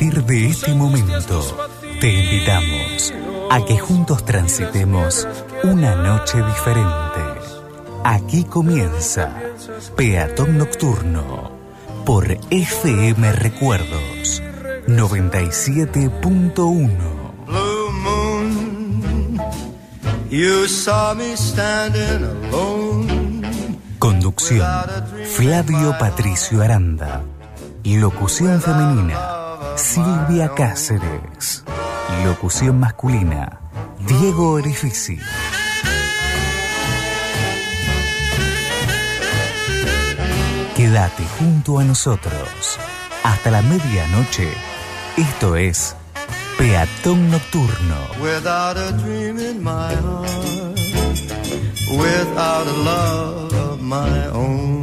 partir de este momento, te invitamos a que juntos transitemos una noche diferente. Aquí comienza Peatón Nocturno por FM Recuerdos 97.1. Blue moon, you saw me standing alone. Conducción Flavio Patricio Aranda. Locución femenina Silvia Cáceres. Locución masculina Diego Orifici. Quédate junto a nosotros hasta la medianoche. Esto es Peatón Nocturno. Without a dream in my heart, without a love of my own.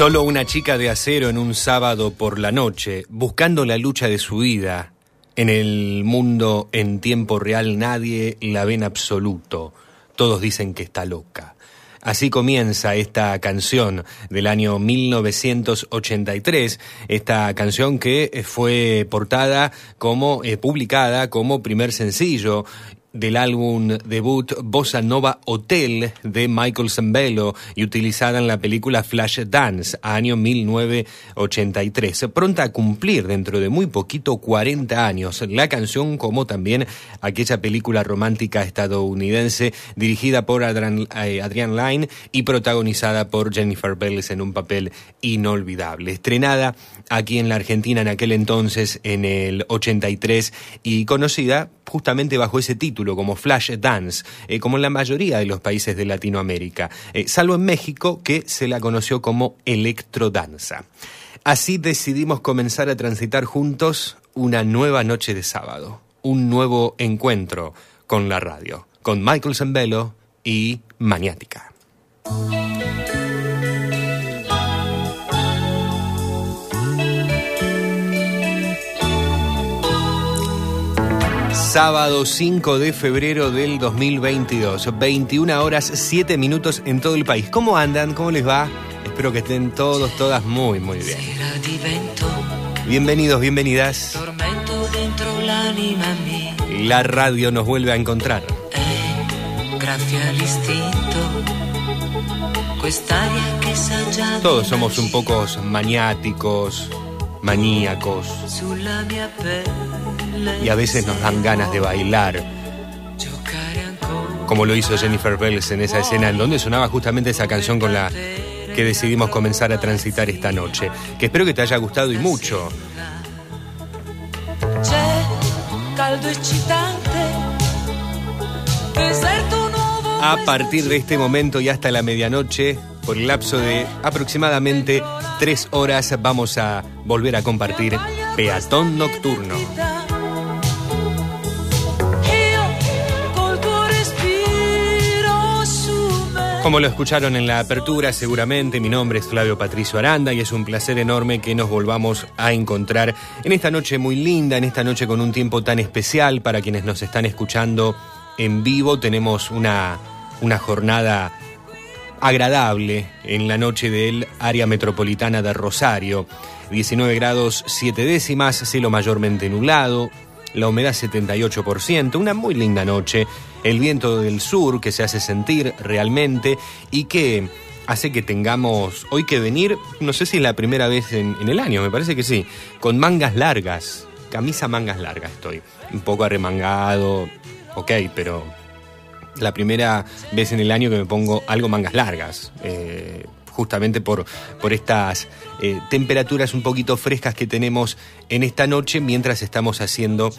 Solo una chica de acero en un sábado por la noche, buscando la lucha de su vida. En el mundo en tiempo real nadie la ve en absoluto. Todos dicen que está loca. Así comienza esta canción del año 1983, esta canción que fue portada como, eh, publicada como primer sencillo del álbum debut Bossa Nova Hotel de Michael Zambello y utilizada en la película Flash Dance, año 1983. Pronta a cumplir dentro de muy poquito 40 años la canción como también aquella película romántica estadounidense dirigida por Adrian, eh, Adrian Lyne y protagonizada por Jennifer Bells en un papel inolvidable. Estrenada aquí en la Argentina en aquel entonces en el 83 y conocida justamente bajo ese título, como Flash Dance, eh, como en la mayoría de los países de Latinoamérica, eh, salvo en México, que se la conoció como electrodanza. Así decidimos comenzar a transitar juntos una nueva noche de sábado, un nuevo encuentro con la radio, con Michael Zambello y Maniática. Sábado 5 de febrero del 2022, 21 horas 7 minutos en todo el país. ¿Cómo andan? ¿Cómo les va? Espero que estén todos, todas muy, muy bien. Bienvenidos, bienvenidas. La radio nos vuelve a encontrar. Todos somos un poco maniáticos, maníacos y a veces nos dan ganas de bailar. Como lo hizo Jennifer Bells en esa escena en donde sonaba justamente esa canción con la que decidimos comenzar a transitar esta noche. Que espero que te haya gustado y mucho. A partir de este momento y hasta la medianoche, por el lapso de aproximadamente tres horas, vamos a volver a compartir Peatón Nocturno. Como lo escucharon en la apertura, seguramente mi nombre es Flavio Patricio Aranda y es un placer enorme que nos volvamos a encontrar en esta noche muy linda, en esta noche con un tiempo tan especial para quienes nos están escuchando en vivo. Tenemos una, una jornada agradable en la noche del área metropolitana de Rosario. 19 grados 7 décimas, cielo mayormente nublado, la humedad 78%, una muy linda noche, el viento del sur que se hace sentir realmente y que hace que tengamos hoy que venir, no sé si es la primera vez en, el año, me parece que sí, con mangas largas, camisa mangas largas estoy, un poco arremangado, ok, pero la primera vez en el año que me pongo algo mangas largas. Eh, justamente por, por estas eh, temperaturas un poquito frescas que tenemos en esta noche mientras estamos haciendo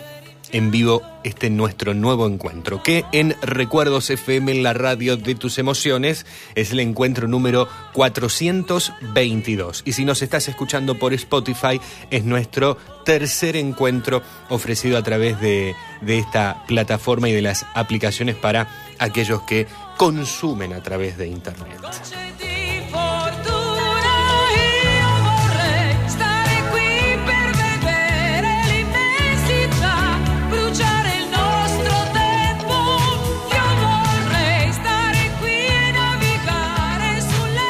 en vivo este nuestro nuevo encuentro, que en Recuerdos FM, en la radio de tus emociones, es el encuentro número 422. Y si nos estás escuchando por Spotify, es nuestro tercer encuentro ofrecido a través de, de esta plataforma y de las aplicaciones para aquellos que consumen a través de Internet.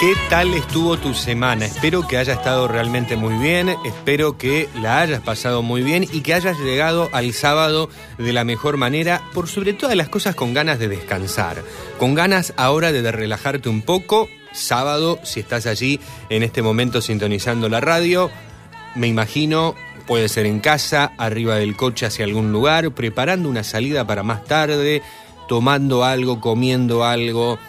¿Qué tal estuvo tu semana? Espero que haya estado realmente muy bien, espero que la hayas pasado muy bien y que hayas llegado al sábado de la mejor manera, por sobre todas las cosas con ganas de descansar, con ganas ahora de relajarte un poco. Sábado, si estás allí en este momento sintonizando la radio, me imagino puede ser en casa, arriba del coche hacia algún lugar, preparando una salida para más tarde, tomando algo, comiendo algo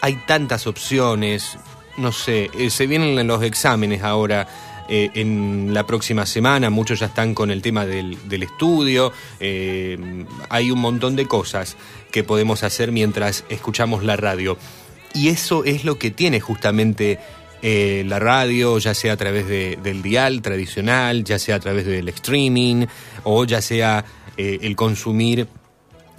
hay tantas opciones, no sé, eh, se vienen los exámenes ahora. Eh, en la próxima semana, muchos ya están con el tema del, estudio, eh, hay un montón de cosas que podemos hacer mientras escuchamos la radio. Y eso es lo que tiene justamente la radio, ya sea a través del dial tradicional, ya sea a través del streaming, o ya sea el consumir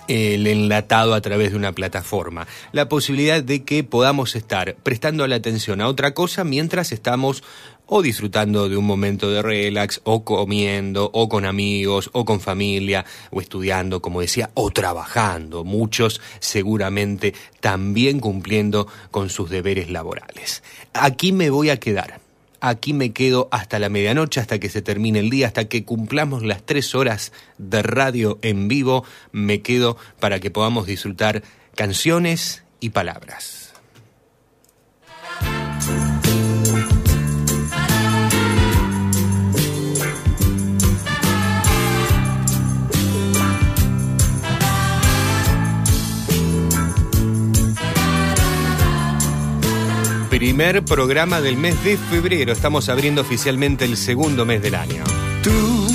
el enlatado a través de una plataforma. La posibilidad de que podamos estar prestando la atención a otra cosa mientras estamos o disfrutando de un momento de relax, o comiendo, o con amigos, o con familia, o estudiando, como decía, o trabajando, muchos seguramente también cumpliendo con sus deberes laborales. Aquí me voy a quedar. Aquí me quedo hasta la medianoche, hasta que se termine el día, hasta que cumplamos las tres horas de radio en vivo. Me quedo para que podamos disfrutar canciones y palabras. Primer programa del mes de febrero. Estamos abriendo oficialmente el segundo mes del año. Tú,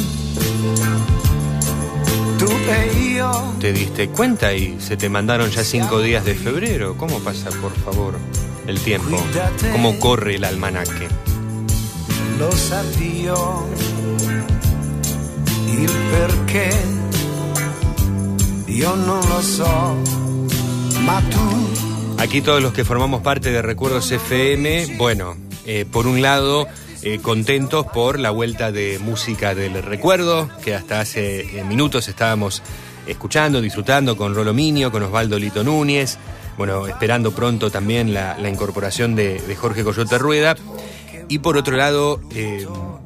tú e io. ¿Te diste cuenta y se te mandaron ya cinco días de febrero? ¿Cómo pasa, por favor, el tiempo? ¿Cómo corre el almanaque? Lo sa Dio il perché io non lo so, ma Aquí todos los que formamos parte de Recuerdos FM, bueno, eh, por un lado, eh, contentos por la vuelta de música del recuerdo, que hasta hace eh, minutos estábamos escuchando, disfrutando con Rolo Minio, con Osvaldo Lito Núñez, bueno, esperando pronto también la, incorporación de, de, Jorge Coyote Rueda. Y por otro lado,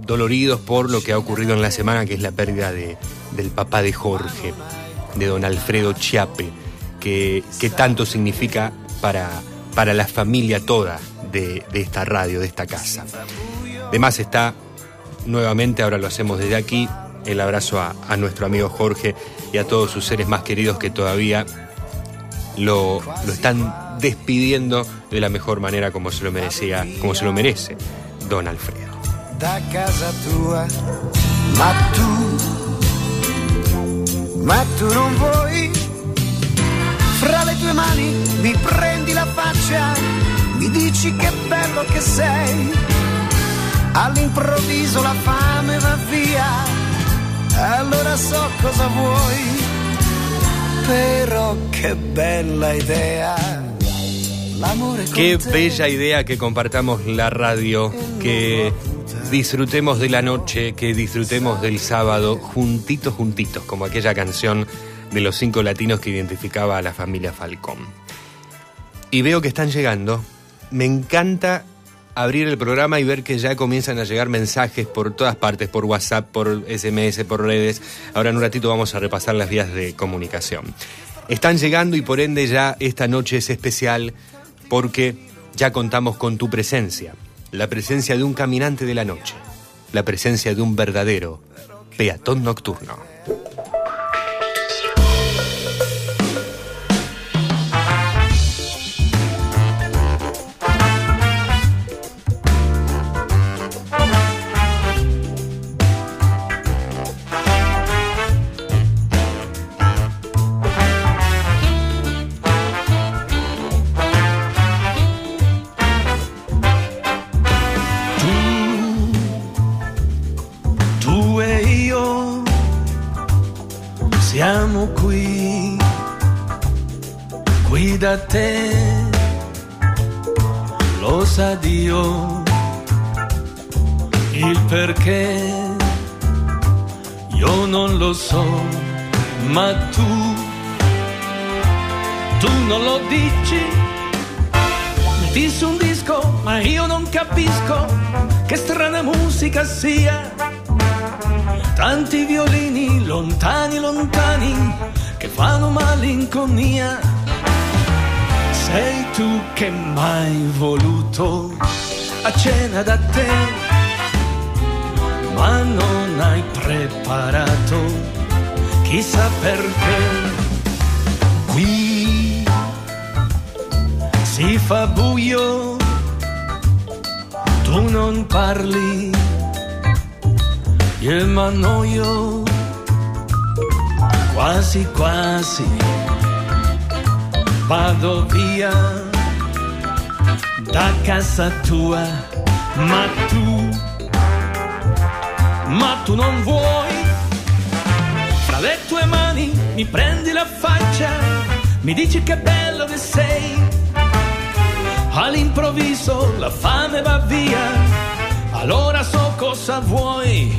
doloridos por lo que ha ocurrido en la semana, que es la pérdida de, del papá de Jorge, de don Alfredo Chiape, que, que tanto significa para, para la familia toda de, de esta radio, de esta casa. Además está nuevamente, ahora lo hacemos desde aquí, el abrazo a, nuestro amigo Jorge y a todos sus seres más queridos que todavía lo, lo, están despidiendo de la mejor manera como se lo merecía, como se lo merece Don Alfredo. Da casa tua, tue mani mi prendi la faccia, mi dici che bello che sei. All'improvviso la fame va via, allora so cosa vuoi. Però che bella idea. Qué bella idea que compartamos la radio, que disfrutemos de la noche, que disfrutemos del sábado, juntitos, juntitos, como aquella canción de los cinco latinos que identificaba a la familia Falcón. Y veo que están llegando. Me encanta abrir el programa y ver que ya comienzan a llegar mensajes por todas partes, por WhatsApp, por SMS, por redes. Ahora en un ratito vamos a repasar las vías de comunicación. Están llegando y por ende ya esta noche es especial porque ya contamos con tu presencia, la presencia de un caminante de la noche, la presencia de un verdadero peatón nocturno. Da te, lo sa Dio il perché, io non lo so, ma tu, tu non lo dici, metti su un disco, ma io non capisco che strana musica sia, tanti violini lontani lontani che fanno malinconia sei tu che mai voluto a cena da te, ma non hai preparato chissà perché. Qui si fa buio, tu non parli, io m'annoio quasi quasi vado via da casa tua, ma tu, ma tu non vuoi. Fra le tue mani mi prendi la faccia, mi dici che bello che sei. All'improvviso la fame va via, allora so cosa vuoi.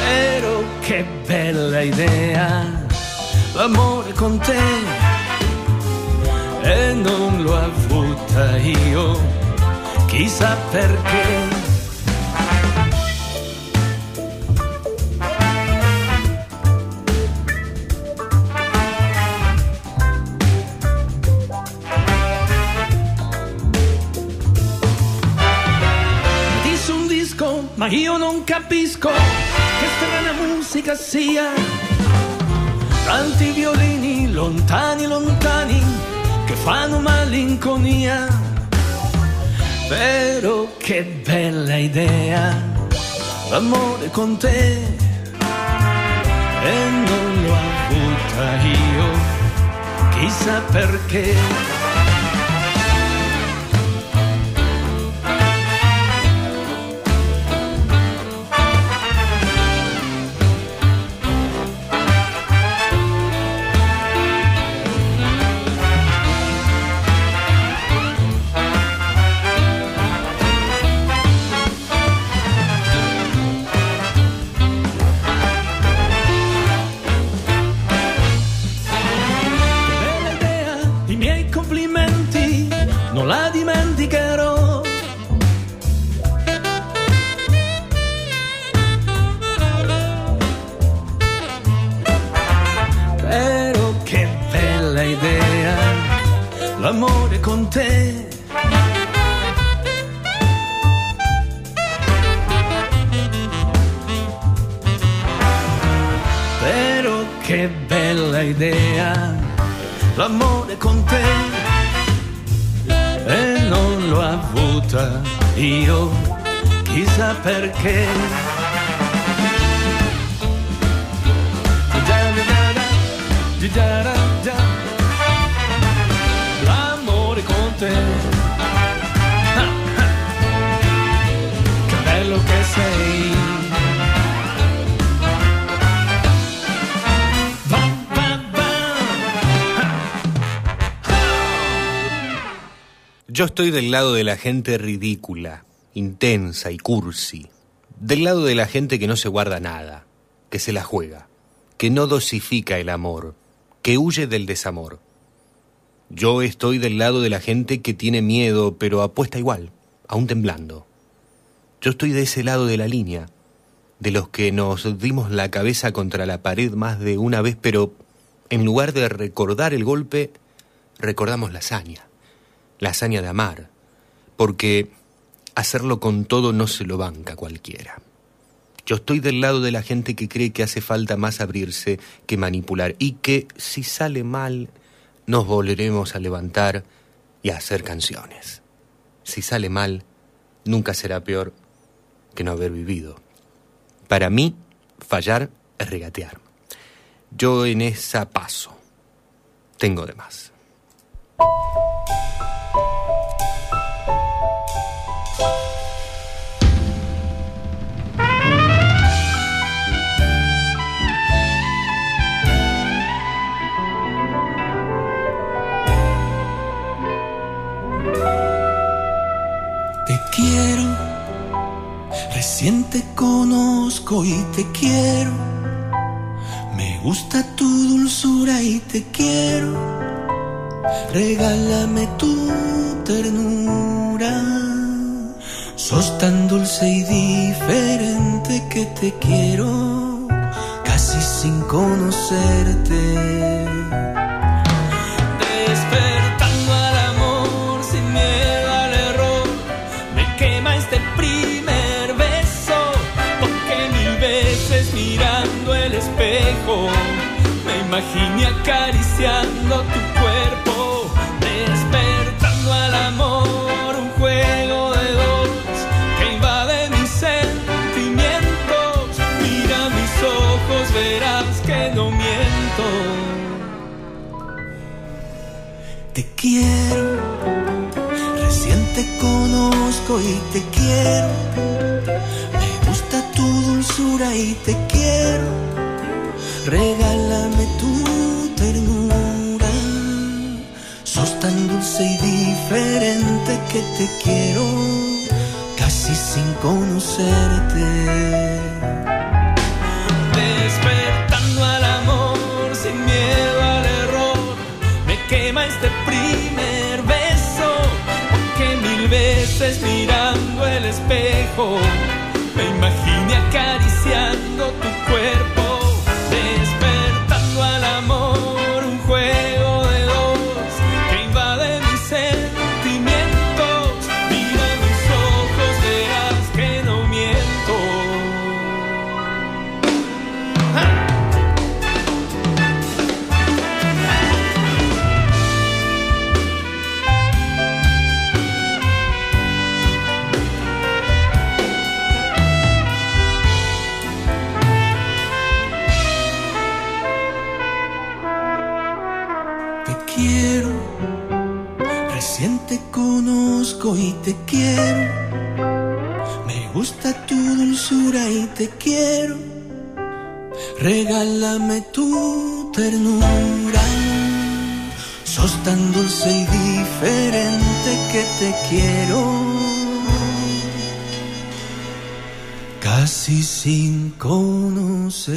Però che bella idea, l'amore con te. E non l'ho avuta io, chissà perché. ma io non capisco che strana musica sia. Tanti violini lontani, lontani, che fanno malinconia. Però che bella idea, l'amore con te. E non l'ho avuta io, chissà perché. che bella idea, l'amore con te e non l'ho avuta io, chissà perché. L'amore con te. Ah, ah. Che bello che sei. Yo estoy del lado de la gente ridícula, intensa y cursi. Del lado de la gente que no se guarda nada, que se la juega, que no dosifica el amor, que huye del desamor. Yo estoy del lado de la gente que tiene miedo, pero apuesta igual, aún temblando. Yo estoy de ese lado de la línea, de los que nos dimos la cabeza contra la pared más de una vez, pero en lugar de recordar el golpe, recordamos la hazaña la hazaña de amar, porque hacerlo con todo no se lo banca cualquiera. Yo estoy del lado de la gente que cree que hace falta más abrirse que manipular y que si sale mal nos volveremos a levantar y a hacer canciones. Si sale mal, nunca será peor que no haber vivido. Para mí, fallar es regatear. Yo en esa paso tengo de más. Recién te conozco y te quiero. Me gusta tu dulzura y te quiero. Regálame tu ternura. Sos tan dulce y diferente que te quiero, casi sin conocerte. Imaginé acariciando tu cuerpo, despertando al amor, un juego de dos que invade mis sentimientos. Mira mis ojos, verás que no miento. Te quiero, recién te conozco y te quiero. Me gusta tu dulzura y te quiero regálame tu dulce diferente que te quiero casi sin conocerte. Despertando al amor sin miedo al error, me quema este primer beso, porque mil veces mirando el espejo, me imaginé acariciando tu cuerpo, te quiero. Me gusta tu dulzura y te quiero. Regálame tu ternura. Sos tan dulce y diferente que te quiero. Casi sin conocerte.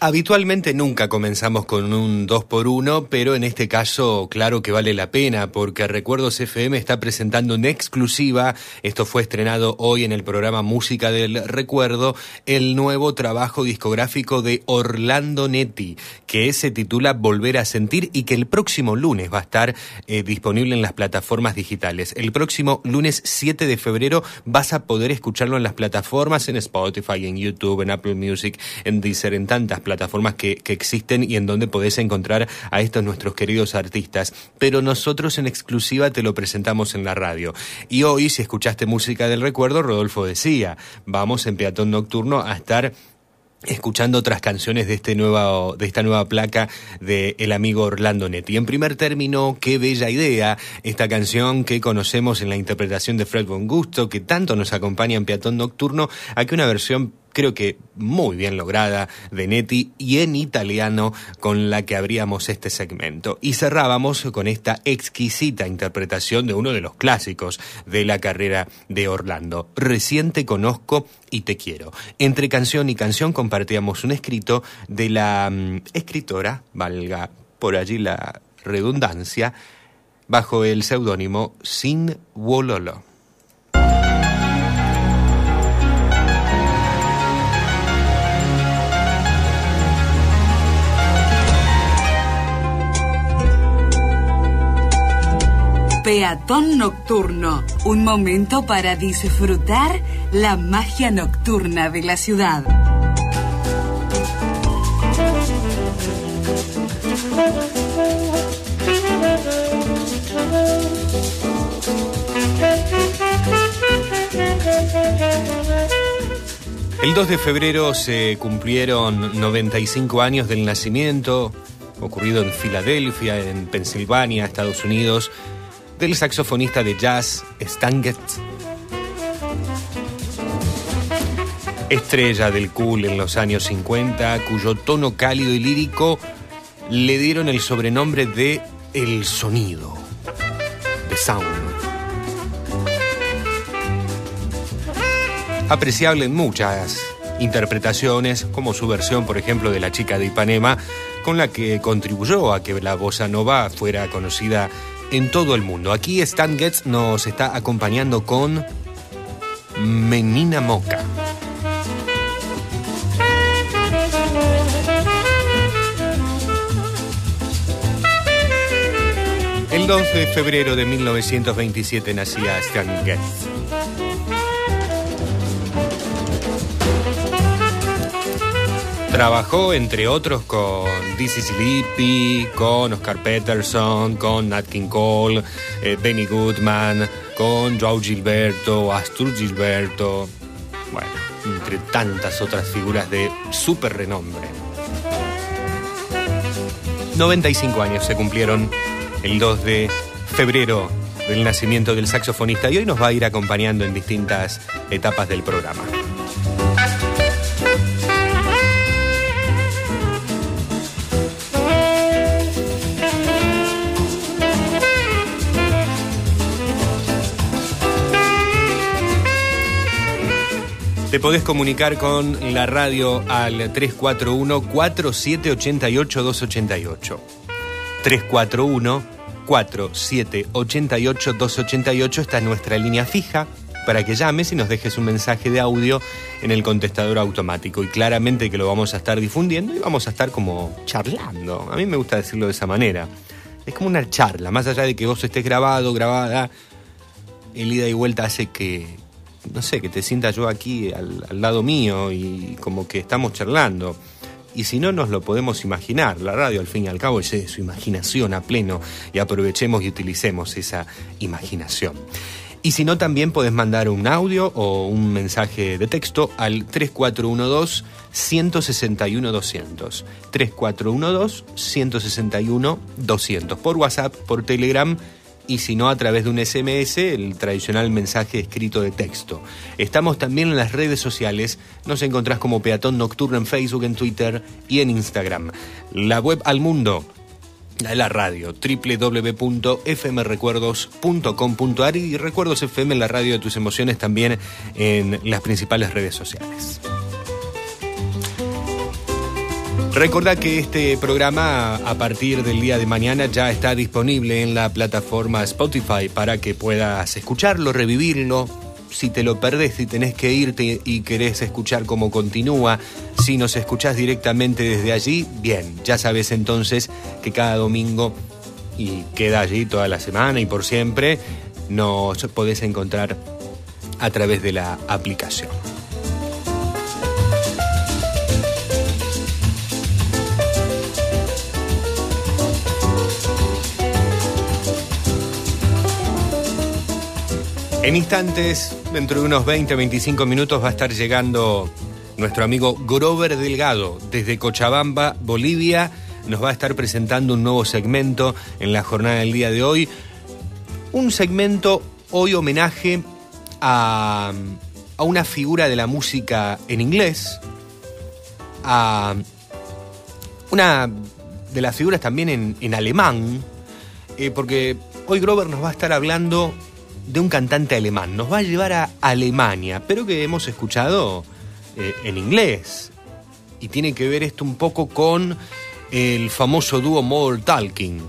Habitualmente nunca comenzamos con un 2 por 1 pero en este caso claro que vale la pena porque Recuerdos FM está presentando en exclusiva, esto fue estrenado hoy en el programa Música del Recuerdo, el nuevo trabajo discográfico de Orlando Netti, que se titula Volver a Sentir y que el próximo lunes va a estar eh, disponible en las plataformas digitales. El próximo lunes 7 de febrero vas a poder escucharlo en las plataformas, en Spotify, en YouTube, en Apple Music, en Deezer, en tantas que, que existen y en donde podés encontrar a estos nuestros queridos artistas. Pero nosotros en exclusiva te lo presentamos en la radio. Y hoy, si escuchaste música del recuerdo, Rodolfo decía, vamos en peatón nocturno a estar escuchando otras canciones de este de esta nueva placa de el amigo Orlando Netti. En primer término, qué bella idea esta canción que conocemos en la interpretación de Fred Von Gusto, que tanto nos acompaña en Peatón Nocturno, aquí una versión creo que muy bien lograda de Netti y en italiano con la que abríamos este segmento. Y cerrábamos con esta exquisita interpretación de uno de los clásicos de la carrera de Orlando. Recién te conozco y te quiero. Entre canción y canción compartíamos un escrito de la mm, escritora, valga por allí la redundancia, bajo el seudónimo Sin Wololo. Peatón Nocturno, un momento para disfrutar la magia nocturna de la ciudad. El 2 de febrero se cumplieron 95 años del nacimiento, ocurrido en Filadelfia, en Pensilvania, Estados Unidos, del saxofonista de jazz Stan. Estrella del cool en los años 50, cuyo tono cálido y lírico le dieron el sobrenombre de El Sonido, The Sound. Apreciable en muchas interpretaciones, como su versión, por ejemplo, de La chica de Ipanema, con la que contribuyó a que la bossa nova fuera conocida en todo el mundo. Aquí Stan Getz nos está acompañando con Menina Moca. El 2 de febrero de 1927 nacía Stan Getz. Trabajó, entre otros, con Dizzy Sleepy, con Oscar Peterson, con Nat King Cole, eh, Benny Goodman, con Joao Gilberto, Astur Gilberto. Bueno, entre tantas otras figuras de súper renombre. 95 años se cumplieron el 2 de febrero del nacimiento del saxofonista y hoy nos va a ir acompañando en distintas etapas del programa. Te podés comunicar con la radio al 341-4788-288. 341-4788-288 está nuestra línea fija para que llames y nos dejes un mensaje de audio en el contestador automático. Y claramente que lo vamos a estar difundiendo y vamos a estar como charlando. A mí me gusta decirlo de esa manera. Es como una charla, más allá de que vos estés grabado, grabada, el ida y vuelta hace que, no sé, que te sienta yo aquí al, lado mío y como que estamos charlando. Y si no, nos lo podemos imaginar. La radio, al fin y al cabo, es su imaginación a pleno y aprovechemos y utilicemos esa imaginación. Y si no, también podés mandar un audio o un mensaje de texto al 3412-161-200. 3412-161-200. Por WhatsApp, por Telegram y si no a través de un SMS, el tradicional mensaje escrito de texto. Estamos también en las redes sociales, nos encontrás como Peatón Nocturno en Facebook, en Twitter y en Instagram. La web al mundo, la radio, www.fmrecuerdos.com.ar y Recuerdos FM, la radio de tus emociones también en las principales redes sociales. Recordá que este programa a partir del día de mañana ya está disponible en la plataforma Spotify para que puedas escucharlo, revivirlo. Si te lo perdés, si tenés que irte y querés escuchar cómo continúa, si nos escuchás directamente desde allí, bien, ya sabes entonces que cada domingo y queda allí toda la semana y por siempre nos podés encontrar a través de la aplicación. En instantes, dentro de unos 20-25 minutos, va a estar llegando nuestro amigo Grover Delgado desde Cochabamba, Bolivia. Nos va a estar presentando un nuevo segmento en la jornada del día de hoy. Un segmento hoy homenaje a, una figura de la música en inglés, a una de las figuras también en, alemán, eh, porque hoy Grover nos va a estar hablando de un cantante alemán. Nos va a llevar a Alemania, pero que hemos escuchado eh, en inglés. Y tiene que ver esto un poco con el famoso dúo More Talking,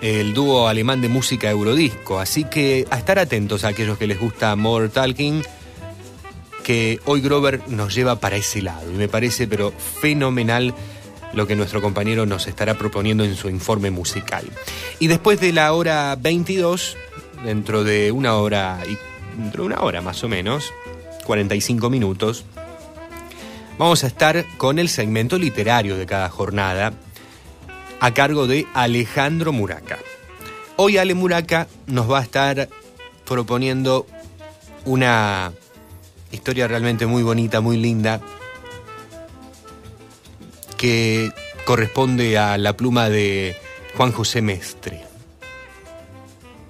el dúo alemán de música eurodisco. Así que a estar atentos a aquellos que les gusta More Talking, que hoy Grover nos lleva para ese lado. Y me parece pero fenomenal lo que nuestro compañero nos estará proponiendo en su informe musical. Y después de la hora 22 dentro de una hora, y dentro de una hora más o menos, 45 minutos, vamos a estar con el segmento literario de cada jornada a cargo de Alejandro Muraca. Hoy Ale Muraca nos va a estar proponiendo una historia realmente muy bonita, muy linda, que corresponde a la pluma de Juan José Mestre.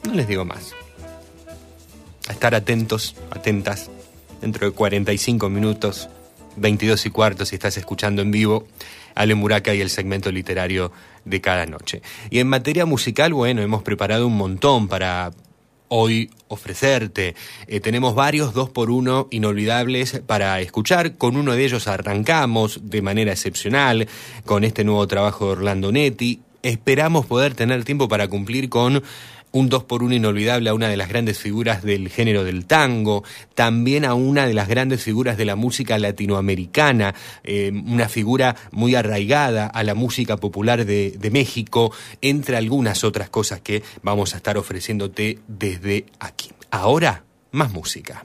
No les digo más. A estar atentos, atentas, dentro de 45 minutos, 22 y cuarto si estás escuchando en vivo, Ale Muraca y el segmento literario de cada noche. Y en materia musical, bueno, hemos preparado un montón para hoy ofrecerte. Eh, tenemos varios dos por uno inolvidables para escuchar. Con uno de ellos arrancamos de manera excepcional con este nuevo trabajo de Orlando Netti. Esperamos poder tener tiempo para cumplir con un dos por uno inolvidable a una de las grandes figuras del género del tango, también a una de las grandes figuras de la música latinoamericana, eh, una figura muy arraigada a la música popular de, de México, entre algunas otras cosas que vamos a estar ofreciéndote desde aquí. Ahora, más música.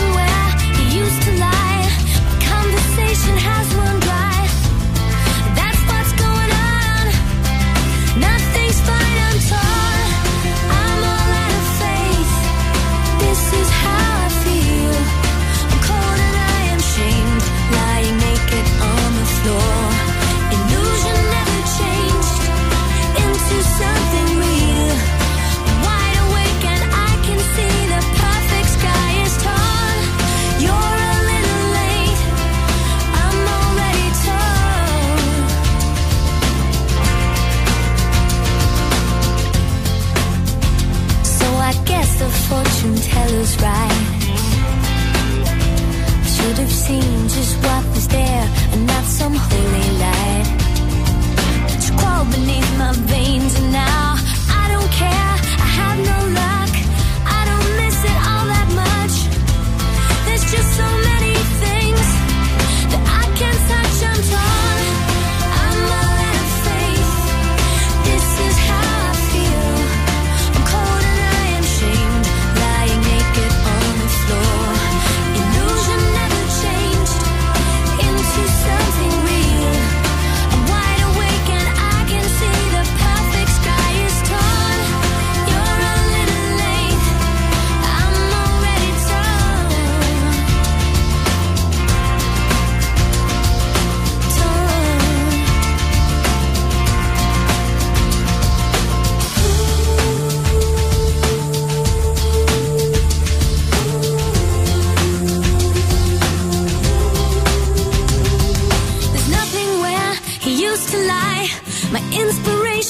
Has one fortune teller's right. Should have seen just what was there and not some holy light. But you crawl beneath my veins and now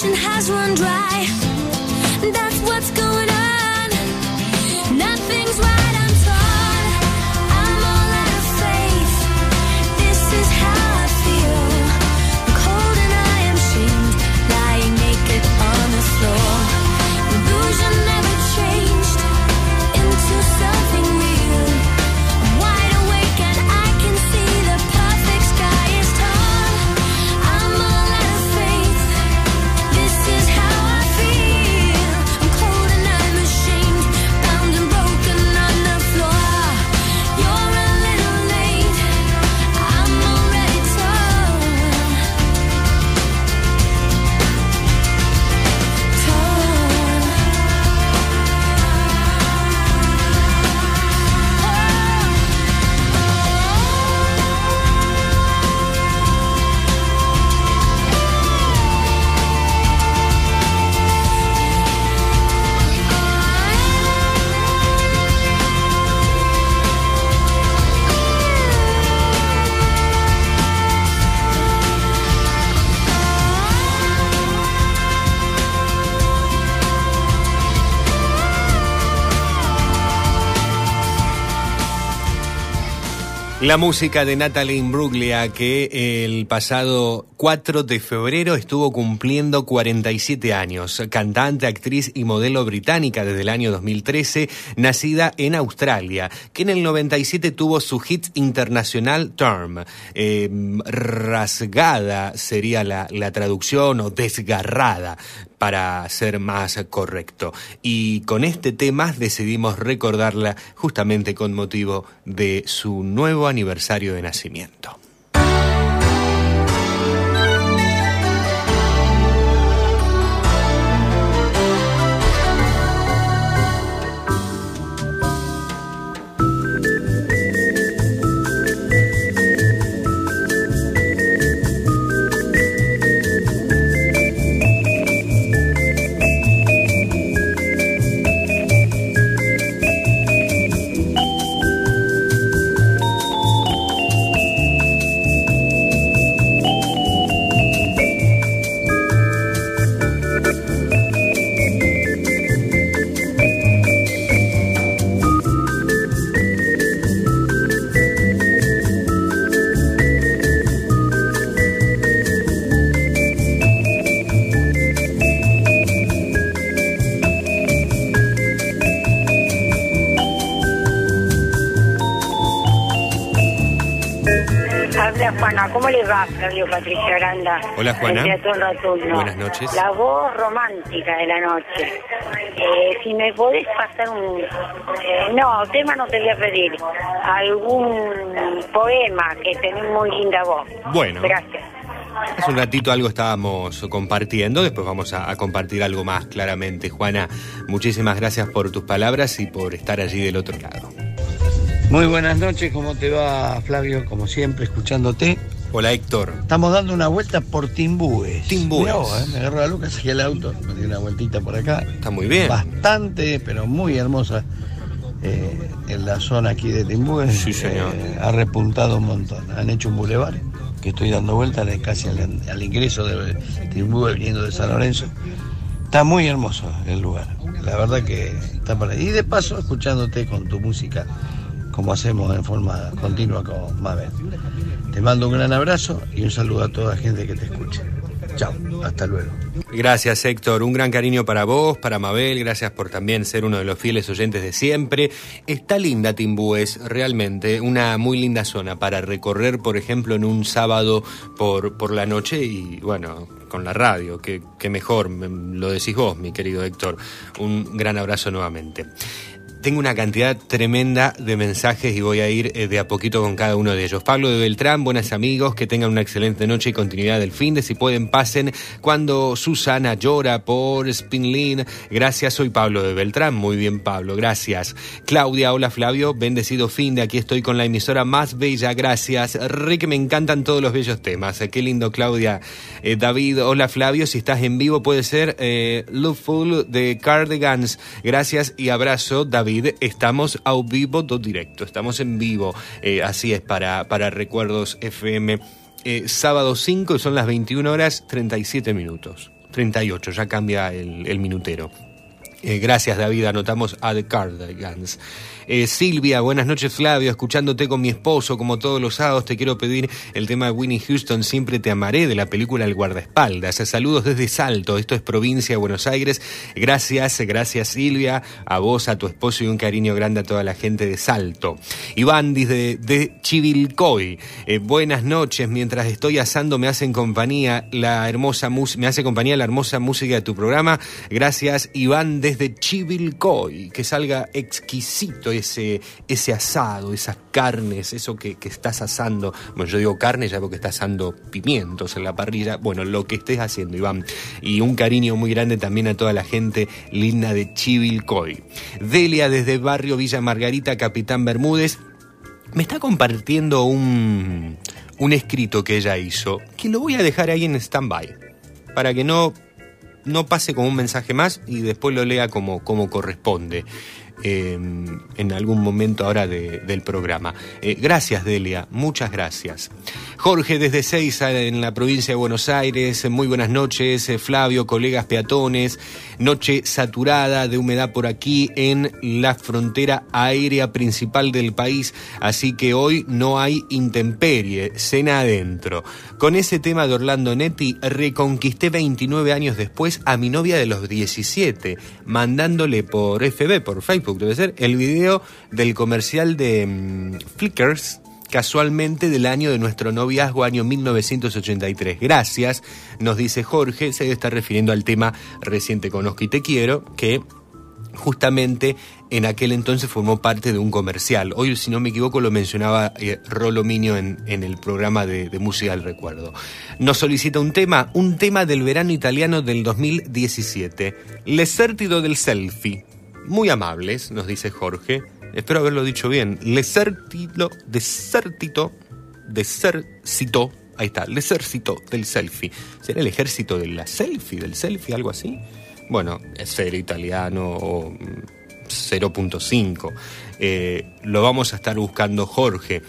has run dry. La música de Natalie Imbruglia, que el pasado 4 de febrero estuvo cumpliendo 47 años. Cantante, actriz y modelo británica desde el año 2013, nacida en Australia, que en el 97 tuvo su hit internacional Term. Eh, rasgada sería la, la traducción o desgarrada para ser más correcto. Y con este tema decidimos recordarla justamente con motivo de su nuevo aniversario de nacimiento. ¿Cómo le va, Flavio Patricia Aranda? Hola, Juana. El Teatro Nocturno. Buenas noches. La voz romántica de la noche. Eh, si me podés pasar un... eh, no, tema no te voy a pedir. Algún poema que tenés muy linda voz. Bueno. Gracias. Hace un ratito algo estábamos compartiendo, después vamos a, a compartir algo más claramente. Juana, muchísimas gracias por tus palabras y por estar allí del otro lado. Muy buenas noches, ¿cómo te va Flavio? Como siempre, escuchándote. Hola Héctor. Estamos dando una vuelta por Timbúes. Timbúes. Eh, Me agarró la Lucas, saqué el auto, me di una vueltita por acá. Está muy bien. Bastante, pero muy hermosa. eh, en la zona aquí de Timbúes. Sí, señor. eh, ha repuntado un montón. Han hecho un bulevar que estoy dando vueltas casi al, al ingreso de Timbúes viniendo de San Lorenzo. Está muy hermoso el lugar. La verdad que está para Y de paso, escuchándote con tu música, como hacemos en forma continua con Mabel. Te mando un gran abrazo y un saludo a toda la gente que te escucha. Chao, hasta luego. Gracias Héctor, un gran cariño para vos, para Mabel, gracias por también ser uno de los fieles oyentes de siempre. Está linda Timbúes, realmente, una muy linda zona para recorrer, por ejemplo, en un sábado por, por la noche y bueno, con la radio, que mejor, me- lo decís vos, mi querido Héctor. Un gran abrazo nuevamente. Tengo una cantidad tremenda de mensajes y voy a ir eh, de a poquito con cada uno de ellos. Pablo de Beltrán, buenas amigos, que tengan una excelente noche y continuidad del fin de si pueden pasen cuando Susana llora por Spinlin. Gracias, soy Pablo de Beltrán. Muy bien, Pablo, gracias. Claudia, hola Flavio, bendecido fin de aquí estoy con la emisora más bella, gracias. Rick, me encantan todos los bellos temas. Eh, Qué lindo, Claudia. Eh, David, hola Flavio, si estás en vivo puede ser Loveful de Cardigans. Gracias y abrazo, David. Estamos a vivo do directo, estamos en vivo. Eh, así es, para, para Recuerdos FM. Eh, sábado 5 y son las 21 horas 37 minutos. 38, ya cambia el, minutero. Eh, gracias David, anotamos a The Cardigans. Eh, Silvia, buenas noches Flavio, escuchándote con mi esposo como todos los sábados te quiero pedir el tema de Winnie Houston, Siempre te amaré de la película El guardaespaldas. Saludos desde Salto, esto es provincia de Buenos Aires. Gracias, gracias Silvia, a vos, a tu esposo y un cariño grande a toda la gente de Salto. Iván desde de Chivilcoy, Eh, buenas noches, mientras estoy asando me hacen compañía la hermosa me hace compañía la hermosa música de tu programa. Gracias Iván desde Chivilcoy, que salga exquisito ese, ese asado, esas carnes, eso que, que estás asando. Bueno, yo digo carne ya porque estás asando pimientos en la parrilla. Bueno, lo que estés haciendo, Iván. Y un cariño muy grande también a toda la gente linda de Chivilcoy. Delia desde Barrio Villa Margarita, Capitán Bermúdez. Me está compartiendo un, un escrito que ella hizo, que lo voy a dejar ahí en stand-by, para que no, no pase como un mensaje más y después lo lea como, como corresponde eh, en algún momento ahora de- del programa. Eh, gracias, Delia, muchas gracias. Jorge desde Seiza, en la provincia de Buenos Aires, muy buenas noches. Eh, Flavio, colegas peatones, noche saturada de humedad por aquí en la frontera aérea principal del país, así que hoy no hay intemperie, cena adentro. Con ese tema de Orlando Netti, reconquisté 29 años después a mi novia de los 17, mandándole por FB, por Facebook debe ser, el video del comercial de mm, Flickers casualmente del año de nuestro noviazgo, año 1983. Gracias, nos dice Jorge, se estar refiriendo al tema Reciente Conozco y Te Quiero, que justamente en aquel entonces formó parte de un comercial. Hoy, si no me equivoco, lo mencionaba eh, Rolo en, el programa de, Música del Recuerdo. Nos solicita un tema, un tema del verano italiano del 2017, L'esertito del selfie. Muy amables, nos dice Jorge. Espero haberlo dicho bien. L'esertito, desértito, desército. Ahí está, l'esercito del selfie. ¿Será el ejército de la selfie, del selfie, algo así? Bueno, cero italiano o mm, 0.5. Eh, lo vamos a estar buscando Jorge.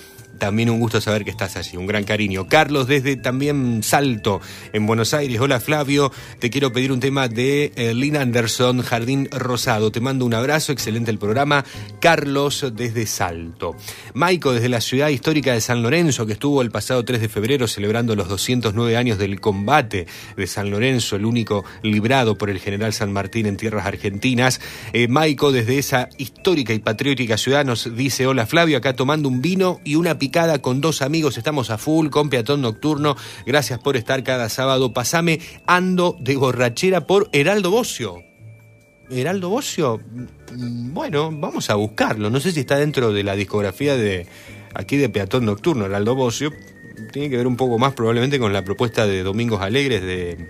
También un gusto saber que estás allí, un gran cariño. Carlos desde también Salto, en Buenos Aires. Hola Flavio, te quiero pedir un tema de eh, Lina Anderson, Jardín Rosado. Te mando un abrazo, excelente el programa. Carlos desde Salto. Maico desde la ciudad histórica de San Lorenzo, que estuvo el pasado 3 de febrero celebrando los 209 años del combate de San Lorenzo, el único librado por el general San Martín en tierras argentinas. Eh, Maico desde esa histórica y patriótica ciudad nos dice, hola Flavio, acá tomando un vino y una picada con dos amigos, estamos a full con Peatón Nocturno. Gracias por estar cada sábado. Pasame Ando de borrachera por Heraldo Bocio. Heraldo Bocio, mm, bueno, vamos a buscarlo. No sé si está dentro de la discografía de aquí de Peatón Nocturno, Heraldo Bocio. Tiene que ver un poco más probablemente con la propuesta de Domingos Alegres de,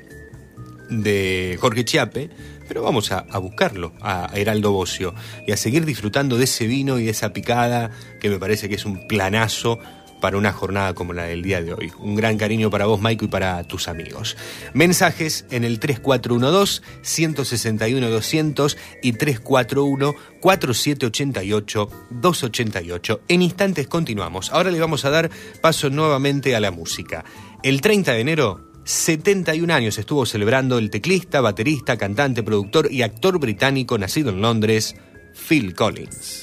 de Jorge Chiape, pero vamos a, buscarlo, a Heraldo Bocio, y a seguir disfrutando de ese vino y de esa picada que me parece que es un planazo para una jornada como la del día de hoy. Un gran cariño para vos, Maiko, y para tus amigos. Mensajes en el 3412-161-200 y 341-4788-288. En instantes continuamos. Ahora le vamos a dar paso nuevamente a la música. El 30 de enero 71 años estuvo celebrando el teclista, baterista, cantante, productor y actor británico nacido en Londres, Phil Collins.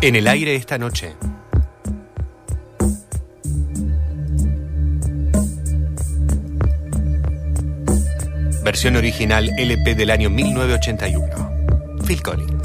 En el aire esta noche. Versión original LP del año 1981. Phil Collins.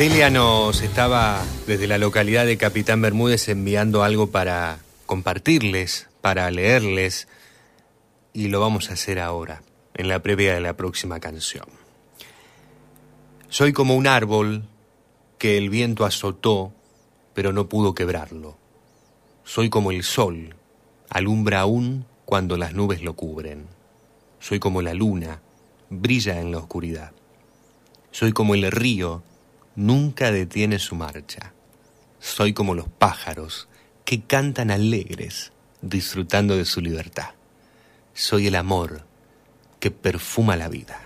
Delia nos estaba desde la localidad de Capitán Bermúdez enviando algo para compartirles, para leerles, y lo vamos a hacer ahora, en la previa de la próxima canción. Soy como un árbol que el viento azotó, pero no pudo quebrarlo. Soy como el sol, alumbra aún cuando las nubes lo cubren. Soy como la luna, brilla en la oscuridad. Soy como el río, nunca detiene su marcha. Soy como los pájaros que cantan alegres, disfrutando de su libertad. Soy el amor que perfuma la vida.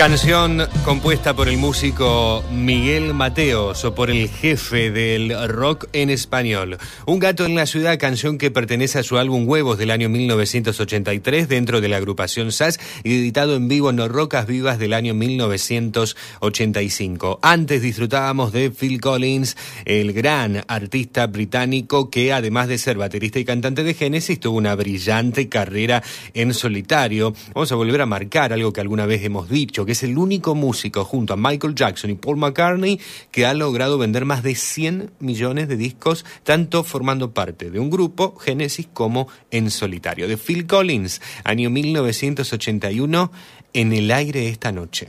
Canción compuesta por el músico Miguel Mateos o por el jefe del rock en español. Un gato en la ciudad, canción que pertenece a su álbum Huevos del año 1983 dentro de la agrupación SAS y editado en vivo en No Rocas Vivas del año 1985. Antes disfrutábamos de Phil Collins, el gran artista británico que además de ser baterista y cantante de Genesis tuvo una brillante carrera en solitario. Vamos a volver a marcar algo que alguna vez hemos dicho, es el único músico junto a Michael Jackson y Paul McCartney que ha logrado vender más de 100 millones de discos, tanto formando parte de un grupo, Genesis, como en solitario. De Phil Collins, año 1981, en el aire esta noche.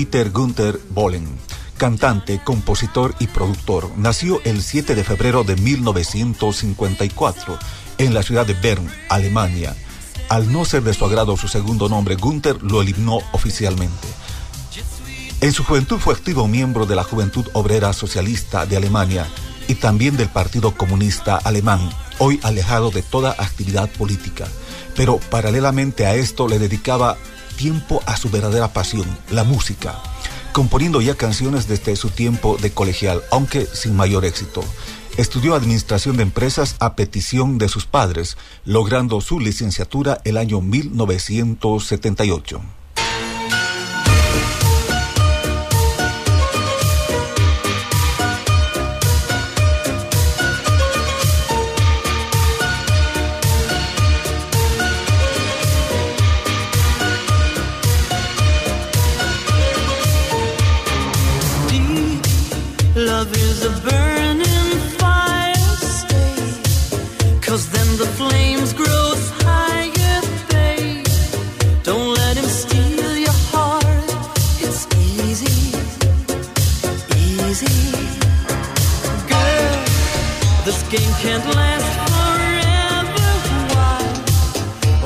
Dieter Günther Bohlen, cantante, compositor y productor, nació el 7 de febrero de 1954 en la ciudad de Bern, Alemania. Al no ser de su agrado su segundo nombre, Günther lo eliminó oficialmente. En su juventud fue activo miembro de la Juventud Obrera Socialista de Alemania y también del Partido Comunista Alemán, hoy alejado de toda actividad política. Pero paralelamente a esto le dedicaba tiempo a su verdadera pasión, la música, componiendo ya canciones desde su tiempo de colegial, aunque sin mayor éxito. Estudió administración de empresas a petición de sus padres, logrando su licenciatura el año 1978.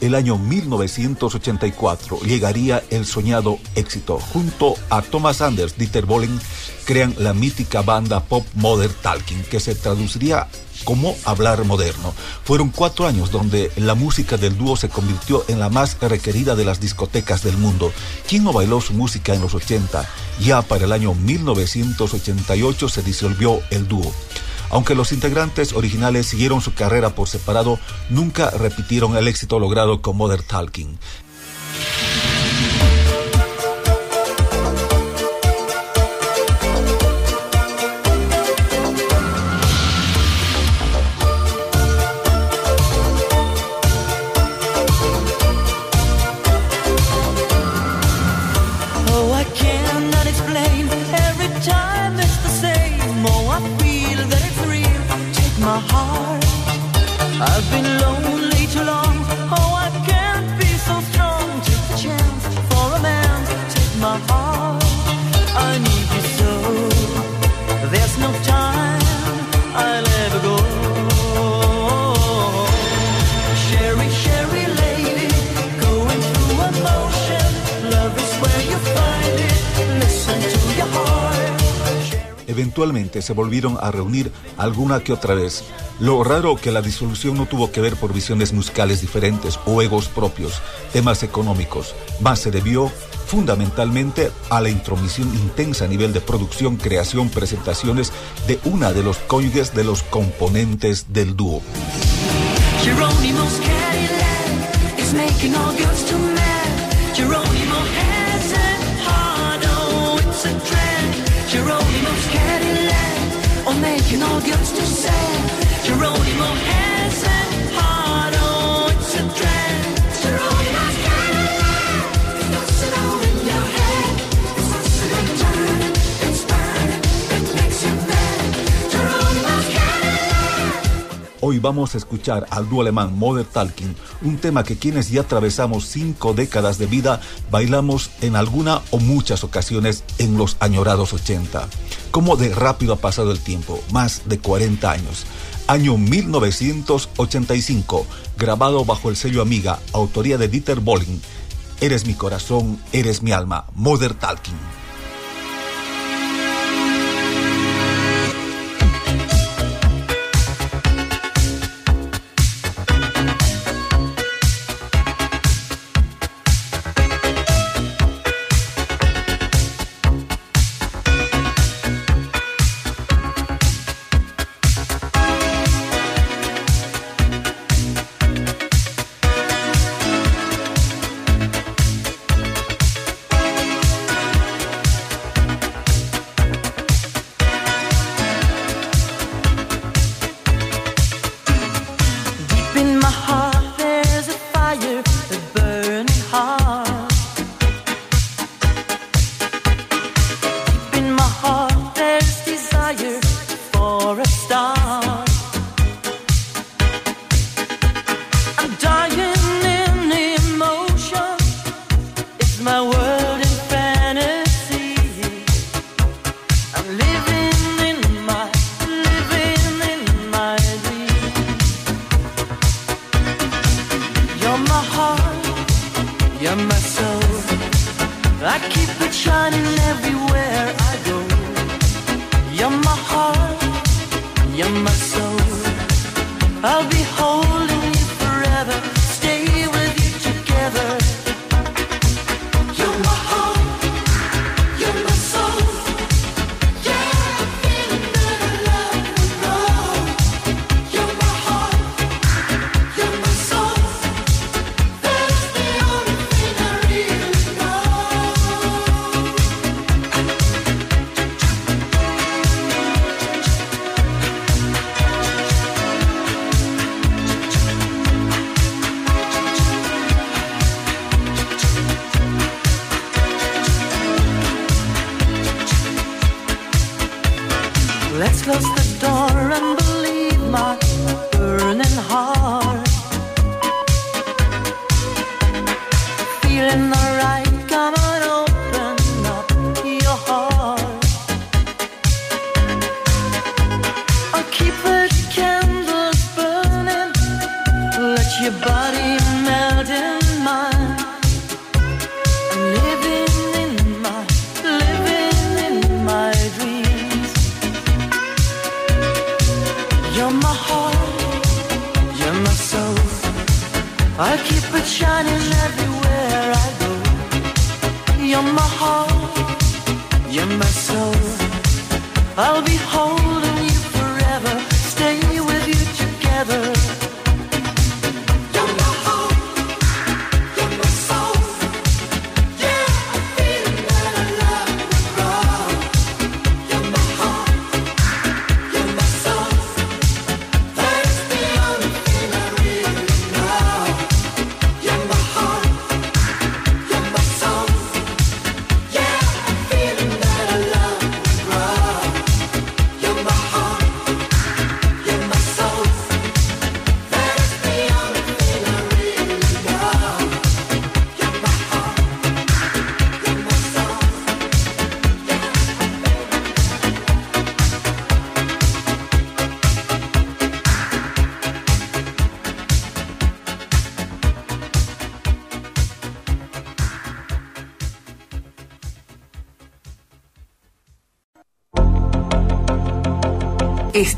El año 1984 llegaría el soñado éxito. Junto a Thomas Anders, Dieter Bohlen crean la mítica banda pop Modern Talking, que se traduciría como hablar moderno. Fueron cuatro años donde la música del dúo se convirtió en la más requerida de las discotecas del mundo. ¿Quién no bailó su música en los 80? Ya para el año 1988 se disolvió el dúo. Aunque los integrantes originales siguieron su carrera por separado, nunca repitieron el éxito logrado con Modern Talking. eventualmente se volvieron a reunir alguna que otra vez. Lo raro que la disolución no tuvo que ver por visiones musicales diferentes o egos propios, temas económicos, más se debió fundamentalmente a la intromisión intensa a nivel de producción, creación, presentaciones de una de los cónyuges de los componentes del dúo. You know, gets to say, you're only more. Hoy vamos a escuchar al dúo alemán Mother Talking, un tema que quienes ya atravesamos cinco décadas de vida bailamos en alguna o muchas ocasiones en los añorados 80. Como de rápido ha pasado el tiempo, más de 40 años. Año 1985, grabado bajo el sello Amiga, autoría de Dieter Bolling. Eres mi corazón, eres mi alma, Mother Talking.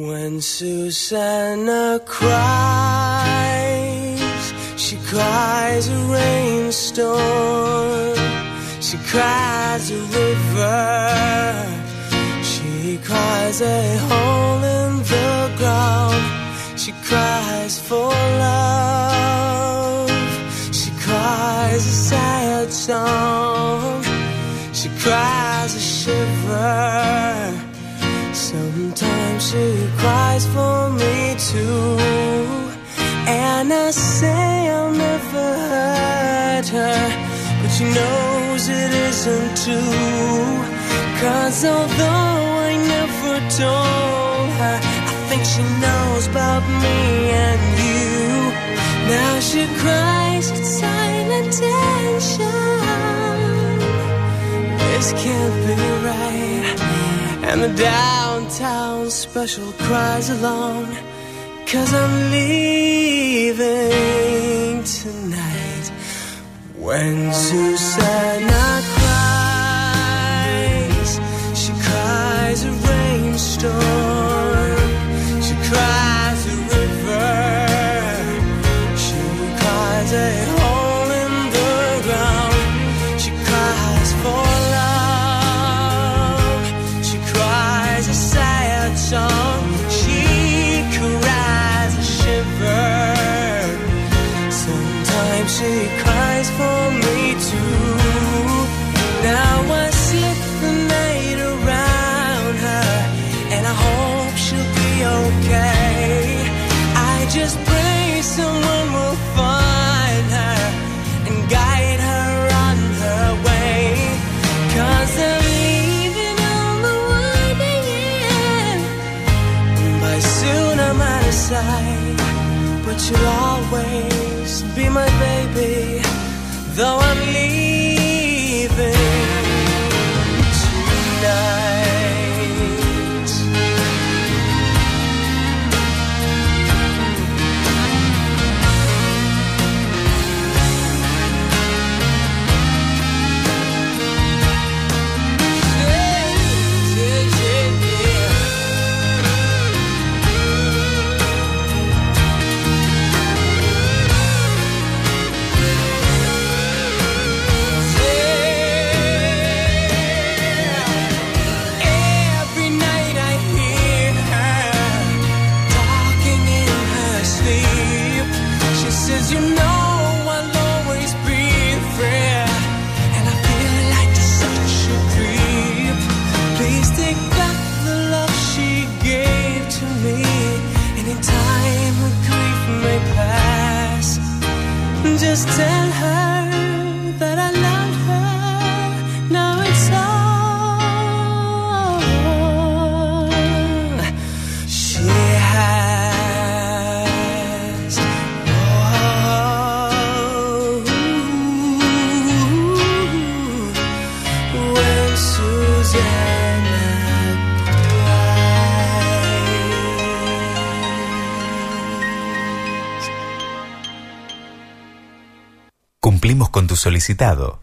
When Susanna cries, she cries a rainstorm, she cries a river, she cries a hole in the ground, she cries for love, she cries a sad song. too. Cause although I never told her, I think she knows about me and you. Now she cries in silent tension. This can't be right. And the downtown special cries alone. Cause I'm leaving tonight. When Susan solicitado.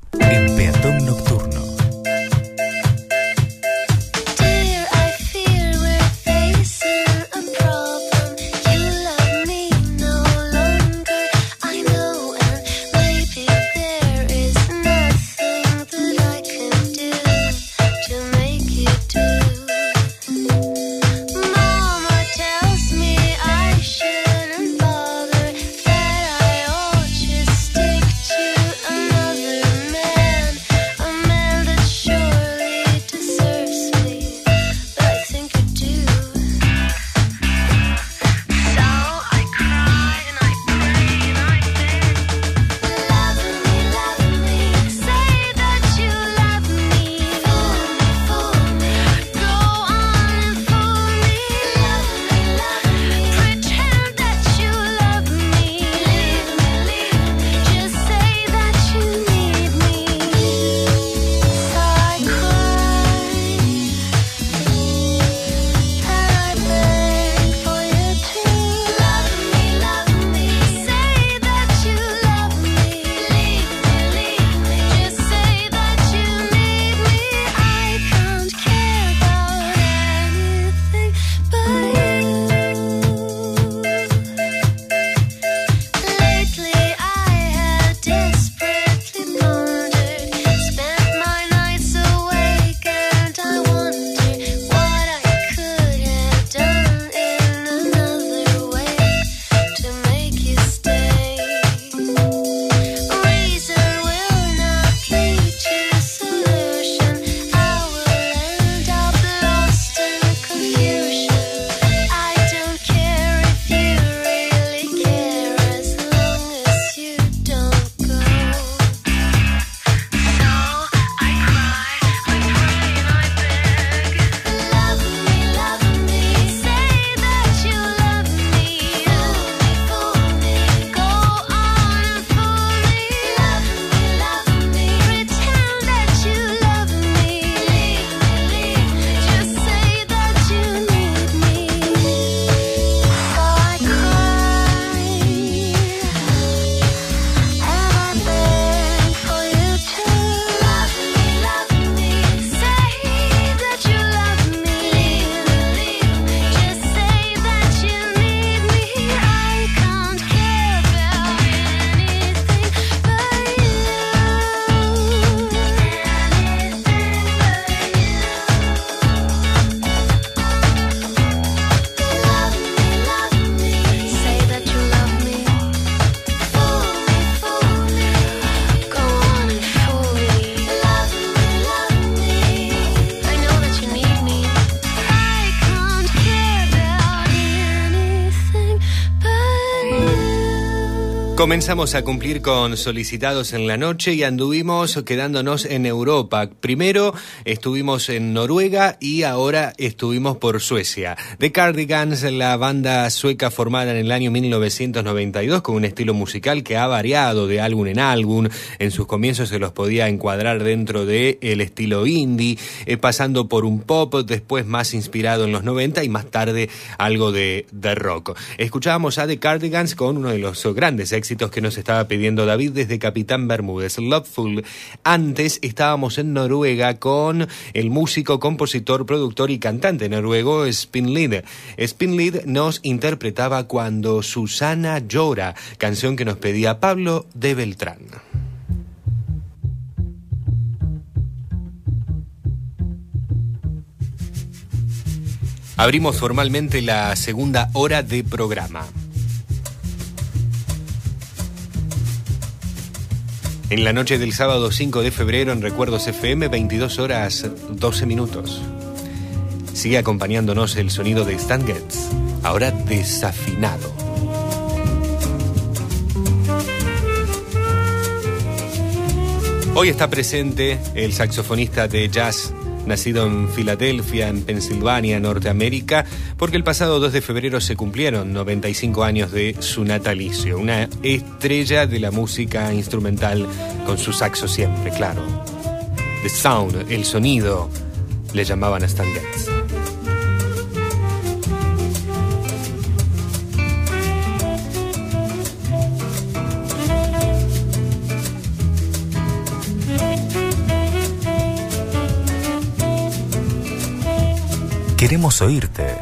Comenzamos a cumplir con solicitados en la noche y anduvimos quedándonos en Europa. Primero estuvimos en Noruega y ahora estuvimos por Suecia. The Cardigans, la banda sueca formada en el año 1992 con un estilo musical que ha variado de álbum en álbum. En sus comienzos se los podía encuadrar dentro de estilo indie, eh, pasando por un pop, después más inspirado en los 90 y más tarde algo de, de rock. Escuchábamos a The Cardigans con uno de los grandes éxitos que nos estaba pidiendo David desde Capitán Bermúdez, Loveful. Antes estábamos en Noruega con el músico, compositor, productor y cantante noruego Spinlid. Spinlid nos interpretaba Cuando Susana llora, canción que nos pedía Pablo de Beltrán. Abrimos formalmente la segunda hora de programa. En la noche del sábado 5 de febrero en Recuerdos FM, 22 horas 12 minutos. Sigue acompañándonos el sonido de Stan Getz, ahora desafinado. Hoy está presente el saxofonista de jazz nacido en Filadelfia, en Pensilvania, Norteamérica, porque el pasado 2 de febrero se cumplieron 95 años de su natalicio, una estrella de la música instrumental con su saxo siempre, claro. The Sound, el sonido, le llamaban a Stan Getz. Queremos oírte.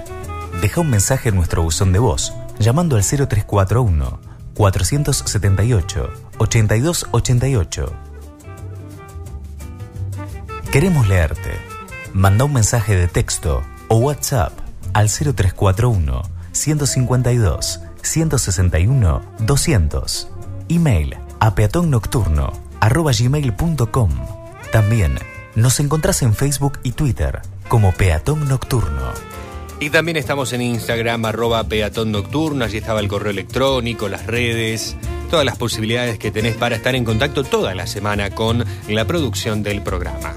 Deja un mensaje en nuestro buzón de voz llamando al 0341 478 8288. Queremos leerte. Manda un mensaje de texto o WhatsApp al 0341 152 161 200. Email a peatonnocturno arroba gmail.com. También nos encontrás en Facebook y Twitter como Peatón Nocturno. Y también estamos en Instagram, arroba peatón nocturno, allí estaba el correo electrónico, las redes, todas las posibilidades que tenés para estar en contacto toda la semana con la producción del programa.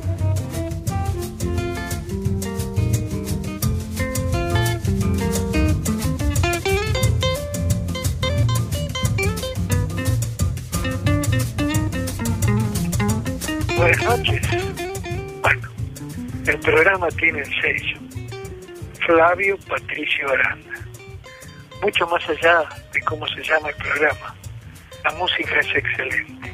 Buenas noches. El programa tiene el sello. Flavio Patricio Aranda. Mucho más allá de cómo se llama el programa, la música es excelente.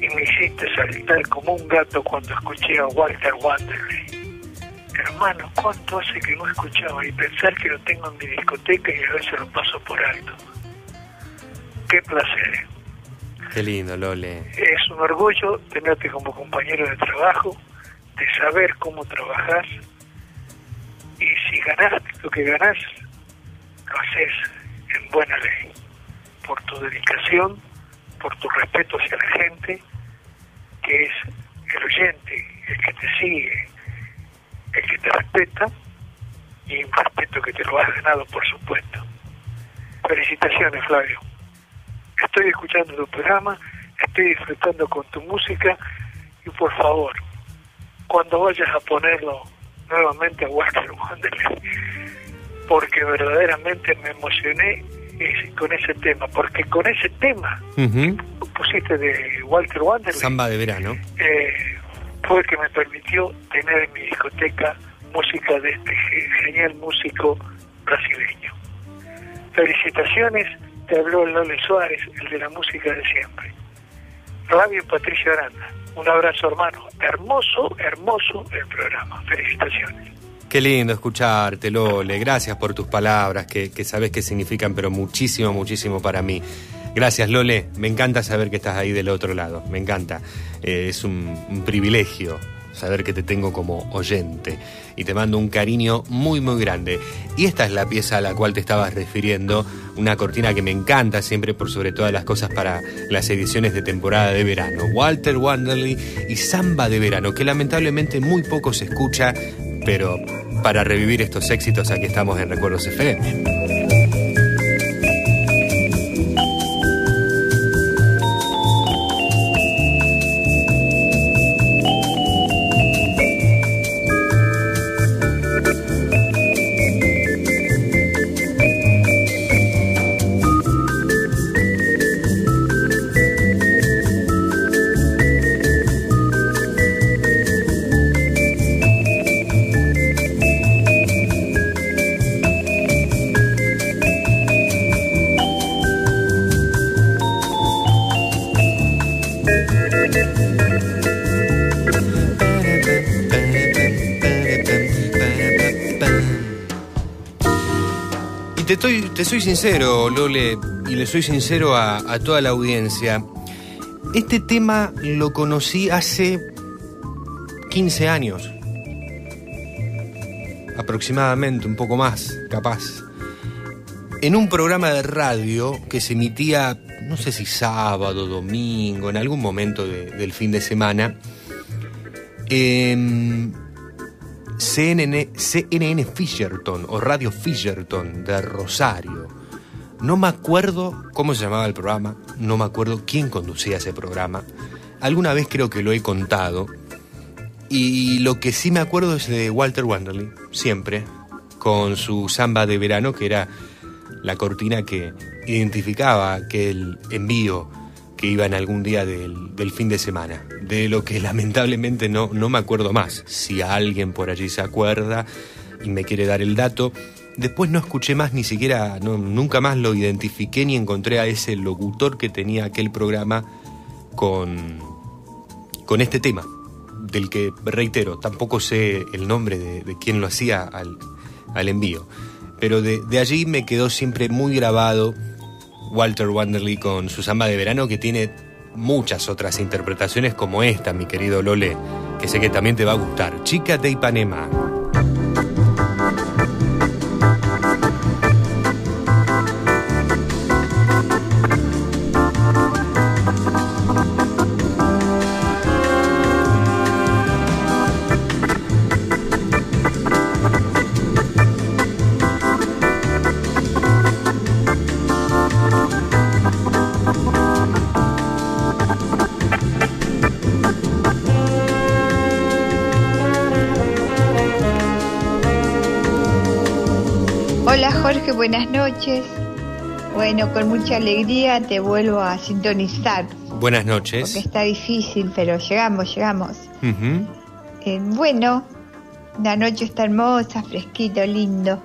Y me hiciste saltar como un gato cuando escuché a Walter Wanderley. Hermano, ¿cuánto hace que no escuchaba? Y pensar que lo tengo en mi discoteca y a veces lo paso por alto. Qué placer. Qué lindo, Lole. Es un orgullo tenerte como compañero de trabajo, de saber cómo trabajar y si ganás lo que ganás, lo haces en buena ley, por tu dedicación, por tu respeto hacia la gente, que es el oyente, el que te sigue, el que te respeta y un respeto que te lo has ganado, por supuesto. Felicitaciones, Flavio. Estoy escuchando tu programa, estoy disfrutando con tu música y por favor, cuando vayas a ponerlo nuevamente a Walter Wanderley, porque verdaderamente me emocioné con ese tema, porque con ese tema Ujú. pusiste de Walter Wanderley Samba de verano. eh, fue el que me permitió tener en mi discoteca música de este ge- genial músico brasileño. Felicitaciones, te habló Lole Suárez, el de la música de siempre. Flavio Patricio Aranda, un abrazo hermano, hermoso, hermoso el programa, felicitaciones. Qué lindo escucharte, Lole. Gracias por tus palabras, que, sabes que significan, pero muchísimo, muchísimo para mí. Gracias, Lole. Me encanta saber que estás ahí del otro lado. Me encanta. Eh, es un privilegio saber que te tengo como oyente. Y te mando un cariño muy, muy grande. Y esta es la pieza a la cual te estabas refiriendo. Una cortina que me encanta siempre por sobre todas las cosas para las ediciones de temporada de verano. Walter Wanderley y Samba de verano, que lamentablemente muy poco se escucha, pero para revivir estos éxitos aquí estamos en Recuerdos FM. Te, estoy, te soy sincero, Lole, y le soy sincero a, toda la audiencia. Este tema lo conocí hace 15 años. Aproximadamente, un poco más, capaz. En un programa de radio que se emitía, no sé si sábado, domingo, en algún momento de- del fin de semana. em, CNN, Fisherton o Radio Fisherton de Rosario. No me acuerdo cómo se llamaba el programa, no me acuerdo quién conducía ese programa. Alguna vez creo que lo he contado. Y lo que sí me acuerdo es de Walter Wanderley, siempre, con su samba de verano, que era la cortina que identificaba aquel envío que iba en algún día del, fin de semana. De lo que lamentablemente no, no me acuerdo más. Si alguien por allí se acuerda y me quiere dar el dato. Después no escuché más, ni siquiera, no, nunca más lo identifiqué ni encontré a ese locutor que tenía aquel programa con, con este tema, del que, reitero, tampoco sé el nombre de, de quién lo hacía al, al envío. Pero de, de allí me quedó siempre muy grabado Walter Wanderley con su samba de verano, que tiene muchas otras interpretaciones como esta, mi querido Lole, que sé que también te va a gustar. Chica de Ipanema. Bueno, con mucha alegría te vuelvo a sintonizar, Buenas porque noches. está difícil, pero llegamos, llegamos. Eh, bueno, la noche está hermosa, fresquito, lindo.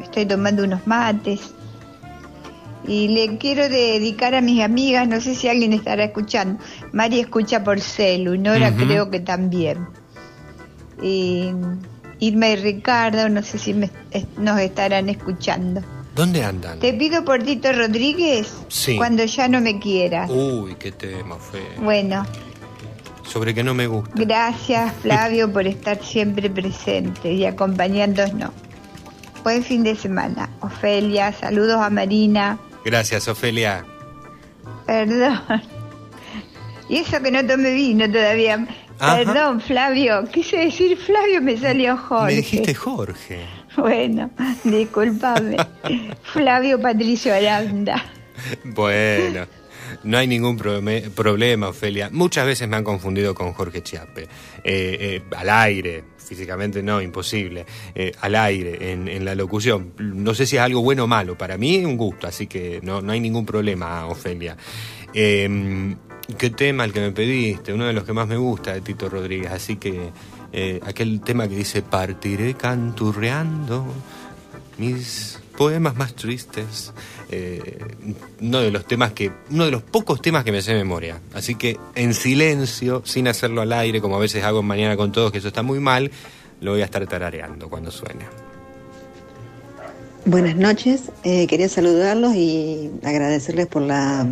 Estoy tomando unos mates. Y le quiero dedicar a mis amigas, no sé si alguien estará escuchando. Mari escucha por celu, Nora creo que también. Irma y Ricardo, no sé si me- nos estarán escuchando. ¿Dónde andan? Te pido por Tito Rodríguez Sí. cuando ya no me quieras. Uy, qué tema fue. Bueno, Sobre que no me gusta. gracias Flavio por estar siempre presente y acompañándonos. Buen fin de semana. Ofelia, saludos a Marina. Gracias, Ofelia. Perdón. Y eso que no tomé vino todavía. Ajá. Perdón, Flavio. Quise decir Flavio, me salió Jorge. Me dijiste Jorge. Bueno, discúlpame. Flavio Patricio Aranda. Bueno, no hay ningún problema, Ofelia. Muchas veces me han confundido con Jorge Chiape. Eh, eh, al aire, físicamente no, imposible. Eh, al aire, en, en la locución. No sé si es algo bueno o malo. Para mí es un gusto, así que no, no hay ningún problema, Ofelia. Eh, ¿Qué tema el que me pediste? Uno de los que más me gusta de Tito Rodríguez. Así que eh, aquel tema que dice Partiré canturreando mis poemas más tristes. Eh, uno de los temas que. Uno de los pocos temas que me sé memoria. Así que en silencio, sin hacerlo al aire, como a veces hago mañana con todos, que eso está muy mal, lo voy a estar tarareando cuando suene. Buenas noches, eh, quería saludarlos y agradecerles por la,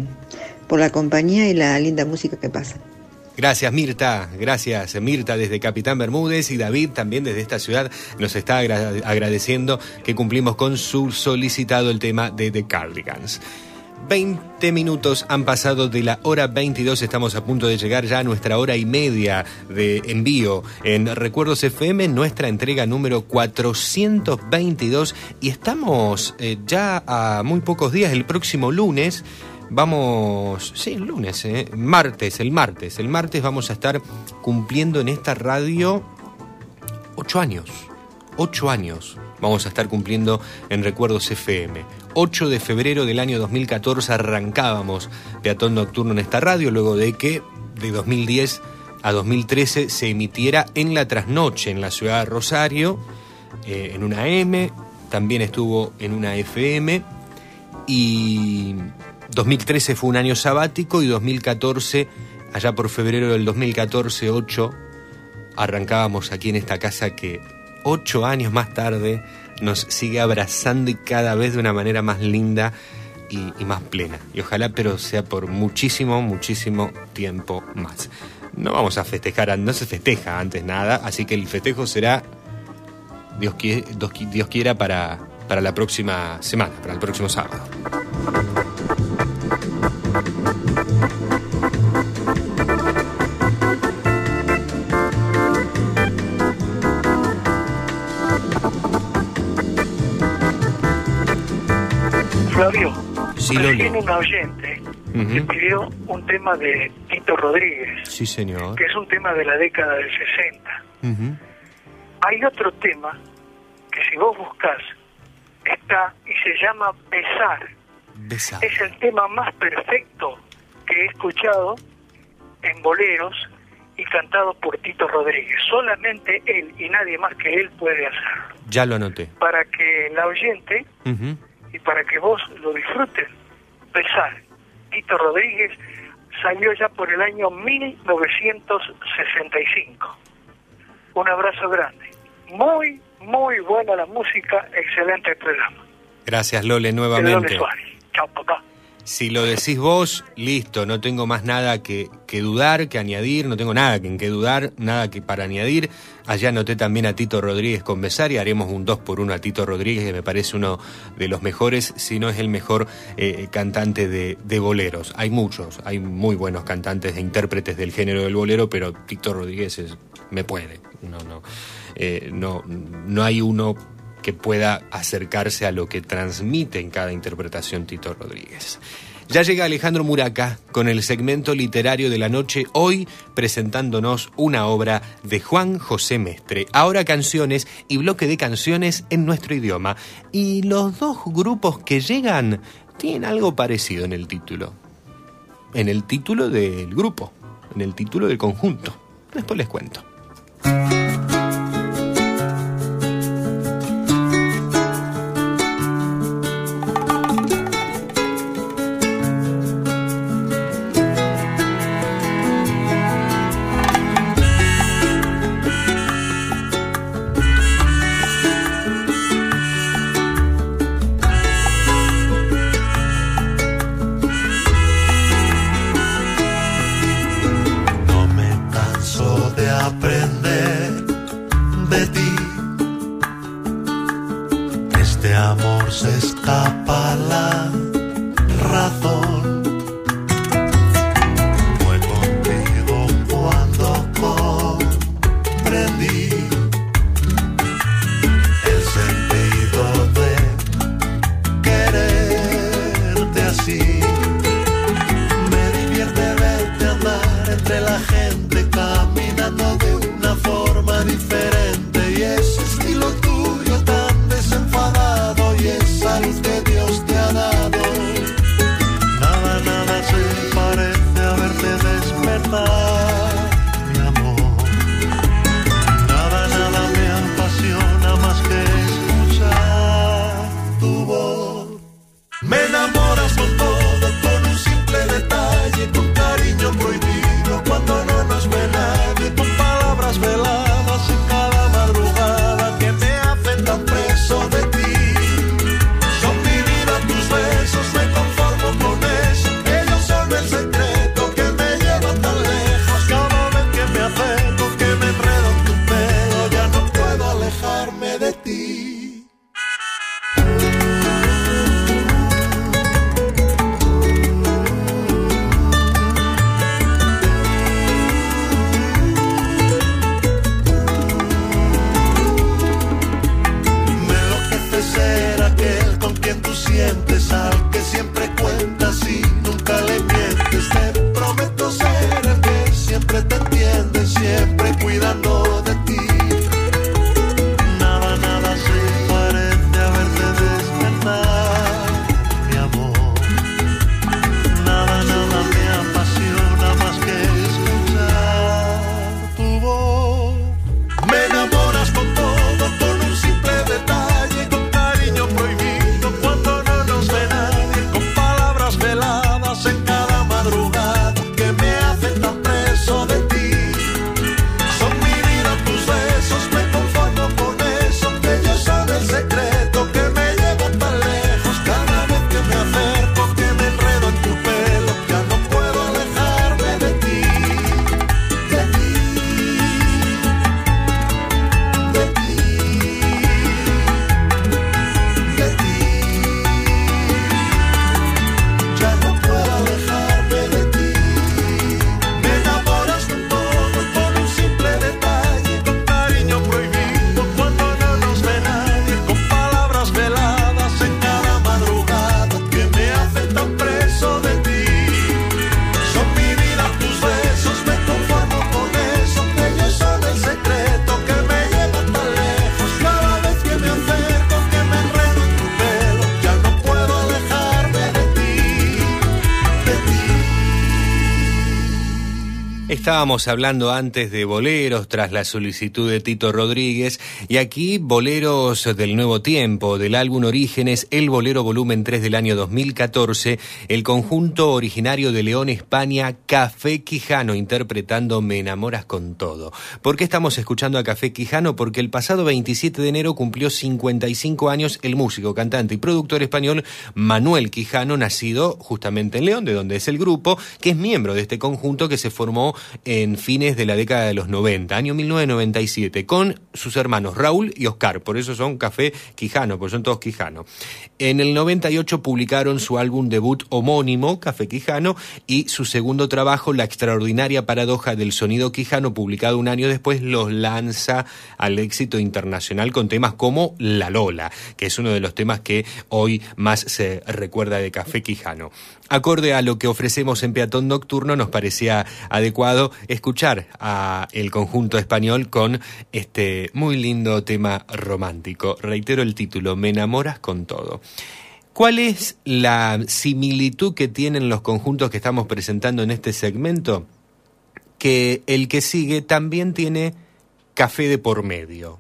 por la compañía y la linda música que pasan. Gracias Mirta, gracias Mirta desde Capitán Bermúdez. Y David también desde esta ciudad nos está agra- agradeciendo que cumplimos con su solicitado el tema de The Cardigans. 20 minutos han pasado de la hora 22, estamos a punto de llegar ya a nuestra hora y media de envío en Recuerdos FM, nuestra entrega número 422 y estamos eh, ya a muy pocos días, el próximo lunes vamos, sí, el lunes, eh, martes, el martes, el martes vamos a estar cumpliendo en esta radio ocho años, ocho años vamos a estar cumpliendo en Recuerdos FM. 8 de febrero del año 2014 arrancábamos Peatón Nocturno en esta radio, luego de que de 2010 a 2013 se emitiera en la trasnoche en la ciudad de Rosario, eh, en una M, también estuvo en una FM y 2013 fue un año sabático y 2014, allá por febrero del 2014, 8, arrancábamos aquí en esta casa que ocho años más tarde nos sigue abrazando y cada vez de una manera más linda y, más plena. Y ojalá, pero sea por muchísimo, muchísimo tiempo más. No vamos a festejar, no se festeja antes nada, así que el festejo será, Dios, Dios quiera, para, para la próxima semana, para el próximo sábado. Flavio, Sí, recién un oyente Ujú. me pidió un tema de Tito Rodríguez, Sí, señor. que es un tema de la década del 60. Ujú. Hay otro tema que si vos buscás está y se llama Besar. Besar. Es el tema más perfecto que he escuchado en boleros y cantado por Tito Rodríguez. Solamente él y nadie más que él puede hacerlo. Ya lo anoté. Para que la oyente y para que vos lo disfruten, Besar. Tito Rodríguez salió ya por el año 1965. Un abrazo grande. Muy, muy buena la música, excelente el programa. Gracias, Lole, nuevamente. Lole Suárez. Chao, papá. Si lo decís vos, listo, no tengo más nada que, que dudar, que añadir, no tengo nada que, en que dudar, nada que para añadir. Allá anoté también a Tito Rodríguez con Besar y haremos un 2 por 1 a Tito Rodríguez, que me parece uno de los mejores, si no es el mejor eh, cantante de, de boleros. Hay muchos, hay muy buenos cantantes e intérpretes del género del bolero, pero Tito Rodríguez es- me puede. No, no, eh, no, no hay uno que pueda acercarse a lo que transmite en cada interpretación Tito Rodríguez. Ya llega Alejandro Muraca con el segmento literario de la noche, hoy presentándonos una obra de Juan José Mestre. Ahora canciones y bloque de canciones en nuestro idioma. Y los dos grupos que llegan tienen algo parecido en el título. En el título del grupo, en el título del conjunto. Después les cuento. Estábamos hablando antes de boleros tras la solicitud de Tito Rodríguez y aquí boleros del nuevo tiempo, del álbum Orígenes, el bolero volumen 3 del año 2014, el conjunto originario de León, España, Café Quijano, interpretando Me enamoras con todo. ¿Por qué estamos escuchando a Café Quijano? Porque el pasado 27 de enero cumplió 55 años el músico, cantante y productor español Manuel Quijano, nacido justamente en León, de donde es el grupo, que es miembro de este conjunto que se formó en fines de la década de los 90, año 1997, con sus hermanos Raúl y Oscar, por eso son Café Quijano, porque son todos Quijano. En el 98 publicaron su álbum debut homónimo, Café Quijano, y su segundo trabajo, La extraordinaria paradoja del sonido quijano, publicado un año después, los lanza al éxito internacional con temas como La Lola, que es uno de los temas que hoy más se recuerda de Café Quijano. Acorde a lo que ofrecemos en Peatón Nocturno, nos parecía adecuado escuchar a el conjunto español con este muy lindo tema romántico. Reitero el título, Me enamoras con todo. ¿Cuál es la similitud que tienen los conjuntos que estamos presentando en este segmento? Que el que sigue también tiene café de por medio.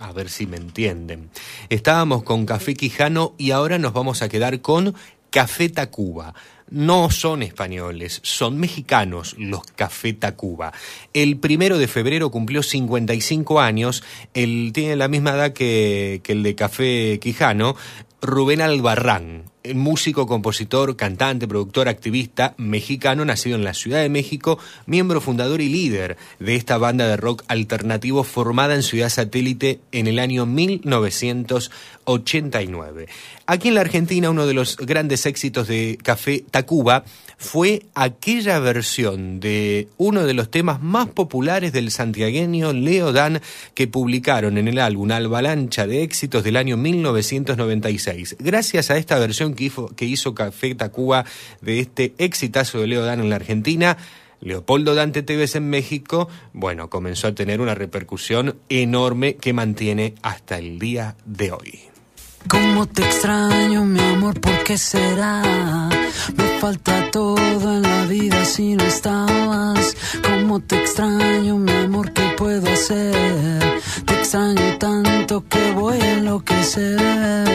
A ver si me entienden. Estábamos con Café Quijano y ahora nos vamos a quedar con Café Tacuba. No son españoles, son mexicanos los Café Tacuba. El primero de febrero cumplió 55 años, él tiene la misma edad que, que el de Café Quijano, Rubén Albarrán, músico, compositor, cantante, productor, activista mexicano, nacido en la Ciudad de México, miembro fundador y líder de esta banda de rock alternativo formada en Ciudad Satélite en el año 1989. Aquí en la Argentina uno de los grandes éxitos de Café Tacuba fue aquella versión de uno de los temas más populares del santiagueño Leo Dan que publicaron en el álbum Avalancha de éxitos del año 1996. Gracias a esta versión que hizo, que hizo Café Tacuba de este exitazo de Leo Dan en la Argentina, Leopoldo Dante Tevez en México, bueno, comenzó a tener una repercusión enorme que mantiene hasta el día de hoy. Cómo te extraño, mi amor, ¿por qué será? Me falta todo en la vida si no estabas. Cómo te extraño, mi amor, ¿qué puedo hacer? Te extraño tanto que voy a enloquecer.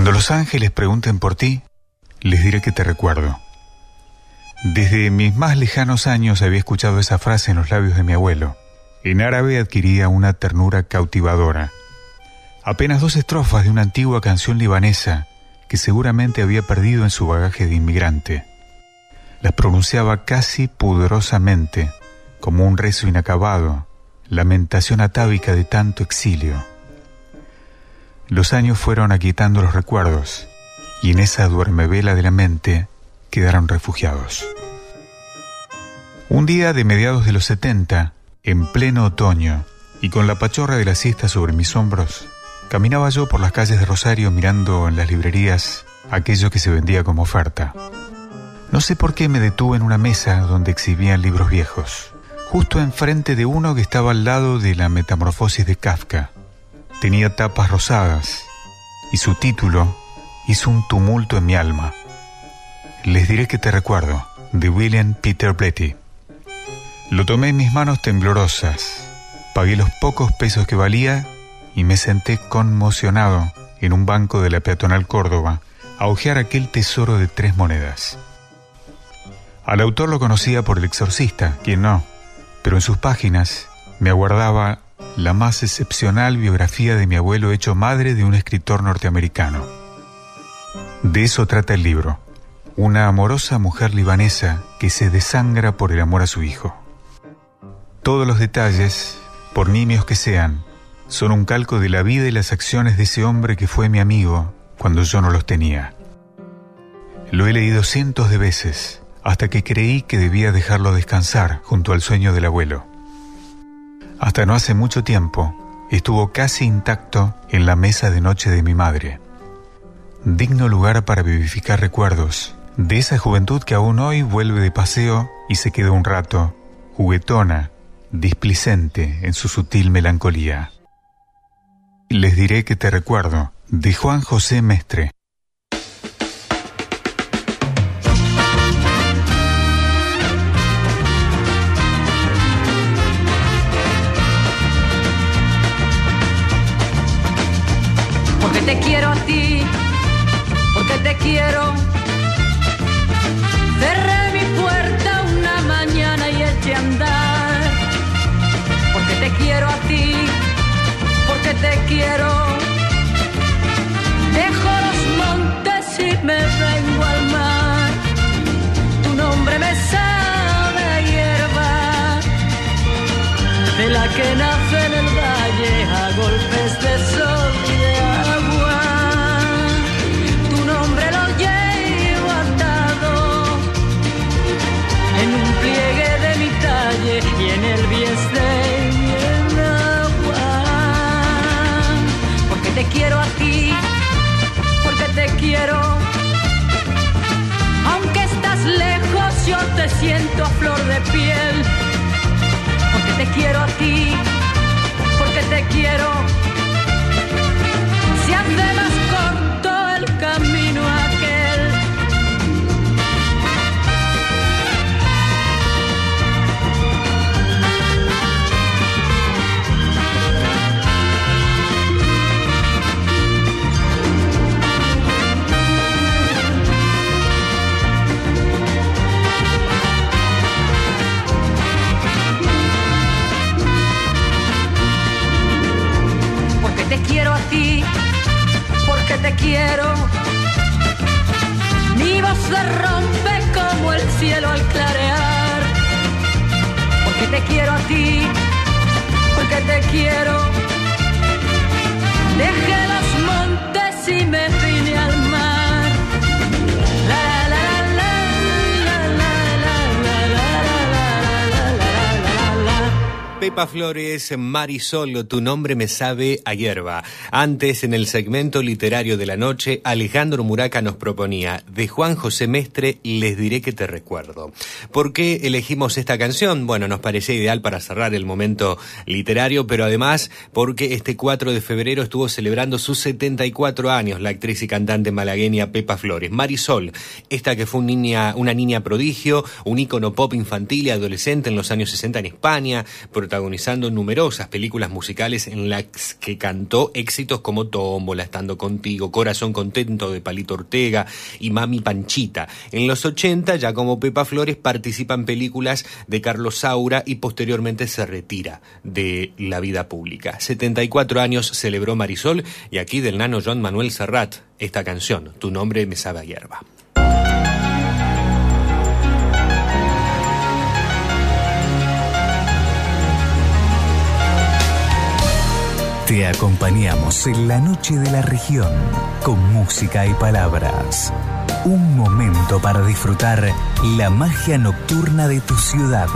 Cuando los ángeles pregunten por ti, les diré que te recuerdo. Desde mis más lejanos años había escuchado esa frase en los labios de mi abuelo. En árabe adquiría una ternura cautivadora. Apenas dos estrofas de una antigua canción libanesa que seguramente había perdido en su bagaje de inmigrante. Las pronunciaba casi pudorosamente, como un rezo inacabado, lamentación atávica de tanto exilio. Los años fueron aquietando los recuerdos y en esa duermevela de la mente quedaron refugiados. Un día de mediados de los 70, en pleno otoño, y con la pachorra de la siesta sobre mis hombros, caminaba yo por las calles de Rosario mirando en las librerías aquello que se vendía como oferta. No sé por qué me detuve en una mesa donde exhibían libros viejos, justo enfrente de uno que estaba al lado de la Metamorfosis de Kafka. Tenía tapas rosadas y su título hizo un tumulto en mi alma. Les diré que te recuerdo, de William Peter Blatty. Lo tomé en mis manos temblorosas, pagué los pocos pesos que valía y me senté conmocionado en un banco de la peatonal Córdoba a hojear aquel tesoro de tres monedas. Al autor lo conocía por el exorcista, quien no, pero en sus páginas me aguardaba la más excepcional biografía de mi abuelo hecho madre de un escritor norteamericano. De eso trata el libro, una amorosa mujer libanesa que se desangra por el amor a su hijo. Todos los detalles, por nimios que sean, son un calco de la vida y las acciones de ese hombre que fue mi amigo cuando yo no los tenía. Lo he leído cientos de veces, hasta que creí que debía dejarlo descansar junto al sueño del abuelo. Hasta no hace mucho tiempo, estuvo casi intacto en la mesa de noche de mi madre. Digno lugar para vivificar recuerdos de esa juventud que aún hoy vuelve de paseo y se queda un rato, juguetona, displicente en su sutil melancolía. Les diré que te recuerdo, de Juan José Mestre. De la te quiero. Mi voz se rompe como el cielo al clarear, porque te quiero a ti, porque te quiero. Dejé los montes y me Pepa Flores, Marisol, tu nombre me sabe a hierba. Antes, en el segmento literario de la noche, Alejandro Muraca nos proponía, de Juan José Mestre, Les diré que te recuerdo. ¿Por qué elegimos esta canción? Bueno, nos parecía ideal para cerrar el momento literario, pero además porque este 4 de febrero estuvo celebrando sus 74 años la actriz y cantante malagueña Pepa Flores. Marisol, esta que fue una niña prodigio, un ícono pop infantil y adolescente en los años 60 en España, protagonizando numerosas películas musicales en las que cantó éxitos como Tómbola, Estando Contigo, Corazón Contento de Palito Ortega y Mami Panchita. En los 80, ya como Pepa Flores, participa en películas de Carlos Saura y posteriormente se retira de la vida pública. 74 años celebró Marisol y aquí del nano John Manuel Serrat, esta canción, Tu nombre me sabe a hierba. Te acompañamos en la noche de la región con música y palabras. Un momento para disfrutar la magia nocturna de tu ciudad.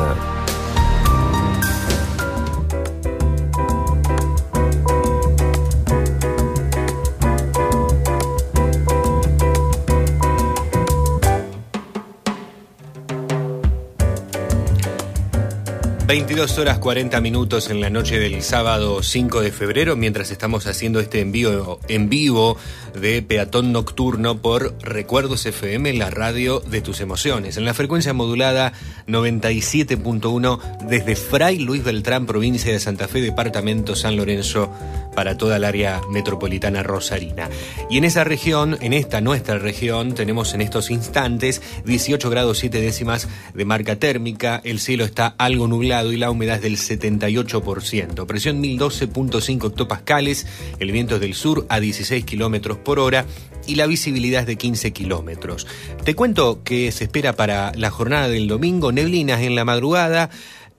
22 horas 40 minutos en la noche del sábado 5 de febrero, mientras estamos haciendo este envío en vivo de Peatón Nocturno por Recuerdos FM, la radio de tus emociones, en la frecuencia modulada 97.1 desde Fray Luis Beltrán, provincia de Santa Fe, departamento San Lorenzo, para toda el área metropolitana rosarina. Y en esa región, en esta nuestra región, tenemos en estos instantes 18 grados 7 décimas de marca térmica, el cielo está algo nublado y la humedad es del 78%. Presión 1012.5 hectopascales, el viento es del sur a 16 kilómetros por hora y la visibilidad es de 15 kilómetros. Te cuento que se espera para la jornada del domingo neblinas en la madrugada.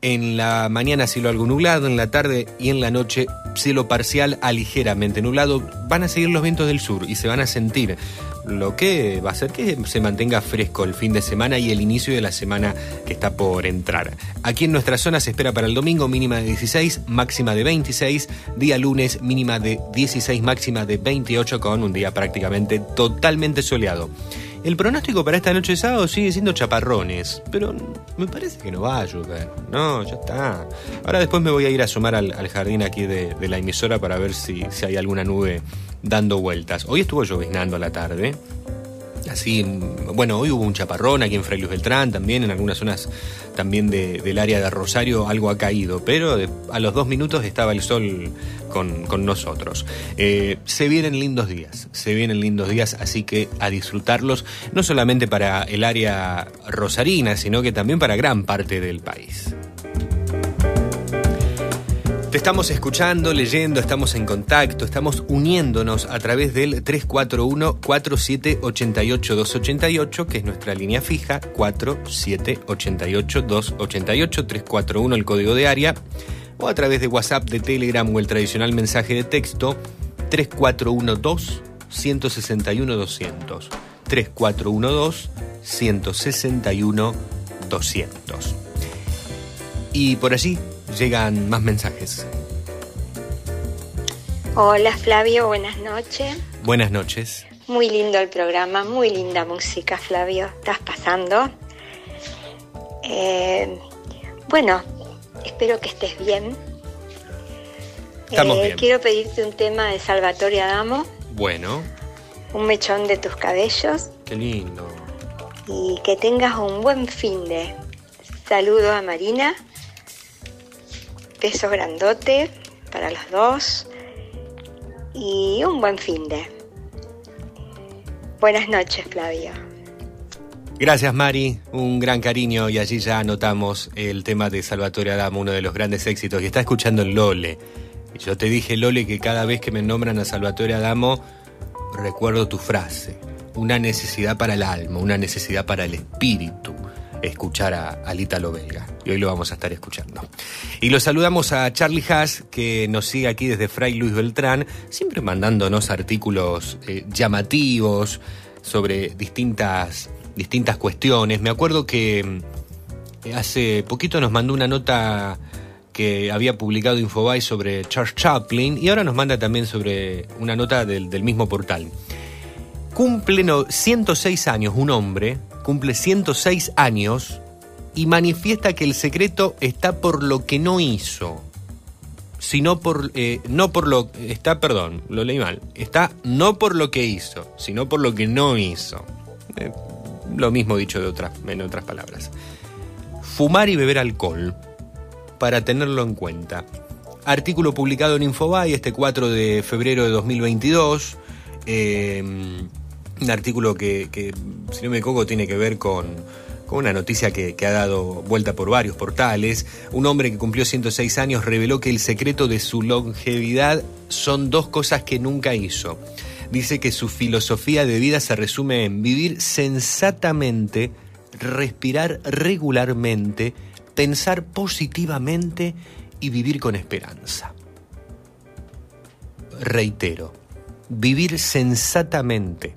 En la mañana cielo algo nublado, en la tarde y en la noche cielo parcial a ligeramente nublado. Van a seguir los vientos del sur y se van a sentir lo que va a hacer que se mantenga fresco el fin de semana y el inicio de la semana que está por entrar. Aquí en nuestra zona se espera para el domingo mínima de 16, máxima de 26, día lunes mínima de 16, máxima de 28 con un día prácticamente totalmente soleado. El pronóstico para esta noche de sábado sigue siendo chaparrones, pero me parece que no va a llover. No, ya está. Ahora después me voy a ir a asomar al, jardín aquí de, de la emisora para ver si, si hay alguna nube dando vueltas. Hoy estuvo lloviznando a la tarde. Así, bueno, hoy hubo un chaparrón aquí en Fray Luis Beltrán, también en algunas zonas también de- del área de Rosario algo ha caído, pero a los dos minutos estaba el sol con, con nosotros. Eh, se vienen lindos días, se vienen lindos días, así que a disfrutarlos, no solamente para el área rosarina, sino que también para gran parte del país. Te estamos escuchando, leyendo, estamos en contacto, estamos uniéndonos a través del 341-4788-288, que es nuestra línea fija, 4788-288, 341 el código de área, o a través de WhatsApp, de Telegram o el tradicional mensaje de texto, 3412-161-200. 3412-161-200. Y por allí llegan más mensajes. Hola Flavio, buenas noches. Buenas noches. Muy lindo el programa, muy linda música Flavio, estás pasando. Eh, bueno, espero que estés bien. Estamos Eh, bien. Quiero pedirte un tema de Salvatore Adamo, Bueno, un mechón de tus cabellos qué lindo. y que tengas un buen fin de. Saludo a Marina, beso grandote para los dos y un buen fin de. Buenas noches Flavio. Gracias Mari, un gran cariño y allí ya anotamos el tema de Salvatore Adamo, uno de los grandes éxitos. Y está escuchando el Lole. Y yo te dije, Lole, que cada vez que me nombran a Salvatore Adamo, recuerdo tu frase. Una necesidad para el alma, una necesidad para el espíritu. Escuchar a, al ítalo belga. Y hoy lo vamos a estar escuchando. Y lo saludamos a Charlie Haas, que nos sigue aquí desde Fray Luis Beltrán, siempre mandándonos artículos eh, llamativos sobre distintas, distintas cuestiones. Me acuerdo que mm, hace poquito nos mandó una nota que había publicado Infobae sobre Charles Chaplin y ahora nos manda también sobre una nota del, del mismo portal. Cumple no- 106 años un hombre, cumple 106 años y manifiesta que el secreto está por lo que no hizo, sino por eh, no por lo está, perdón, lo leí mal, está no por lo que hizo, sino por lo que no hizo. Eh, lo mismo dicho de otras, en otras palabras. Fumar y beber alcohol, para tenerlo en cuenta. Artículo publicado en Infobae este 4 de febrero de 2022. eh, un artículo que, si no me equivoco, tiene que ver con, una noticia que ha dado vuelta por varios portales. Un hombre que cumplió 106 años reveló que el secreto de su longevidad son dos cosas que nunca hizo. Dice que su filosofía de vida se resume en vivir sensatamente, respirar regularmente, pensar positivamente y vivir con esperanza. Reitero, vivir sensatamente,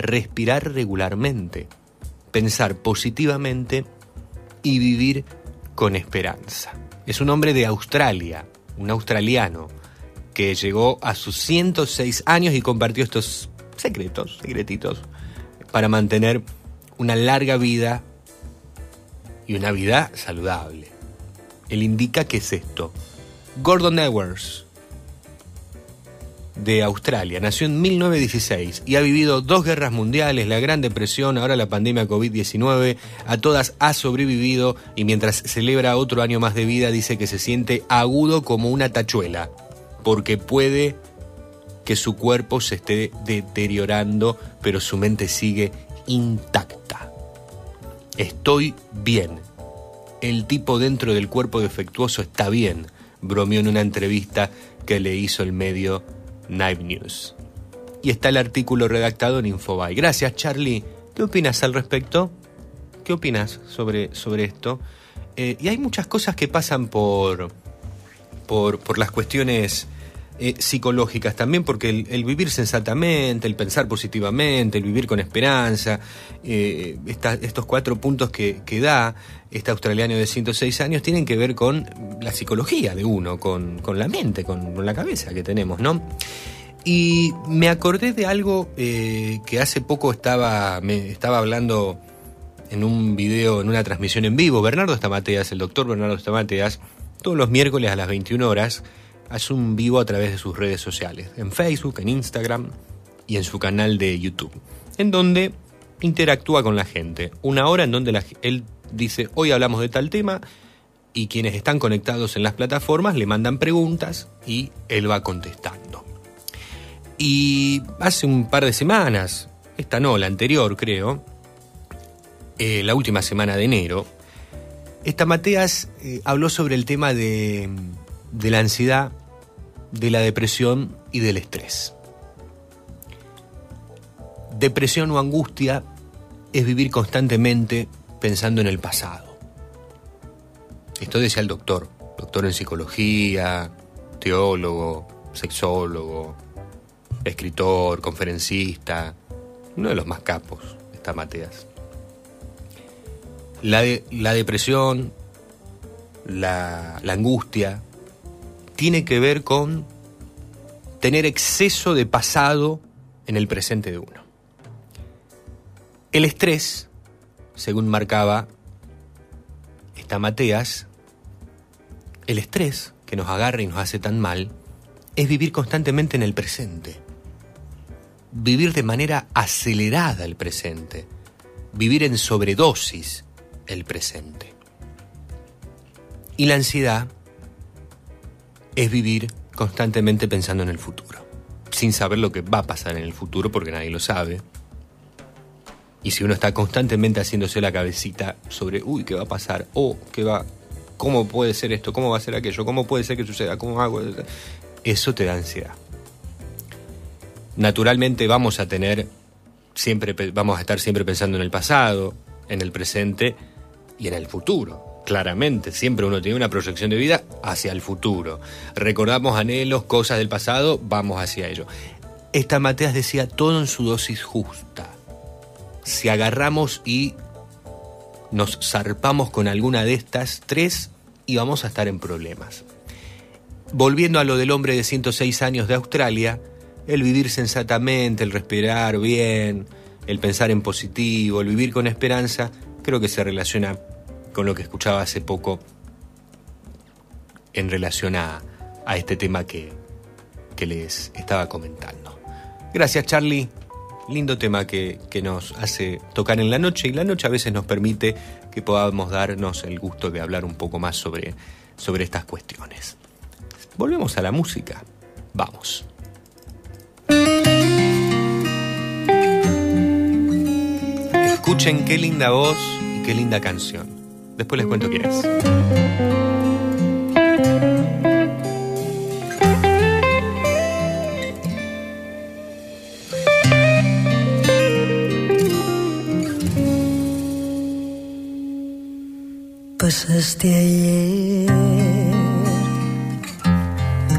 respirar regularmente, pensar positivamente y vivir con esperanza. Es un hombre de Australia, un australiano, que llegó a sus 106 años y compartió estos secretos, secretitos, para mantener una larga vida y una vida saludable. Él indica que es esto. Gordon Edwards, de Australia, nació en 1916 y ha vivido dos guerras mundiales, la Gran Depresión, ahora la pandemia COVID-19, a todas ha sobrevivido y mientras celebra otro año más de vida dice que se siente agudo como una tachuela, porque puede que su cuerpo se esté deteriorando, pero su mente sigue intacta. Estoy bien. El tipo dentro del cuerpo defectuoso está bien, bromeó en una entrevista que le hizo el medio Night News. Y está el artículo redactado en Infobae. Gracias, Charlie. ¿Qué opinas al respecto? ¿Qué opinas sobre, sobre esto? Eh, y hay muchas cosas que pasan por, por, por las cuestiones eh, psicológicas también, porque el, vivir sensatamente, el pensar positivamente, el vivir con esperanza, eh, estos cuatro puntos que, da este australiano de 106 años tienen que ver con la psicología de uno, con, con la mente, con, la cabeza que tenemos, ¿no? Y me acordé de algo eh, que hace poco estaba, me estaba hablando en un video, en una transmisión en vivo. Bernardo Stamateas, el doctor Bernardo Stamateas, todos los miércoles a las 21 horas, hace un vivo a través de sus redes sociales, en Facebook, en Instagram y en su canal de YouTube, en donde interactúa con la gente. Una hora en donde él dice, hoy hablamos de tal tema, y quienes están conectados en las plataformas le mandan preguntas y él va contestando. Y hace un par de semanas, esta no, la anterior creo, eh, la última semana de enero, esta Mateas eh, habló sobre el tema de la ansiedad, de la depresión y del estrés. Depresión o angustia es vivir constantemente pensando en el pasado. Esto decía el doctor, doctor en psicología, teólogo, sexólogo, escritor, conferencista, uno de los más capos, está Mateas. La, la depresión, la, la angustia, tiene que ver con tener exceso de pasado en el presente de uno. El estrés, según marcaba esta Mateas, el estrés que nos agarra y nos hace tan mal es vivir constantemente en el presente. Vivir de manera acelerada el presente. Vivir en sobredosis el presente. Y la ansiedad es vivir constantemente pensando en el futuro, sin saber lo que va a pasar en el futuro porque nadie lo sabe. Y si uno está constantemente haciéndose la cabecita sobre, uy, ¿qué va a pasar? O, ¿qué va? ¿Cómo puede ser esto? ¿Cómo va a ser aquello? ¿Cómo puede ser que suceda? ¿Cómo hago? Eso te da ansiedad. Naturalmente vamos a tener siempre, vamos a estar siempre pensando en el pasado, en el presente y en el futuro. Claramente, siempre uno tiene una proyección de vida hacia el futuro. Recordamos anhelos, cosas del pasado, vamos hacia ello. Esta Mateas decía todo en su dosis justa. Si agarramos y nos zarpamos con alguna de estas tres, y vamos a estar en problemas. Volviendo a lo del hombre de 106 años de Australia, el vivir sensatamente, el respirar bien, el pensar en positivo, el vivir con esperanza, creo que se relaciona con lo que escuchaba hace poco en relación a, a este tema que, que les estaba comentando. Gracias Charlie, lindo tema que, que nos hace tocar en la noche y la noche a veces nos permite que podamos darnos el gusto de hablar un poco más sobre, sobre estas cuestiones. Volvemos a la música. Vamos. Escuchen qué linda voz y qué linda canción. Después les cuento quién es. Pasaste ayer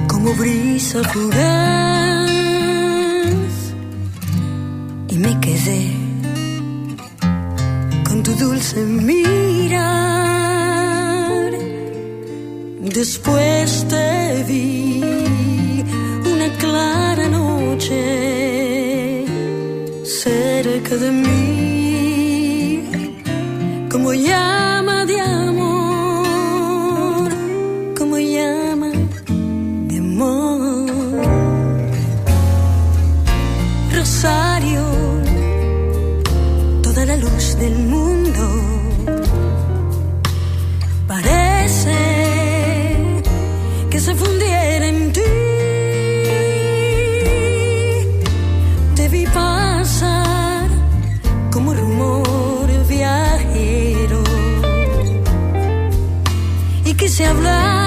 como brisa fugaz y me quedé tu dulce mirar. Después te vi una clara noche cerca de mí como llama de amor, como llama de amor. Rosario, toda la luz del mundo y quise hablar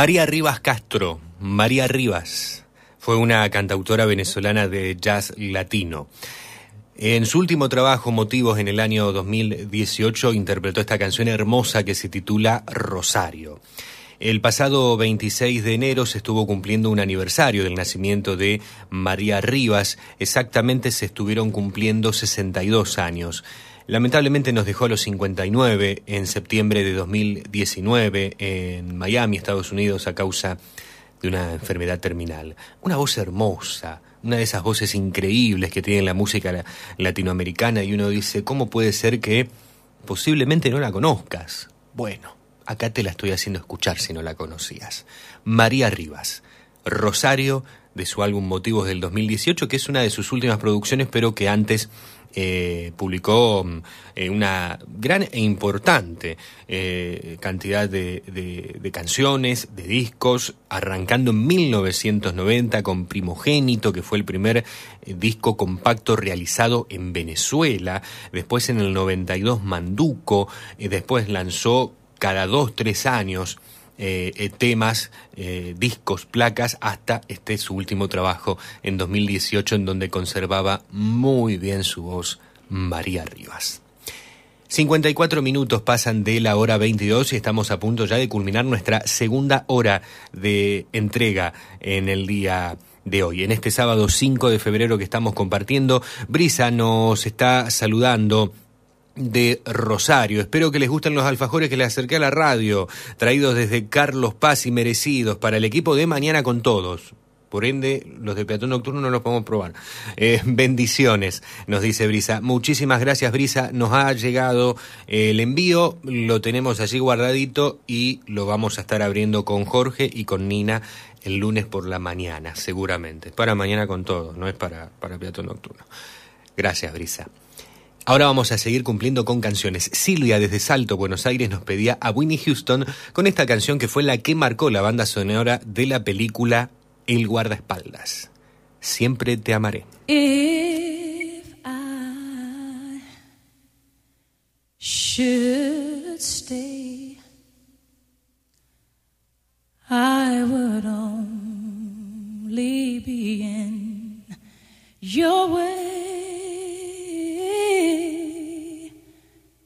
María Rivas Castro, María Rivas, fue una cantautora venezolana de jazz latino. En su último trabajo, Motivos, en el año 2018, interpretó esta canción hermosa que se titula Rosario. El pasado 26 de enero se estuvo cumpliendo un aniversario del nacimiento de María Rivas. Exactamente se estuvieron cumpliendo 62 años. Lamentablemente nos dejó a los 59 en septiembre de 2019 en Miami, Estados Unidos, a causa de una enfermedad terminal. Una voz hermosa, una de esas voces increíbles que tiene la música la- latinoamericana y uno dice, ¿cómo puede ser que posiblemente no la conozcas? Bueno, acá te la estoy haciendo escuchar si no la conocías. María Rivas, Rosario, de su álbum Motivos del 2018, que es una de sus últimas producciones, pero que antes eh, publicó eh, una gran e importante eh, cantidad de, de- canciones, de discos, arrancando en 1990 con Primogénito, que fue el primer eh, disco compacto realizado en Venezuela, después en el 92 Manduco, después lanzó cada dos, tres años eh, temas, eh, discos, placas, hasta este su último trabajo en 2018, en donde conservaba muy bien su voz María Rivas. 54 minutos pasan de la hora 22 y estamos a punto ya de culminar nuestra segunda hora de entrega en el día de hoy. En este sábado 5 de febrero que estamos compartiendo, Brisa nos está saludando de Rosario. Espero que les gusten los alfajores que les acerqué a la radio, traídos desde Carlos Paz y merecidos para el equipo de Mañana con Todos. Por ende, los de Peatón Nocturno no los podemos probar. Eh, bendiciones, nos dice Brisa. Muchísimas gracias, Brisa. Nos ha llegado eh, el envío, lo tenemos allí guardadito y lo vamos a estar abriendo con Jorge y con Nina el lunes por la mañana, seguramente. Para mañana con todos, no es para, para Peatón Nocturno. Gracias, Brisa. Ahora vamos a seguir cumpliendo con canciones. Silvia desde Salto, Buenos Aires, nos pedía a Winnie Houston con esta canción que fue la que marcó la banda sonora de la película El guardaespaldas. Siempre te amaré.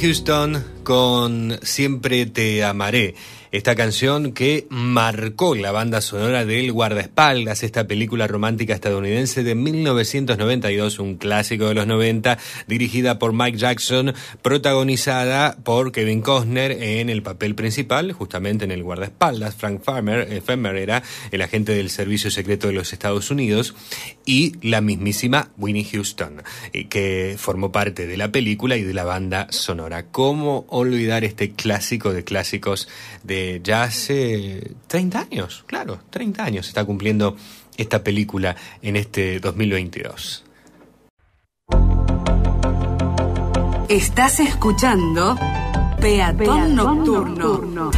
Houston con Siempre te amaré. Esta canción que marcó la banda sonora del Guardaespaldas, esta película romántica estadounidense de 1992, un clásico de los 90, dirigida por Mike Jackson, protagonizada por Kevin Costner en el papel principal, justamente en el Guardaespaldas. Frank Farmer, eh, era el agente del Servicio Secreto de los Estados Unidos y la mismísima Winnie Houston, eh, que formó parte de la película y de la banda sonora. ¿Cómo olvidar este clásico de clásicos de ya hace 30 años? Claro, 30 años está cumpliendo esta película en este 2022. Estás escuchando Peatón, Nocturno.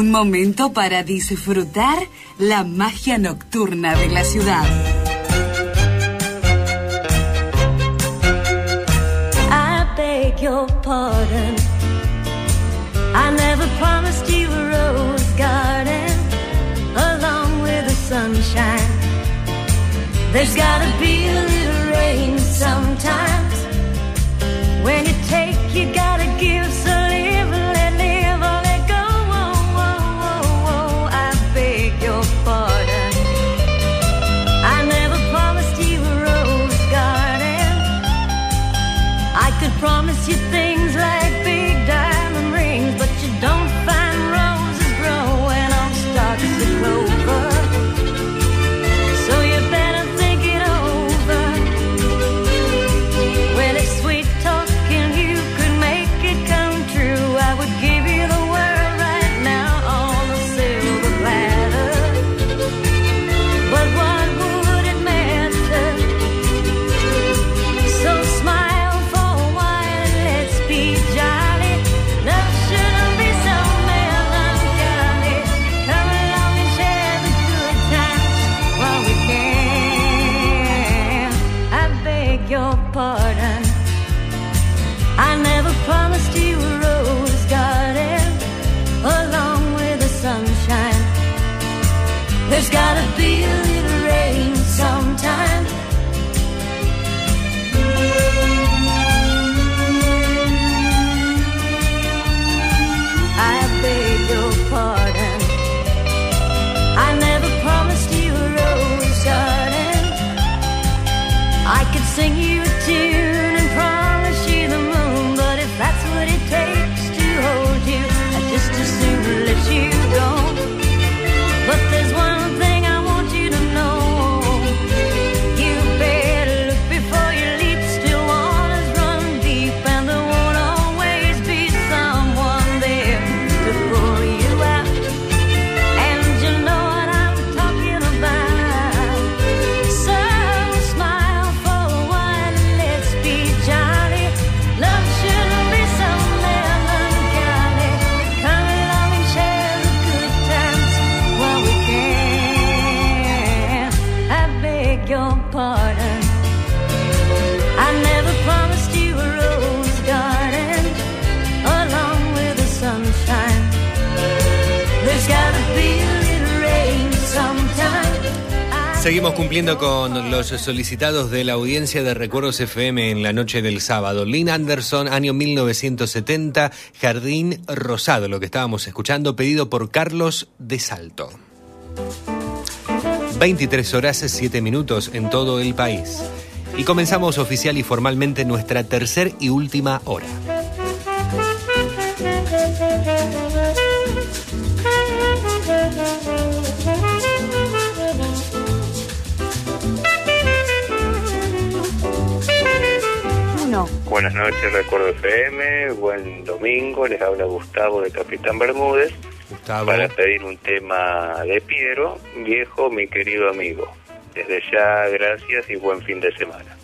Un momento para disfrutar la magia nocturna de la ciudad. I beg your pardon. I never promised you a rose garden along with the sunshine. There's gotta be a little rain sometimes. When you take, you gotta give. So Cumpliendo con los solicitados de la audiencia de Recuerdos FM en la noche del sábado. Lynn Anderson, año 1970, Jardín Rosado, lo que estábamos escuchando, pedido por Carlos de Salto. 23 horas 7 minutos en todo el país. Y comenzamos oficial y formalmente nuestra tercer y última hora. Buenas noches, Recuerdo FM. Buen domingo. Les habla Gustavo de Capitán Bermúdez. Para pedir un tema de Piero, viejo, mi querido amigo. Desde ya, gracias y buen fin de semana.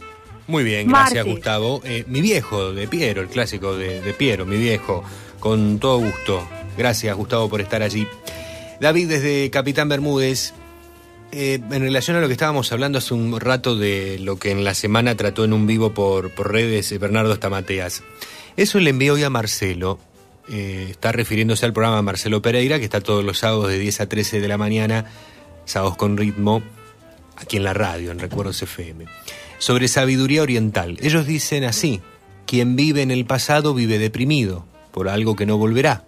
Muy bien, gracias. Gustavo. Eh, mi viejo de Piero, el clásico de, de Piero, mi viejo, con todo gusto. Gracias Gustavo por estar allí. David desde Capitán Bermúdez. Eh, en relación a lo que estábamos hablando hace un rato de lo que en la semana trató en un vivo por, redes Bernardo Stamateas. Eso le envió hoy a Marcelo. eh, está refiriéndose al programa Marcelo Pereira, que está todos los sábados de 10 a 13 de la mañana, sábados con ritmo, aquí en la radio, en Recuerdos FM. Sobre sabiduría oriental. Ellos dicen así, quien vive en el pasado vive deprimido por algo que no volverá.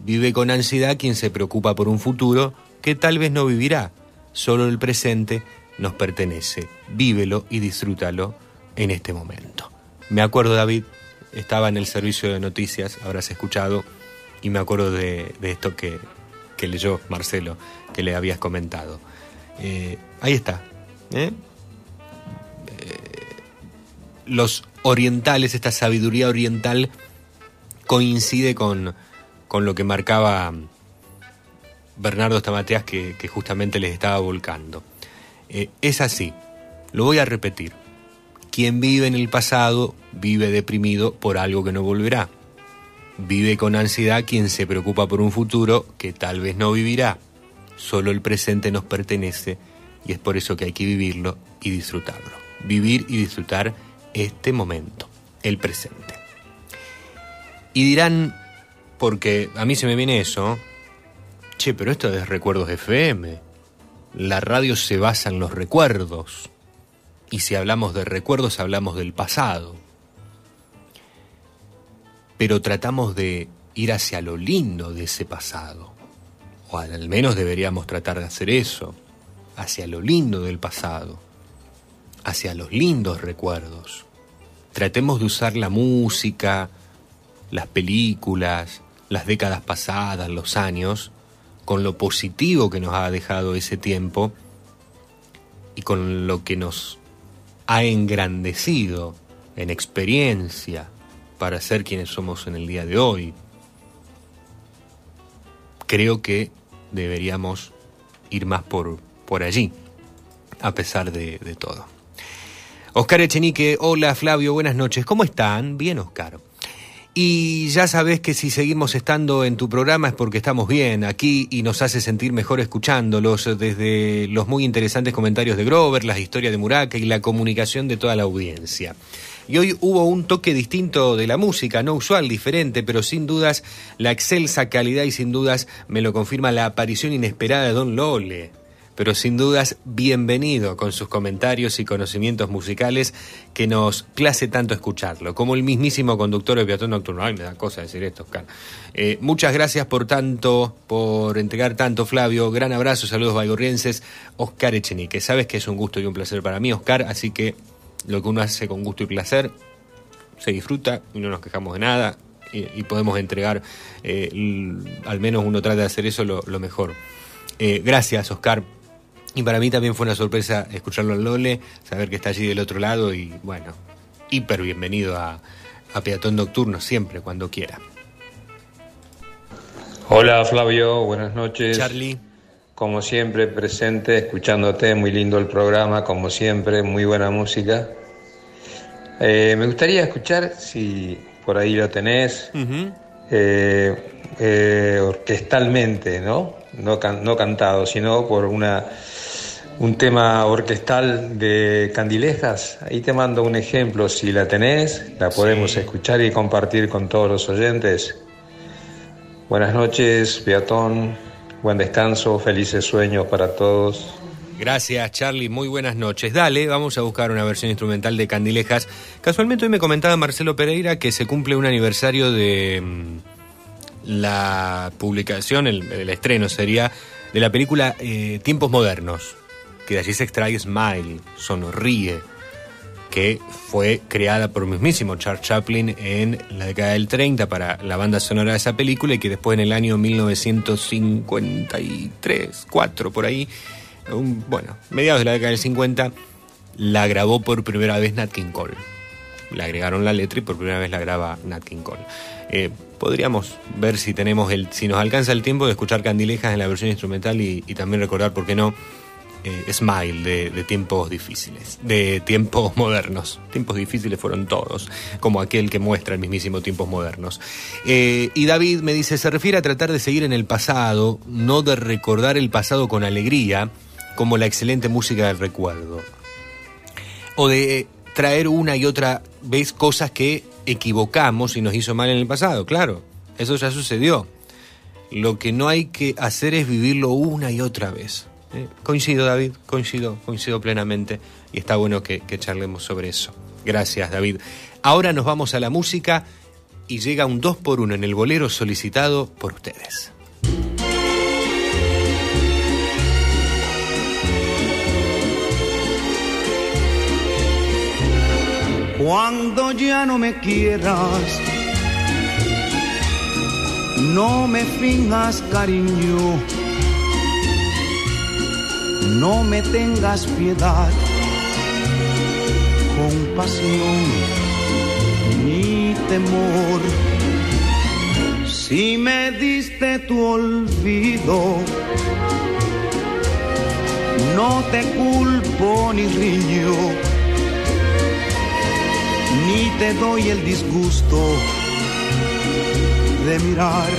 Vive con ansiedad quien se preocupa por un futuro que tal vez no vivirá. Solo el presente nos pertenece. Vívelo y disfrútalo en este momento. Me acuerdo, David, estaba en el servicio de noticias, habrás escuchado, y me acuerdo de, esto que, que leyó Marcelo, que le habías comentado. Eh, ahí está. ¿eh? Eh, los orientales, esta sabiduría oriental coincide con, con lo que marcaba Bernardo Stamateas que, justamente les estaba volcando. Eh, es así, lo voy a repetir. Quien vive en el pasado vive deprimido por algo que no volverá. Vive con ansiedad quien se preocupa por un futuro que tal vez no vivirá. Solo el presente nos pertenece y es por eso que hay que vivirlo y disfrutarlo. Vivir y disfrutar este momento, el presente. Y dirán, porque a mí se me viene eso, che, pero esto es Recuerdos FM. La radio se basa en los recuerdos. Y si hablamos de recuerdos, hablamos del pasado. Pero tratamos de ir hacia lo lindo de ese pasado. O al menos deberíamos tratar de hacer eso. Hacia lo lindo del pasado. Hacia los lindos recuerdos. Tratemos de usar la música, las películas, las décadas pasadas, los años, con lo positivo que nos ha dejado ese tiempo y con lo que nos ha engrandecido en experiencia para ser quienes somos en el día de hoy. Creo que deberíamos ir más por, por allí, a pesar de, de todo. Oscar Echenique, hola Flavio, buenas noches. ¿Cómo están? Bien, Oscar. Y ya sabes que si seguimos estando en tu programa es porque estamos bien aquí y nos hace sentir mejor escuchándolos desde los muy interesantes comentarios de Grover, las historias de Muraca y la comunicación de toda la audiencia. Y hoy hubo un toque distinto de la música, no usual, diferente, pero sin dudas la excelsa calidad y sin dudas me lo confirma la aparición inesperada de Don Lole pero sin dudas bienvenido con sus comentarios y conocimientos musicales que nos place tanto escucharlo, como el mismísimo conductor de Peatón Nocturno. Ay, me da cosa decir esto, Oscar. Eh, muchas gracias por tanto, por entregar tanto, Flavio. Gran abrazo, saludos baigorrienses. Oscar Echenique, sabes que es un gusto y un placer para mí, Oscar, así que lo que uno hace con gusto y placer se disfruta y no nos quejamos de nada y, podemos entregar, eh, al menos uno trata de hacer eso lo, lo mejor. Eh, gracias, Oscar. Y para mí también fue una sorpresa escucharlo al Lole, saber que está allí del otro lado y bueno, hiper bienvenido a, a Peatón Nocturno siempre, cuando quiera. Hola Flavio, buenas noches. Charlie. Como siempre, presente, escuchándote, muy lindo el programa, como siempre, muy buena música. Eh, me gustaría escuchar, si por ahí lo tenés, eh, eh, orquestalmente, ¿no? No, can- no cantado, sino por una, un tema orquestal de Candilejas. Ahí te mando un ejemplo, si la tenés, la podemos escuchar y compartir con todos los oyentes. Buenas noches, peatón, buen descanso, felices sueños para todos. Gracias, Charlie. Muy buenas noches. Dale, vamos a buscar una versión instrumental de Candilejas. Casualmente hoy me comentaba Marcelo Pereira que se cumple un aniversario de mm, la publicación, el, el estreno sería, de la película eh, Tiempos Modernos, que de allí se extrae Smile, Sonríe, que fue creada por mismísimo Charles Chaplin en la década del 30 para la banda sonora de esa película y que después en el año 1953, 4 por ahí, un- bueno, mediados de la década del 50, la grabó por primera vez Nat King Cole. Le agregaron la letra y por primera vez la graba Nat King Cole. Eh, podríamos ver si tenemos el, si nos alcanza el tiempo de escuchar Candilejas en la versión instrumental y, y también recordar, ¿por qué no? Eh, Smile de, tiempos difíciles, de tiempos modernos. Tiempos difíciles fueron todos, como aquel que muestra el mismísimo tiempos modernos. Eh, y David me dice, se refiere a tratar de seguir en el pasado, no de recordar el pasado con alegría, como la excelente música del recuerdo. O de traer una y otra vez cosas que equivocamos y nos hizo mal en el pasado, claro, eso ya sucedió. Lo que no hay que hacer es vivirlo una y otra vez. ¿Eh? Coincido, David, coincido, coincido plenamente y está bueno que, charlemos sobre eso. Gracias, David. Ahora nos vamos a la música y llega un 2 por 1 en el bolero solicitado por ustedes. Cuando ya no me quieras, no me finjas cariño, no me tengas piedad, compasión ni temor. Si me diste tu olvido, no te culpo ni riño ni te doy el disgusto de mirar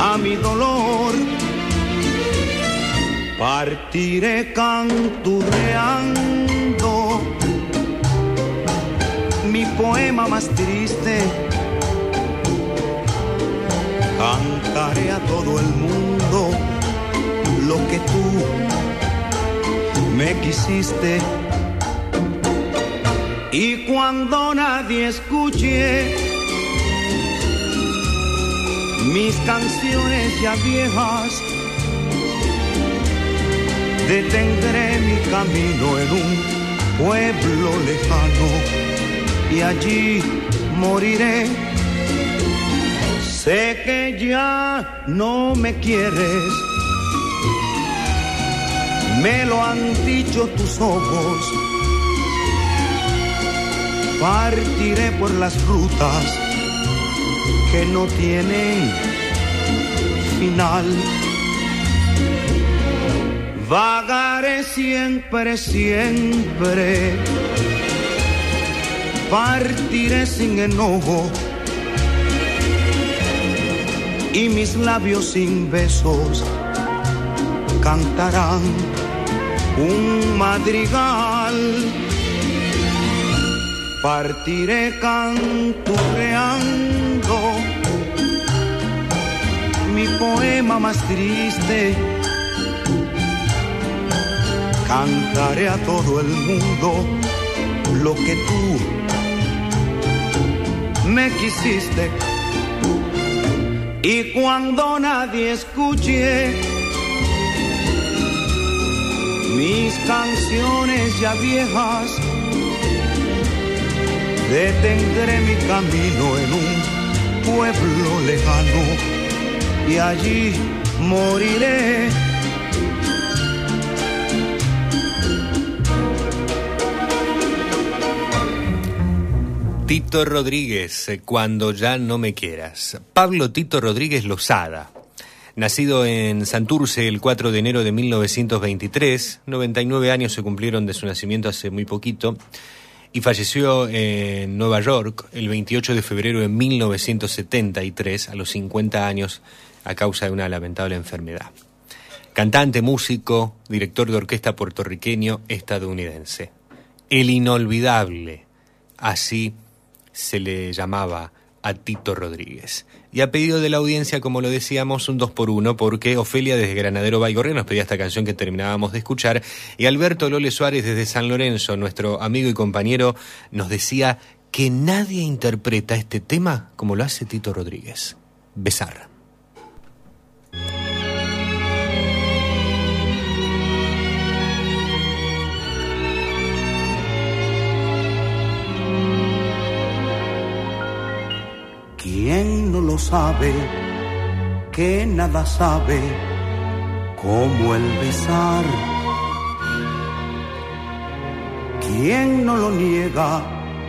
a mi dolor. Partiré canturreando mi poema más triste. Cantaré a todo el mundo lo que tú me quisiste. Y cuando nadie escuche mis canciones ya viejas, detendré mi camino en un pueblo lejano y allí moriré. Sé que ya no me quieres, me lo han dicho tus ojos partiré por las rutas que no tienen final. Vagaré siempre, siempre. Partiré sin enojo y mis labios sin besos cantarán un madrigal partiré canturreando mi poema más triste. Cantaré a todo el mundo lo que tú me quisiste. Y cuando nadie escuche mis canciones ya viejas, detendré mi camino en un pueblo lejano y allí moriré. Tito Rodríguez, eh, Cuando ya no me quieras. Pablo Tito Rodríguez Lozada. Nacido en Santurce el 4 de enero de 1923, 99 años se cumplieron de su nacimiento hace muy poquito, y falleció en Nueva York el 28 de febrero de 1973, a los 50 años, a causa de una lamentable enfermedad. Cantante, músico, director de orquesta puertorriqueño estadounidense. El inolvidable, así se le llamaba a Tito Rodríguez. Y a pedido de la audiencia, como lo decíamos, un 2 por 1 porque Ofelia desde Granadero Baigorria nos pedía esta canción que terminábamos de escuchar, y Alberto Lole Suárez desde San Lorenzo, nuestro amigo y compañero, nos decía que nadie interpreta este tema como lo hace Tito Rodríguez. Besar. ¿Quién no lo sabe? Que nada sabe como el besar. ¿Quién no lo niega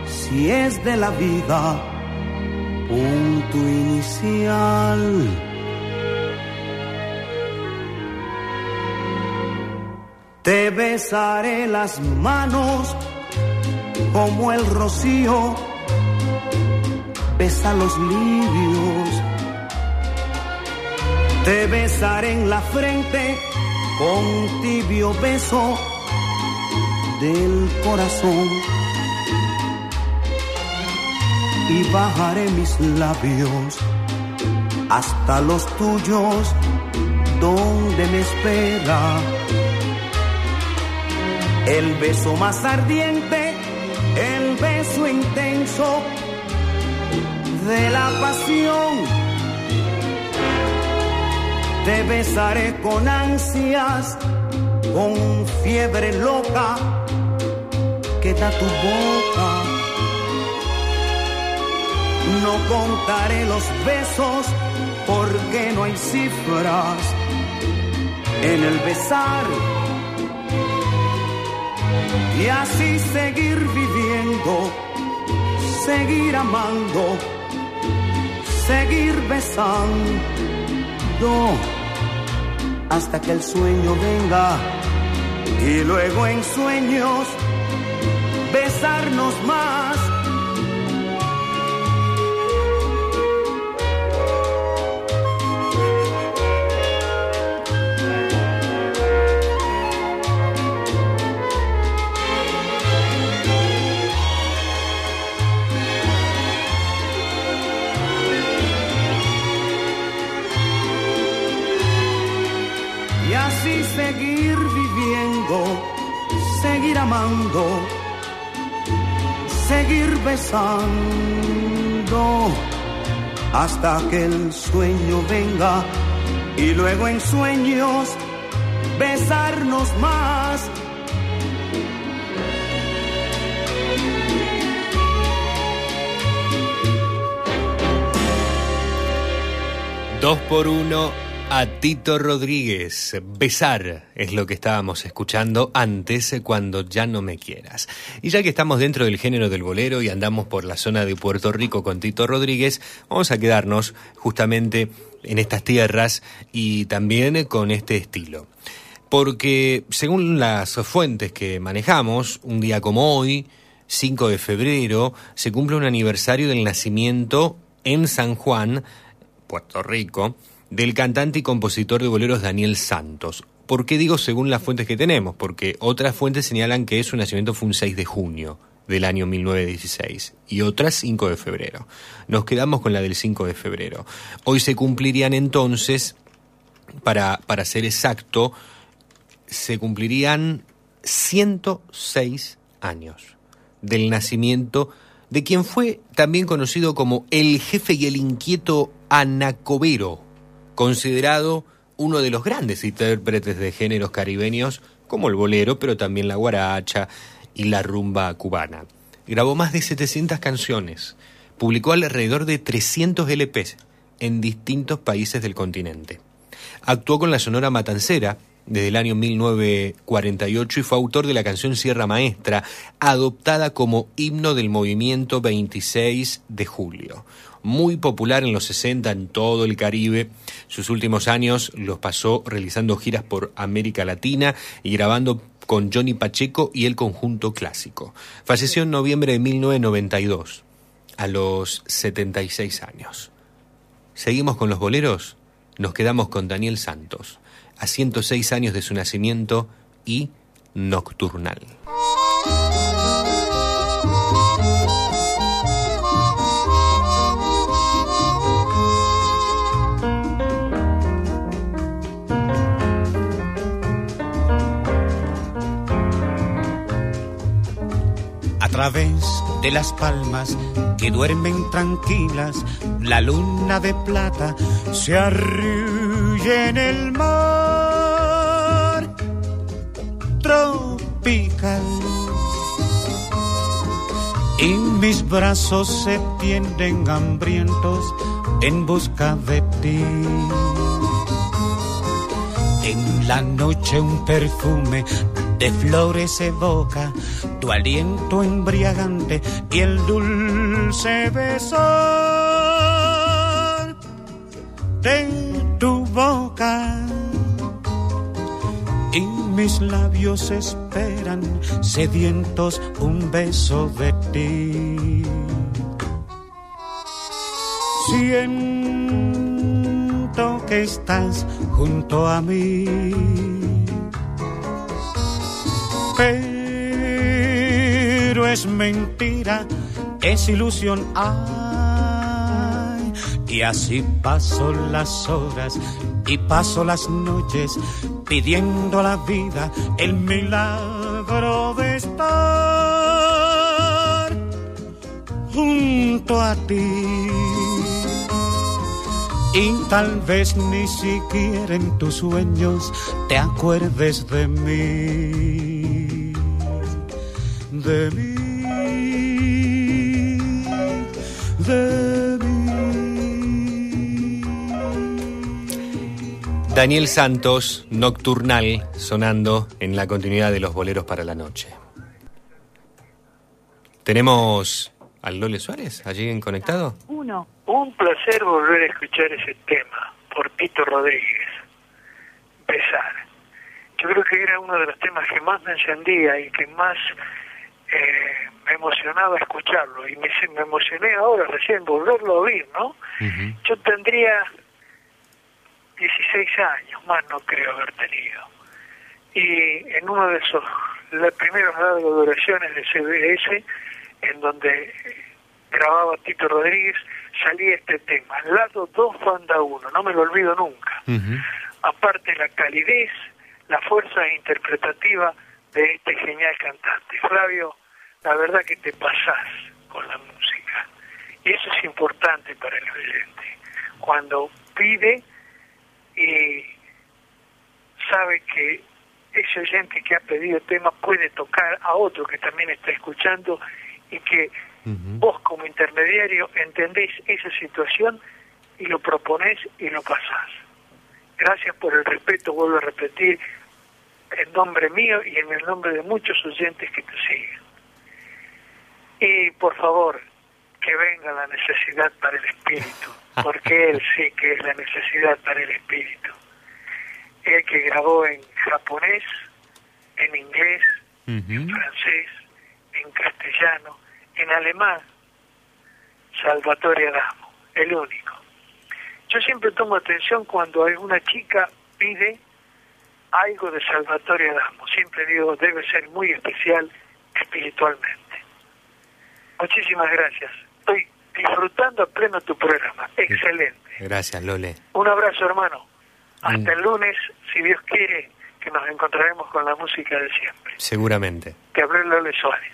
si es de la vida punto inicial? Te besaré las manos como el rocío besa los libios. Te besaré en la frente con tibio beso del corazón y bajaré mis labios hasta los tuyos donde me espera el beso más ardiente, el beso intenso de la pasión. Te besaré con ansias, con fiebre loca que da tu boca. No contaré los besos porque no hay cifras en el besar. Y así seguir viviendo, seguir amando, seguir besando hasta que el sueño venga y luego en sueños besarnos más. Amando, seguir besando, hasta que el sueño venga y luego en sueños besarnos más. Dos por uno a Tito Rodríguez. Besar es lo que estábamos escuchando antes eh, cuando ya no me quieras. Y ya que estamos dentro del género del bolero y andamos por la zona de Puerto Rico con Tito Rodríguez, vamos a quedarnos justamente en estas tierras y también con este estilo. Porque según las fuentes que manejamos, un día como hoy, 5 de febrero, se cumple un aniversario del nacimiento en San Juan, Puerto Rico, del cantante y compositor de boleros Daniel Santos. ¿Por qué digo según las fuentes que tenemos? Porque otras fuentes señalan que su nacimiento fue un 6 de junio del año 1916 y otras 5 de febrero. Nos quedamos con la del 5 de febrero. Hoy se cumplirían entonces, para, para ser exacto, se cumplirían 106 años del nacimiento de quien fue también conocido como el jefe y el inquieto Anacobero, considerado uno de los grandes intérpretes de géneros caribeños como el bolero, pero también la guaracha y la rumba cubana. Grabó más de 700 canciones, publicó alrededor de 300 LPs en distintos países del continente. Actuó con la Sonora Matancera desde el año 1948 y fue autor de la canción Sierra Maestra, adoptada como himno del movimiento 26 de julio. Muy popular en los 60 en todo el Caribe, sus últimos años los pasó realizando giras por América Latina y grabando con Johnny Pacheco y el conjunto clásico. Falleció en noviembre de 1992, a los 76 años. ¿Seguimos con los boleros? Nos quedamos con Daniel Santos, a 106 años de su nacimiento y Nocturnal. Través de las palmas que duermen tranquilas, la luna de plata se arrulla en el mar tropical. Y mis brazos se tienden hambrientos en busca de ti. En la noche un perfume de flores evoca tu aliento embriagante y el dulce beso de tu boca. Y mis labios esperan sedientos un beso de ti. Siento que estás junto a mí Pero es mentira, es ilusión. Ay, y así paso las horas y paso las noches pidiendo a la vida el milagro de estar junto a ti. Y tal vez ni siquiera en tus sueños te acuerdes de mí. De mí. De Daniel Santos, Nocturnal, sonando en la continuidad de los boleros para la noche. Tenemos al Lole Suárez allí en conectado. Uno. Un placer volver a escuchar ese tema por Tito Rodríguez. Besar. Yo creo que era uno de los temas que más me encendía y que más eh, me emocionaba escucharlo. Y me, me emocioné ahora recién volverlo a oír, ¿no? Yo tendría 16 años, más no creo haber tenido. Y en uno de esos los primeros largas duraciones de CBS, en donde grababa Tito Rodríguez, salía este tema, lado 2, banda 1, no me lo olvido nunca. Aparte la calidez, la fuerza interpretativa de este genial cantante. Flavio, la verdad que te pasás con la música. Y eso es importante para el oyente. Cuando pide y sabe que ese oyente que ha pedido tema puede tocar a otro que también está escuchando y que vos como intermediario entendéis esa situación y lo proponés y lo pasás. Gracias por el respeto, vuelvo a repetir, en nombre mío y en el nombre de muchos oyentes que te siguen. Y por favor, que venga la necesidad para el espíritu, porque él sí que es la necesidad para el espíritu. Él que grabó en japonés, en inglés, en francés, en castellano, en alemán, Salvatore Adamo, el único. Yo siempre tomo atención cuando alguna chica pide algo de Salvatore Adamo. Siempre digo, debe ser muy especial espiritualmente. Muchísimas gracias. Estoy disfrutando a pleno tu programa. Excelente. Gracias, Lole. Un abrazo, hermano. Hasta el lunes, si Dios quiere, que nos encontraremos con la música de siempre. Seguramente. Te hablé Lole Suárez.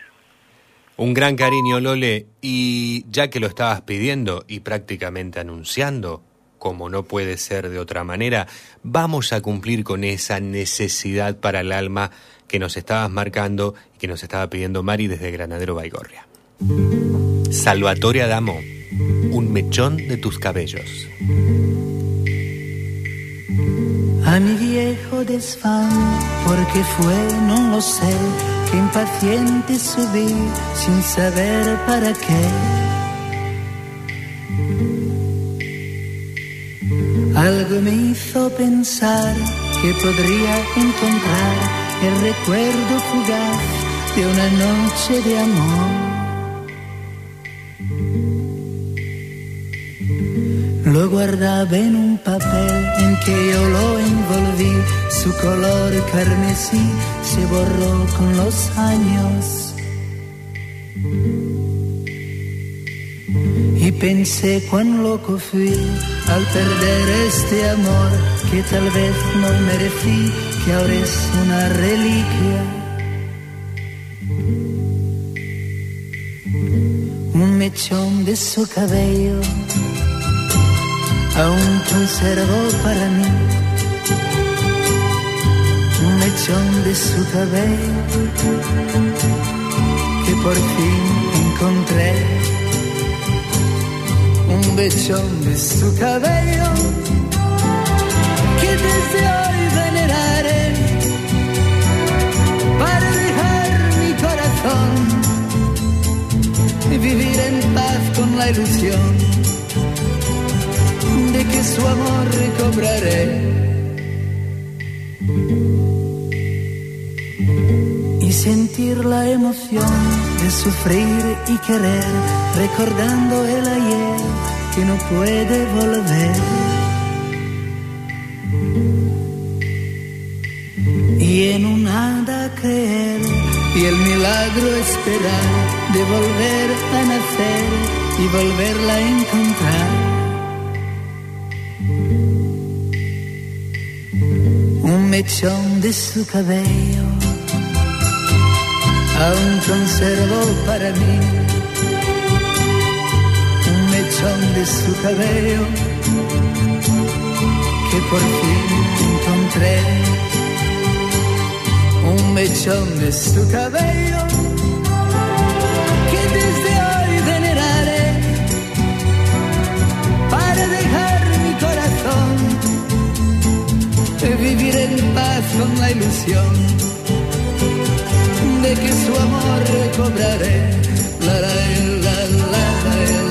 Un gran cariño, Lole. Y ya que lo estabas pidiendo y prácticamente anunciando, como no puede ser de otra manera, vamos a cumplir con esa necesidad para el alma que nos estabas marcando y que nos estaba pidiendo Mari desde Granadero Baigorria. Salvatore Adamo, un mechón de tus cabellos. A mi viejo desván, porque fue, no lo sé, que impaciente subí sin saber para qué. Algo me hizo pensar que podría encontrar el recuerdo fugaz de una noche de amor. Lo guardaba en un papel en que yo lo envolví, su color carmesí se borró con los años. Y pensé cuán loco fui al perder este amor que tal vez no merecí, que ahora es una reliquia. Un mechón de su cabello aún conservo para mí un mechón de su cabello que por fin encontré. Un mechón de su cabello que desde hoy y vivir en paz con la ilusión de que su amor recobraré. Y sentir la emoción de sufrir y querer, recordando el ayer que no puede volver. Y en un nada creer y el milagro esperar de volver a nacer y volverla a encontrar. Un mechón de su cabello aún conservo para mí. Un mechón de su cabello que por fin encontré un mechón de su cabello que desde hoy veneraré para dejar mi corazón de vivir en paz con la ilusión de que su amor recobraré. La, la, la,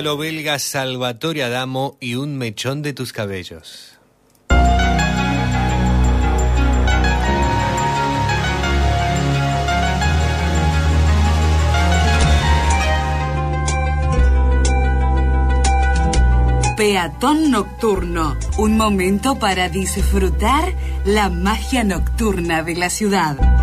El ítalo belga Salvatore Adamo y un mechón de tus cabellos. Peatón Nocturno, un momento para disfrutar la magia nocturna de la ciudad.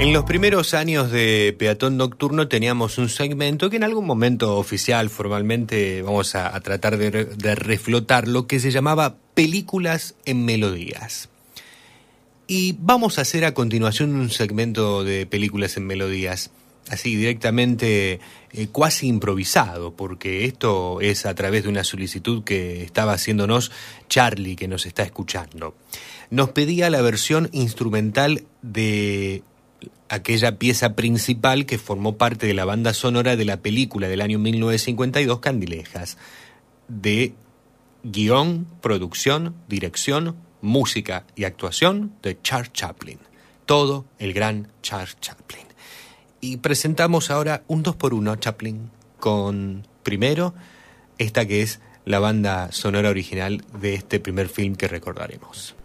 En los primeros años de Peatón Nocturno teníamos un segmento que en algún momento oficial, formalmente, vamos a, tratar de, re- de reflotarlo, que se llamaba Películas en Melodías. Y vamos a hacer a continuación un segmento de Películas en Melodías, así directamente eh, improvisado, porque esto es a través de una solicitud que estaba haciéndonos Charlie, que nos está escuchando. Nos pedía la versión instrumental de aquella pieza principal que formó parte de la banda sonora de la película del año 1952, Candilejas, de guion, producción, dirección, música y actuación de Charles Chaplin. Todo el gran Charles Chaplin. Y presentamos ahora un 2 por 1 Chaplin con primero esta que es la banda sonora original de este primer film que recordaremos.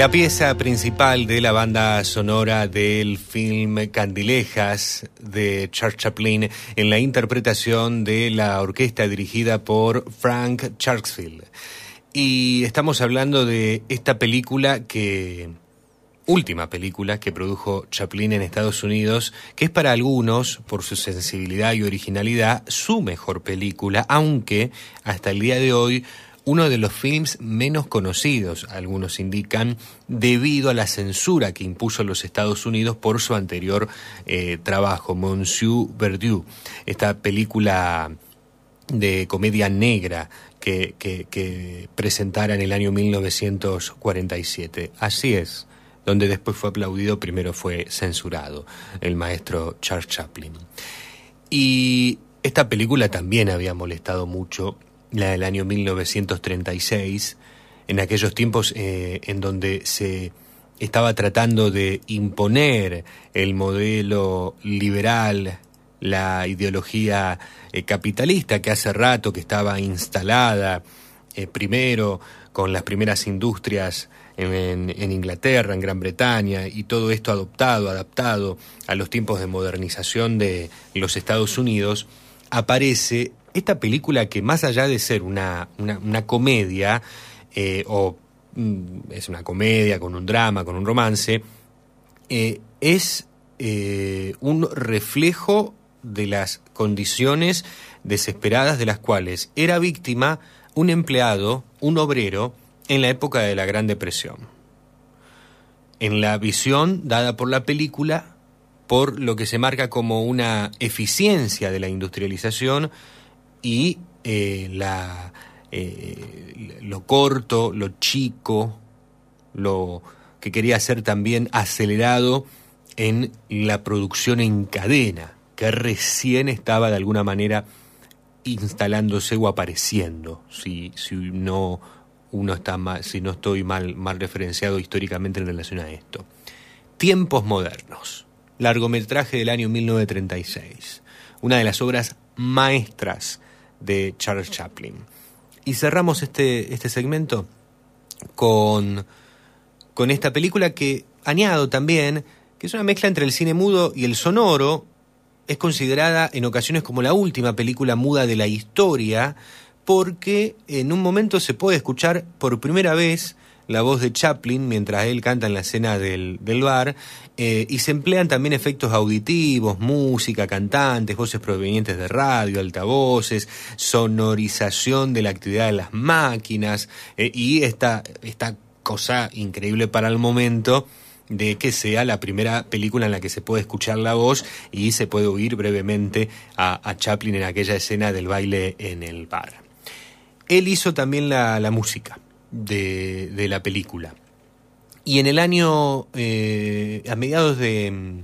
La pieza principal de la banda sonora del film Candilejas de Charles Chaplin en la interpretación de la orquesta dirigida por Frank Charksfield. Y estamos hablando de esta película que última película que produjo Chaplin en Estados Unidos, que es para algunos, por su sensibilidad y originalidad, su mejor película, aunque hasta el día de hoy uno de los films menos conocidos, algunos indican, debido a la censura que impuso los Estados Unidos por su anterior eh, trabajo, Monsieur Verdieu, esta película de comedia negra que, que, que presentara en el año 1947. Así es, donde después fue aplaudido, primero fue censurado, el maestro Charles Chaplin. Y esta película también había molestado mucho, la del año 1936, en aquellos tiempos eh, en donde se estaba tratando de imponer el modelo liberal, la ideología eh, capitalista que hace rato que estaba instalada eh, primero con las primeras industrias en, Inglaterra, en Gran Bretaña, y todo esto adoptado, adaptado a los tiempos de modernización de los Estados Unidos, aparece esta película que más allá de ser una, una, comedia, eh, o mm, es una comedia con un drama, con un romance, eh, es eh, un reflejo de las condiciones desesperadas de las cuales era víctima un empleado, un obrero, en la época de la Gran Depresión. En la visión dada por la película, por lo que se marca como una eficiencia de la industrialización y eh, eh, lo corto, lo chico, lo que quería ser también acelerado en la producción en cadena, que recién estaba de alguna manera instalándose o apareciendo, si, si no uno está mal, si no estoy mal, mal referenciado históricamente en relación a esto. Tiempos modernos, largometraje del año 1936, una de las obras maestras de Charles Chaplin. Y cerramos este, este segmento con, con esta película que añado también, que es una mezcla entre el cine mudo y el sonoro, es considerada en ocasiones como la última película muda de la historia, porque en un momento se puede escuchar por primera vez la voz de Chaplin mientras él canta en la escena del, bar eh, y se emplean también efectos auditivos, música, cantantes, voces provenientes de radio, altavoces, sonorización de la actividad de las máquinas eh, y esta, esta cosa increíble para el momento de que sea la primera película en la que se puede escuchar la voz y se puede oír brevemente a Chaplin en aquella escena del baile en el bar. Él hizo también la, música de, la película. Y en el año, eh, a mediados de,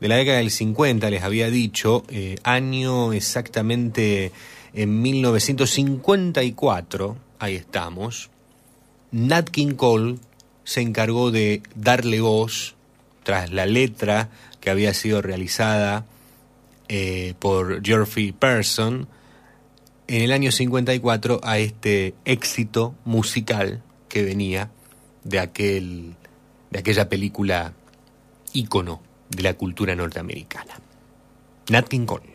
la década del 50, les había dicho, eh, año exactamente en 1954, ahí estamos, Nat King Cole se encargó de darle voz tras la letra que había sido realizada eh, por Geoffrey Person en el año 54 a este éxito musical que venía de, aquel, de aquella película ícono de la cultura norteamericana. Nat King Cole.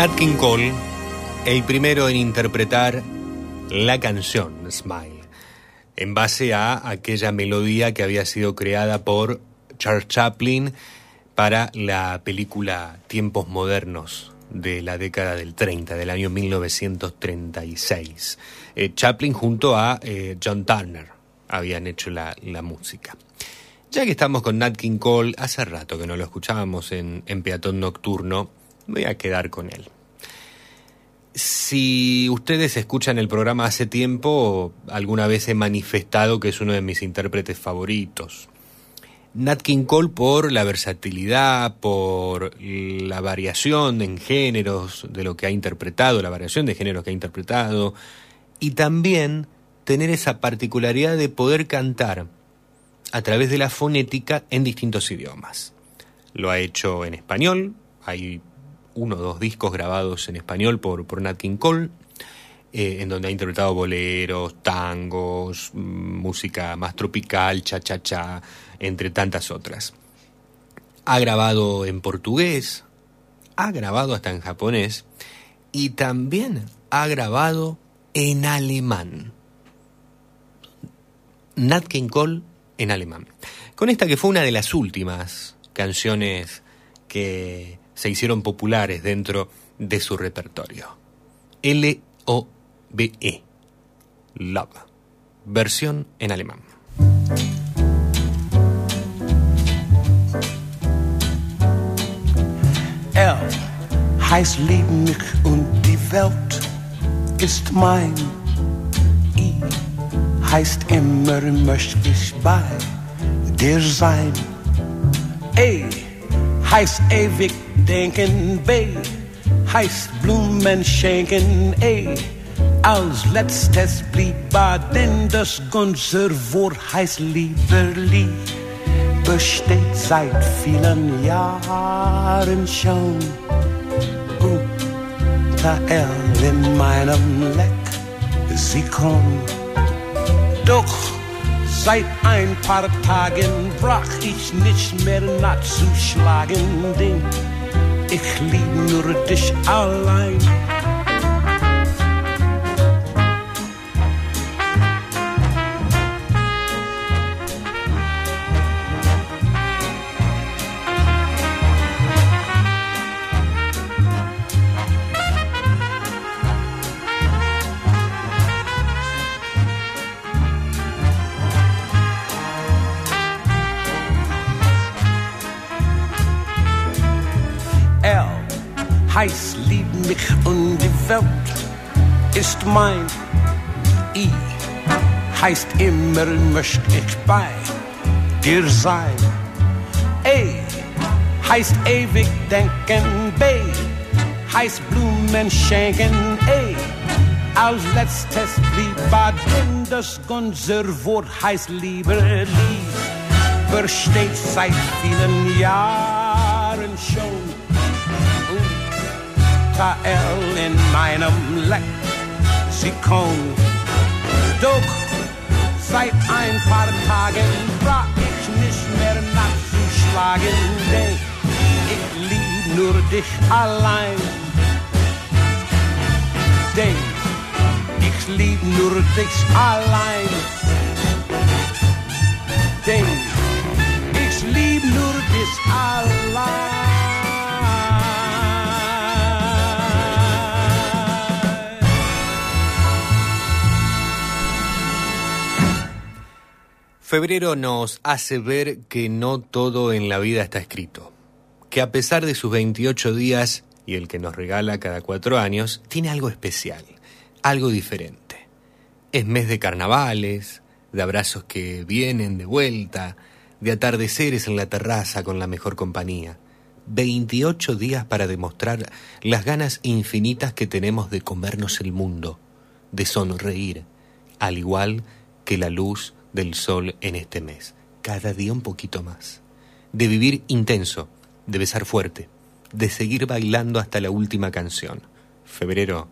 Nat King Cole, el primero en interpretar la canción Smile, en base a aquella melodía que había sido creada por Charles Chaplin para la película Tiempos Modernos de la década del 30, del año 1936. Eh, Chaplin junto a eh, John Turner habían hecho la, la música. Ya que estamos con Nat King Cole, hace rato que no lo escuchábamos en, en Peatón Nocturno, voy a quedar con él. Si ustedes escuchan el programa hace tiempo, alguna vez he manifestado que es uno de mis intérpretes favoritos. Nat King Cole por la versatilidad, por la variación en géneros de lo que ha interpretado, la variación de géneros que ha interpretado, y también tener esa particularidad de poder cantar a través de la fonética en distintos idiomas. Lo ha hecho en español, hay uno o dos discos grabados en español por, por Nat King Cole, eh, en donde ha interpretado boleros, tangos, mm, música más tropical, cha-cha-cha, entre tantas otras. Ha grabado en portugués, ha grabado hasta en japonés y también ha grabado en alemán. Nat King Cole en alemán. Con esta que fue una de las últimas canciones que se hicieron populares dentro de su repertorio. L-O-B-E. Love. Versión en alemán. L heißt mich und die Welt ist mein. I heißt immer möchte ich bei dir sein. A heißt ewig denken. B heißt Blumen schenken. E als letztes blieb denn das ganze Wort heißt Lieberli besteht seit vielen Jahren schon unter L in meinem Lexikon. Doch seit ein paar Tagen brach ich nicht mehr nachzuschlagen, denn ich lieb nur dich allein. Heißt lieb mich und die Welt ist mein. I heißt immer möcht ich bei dir sein. A heißt ewig denken. B heißt Blumen schenken. A als letztes blieb denn das ganze Wort heißt Liebe, Liebe steht seit vielen Jahren schon. L in meinem Lexikon. Doch seit ein paar Tagen war ich nicht mehr nachzuschlagen, denn ich lieb nur dich allein. Denn ich lieb nur dich allein. Denn ich lieb nur dich allein. Febrero nos hace ver que no todo en la vida está escrito. Que a pesar de sus 28 días y el que nos regala cada cuatro años, tiene algo especial, algo diferente. Es mes de carnavales, de abrazos que vienen de vuelta, de atardeceres en la terraza con la mejor compañía. 28 días para demostrar las ganas infinitas que tenemos de comernos el mundo, de sonreír, al igual que la luz del sol en este mes, cada día un poquito más, de vivir intenso, de besar fuerte, de seguir bailando hasta la última canción. Febrero,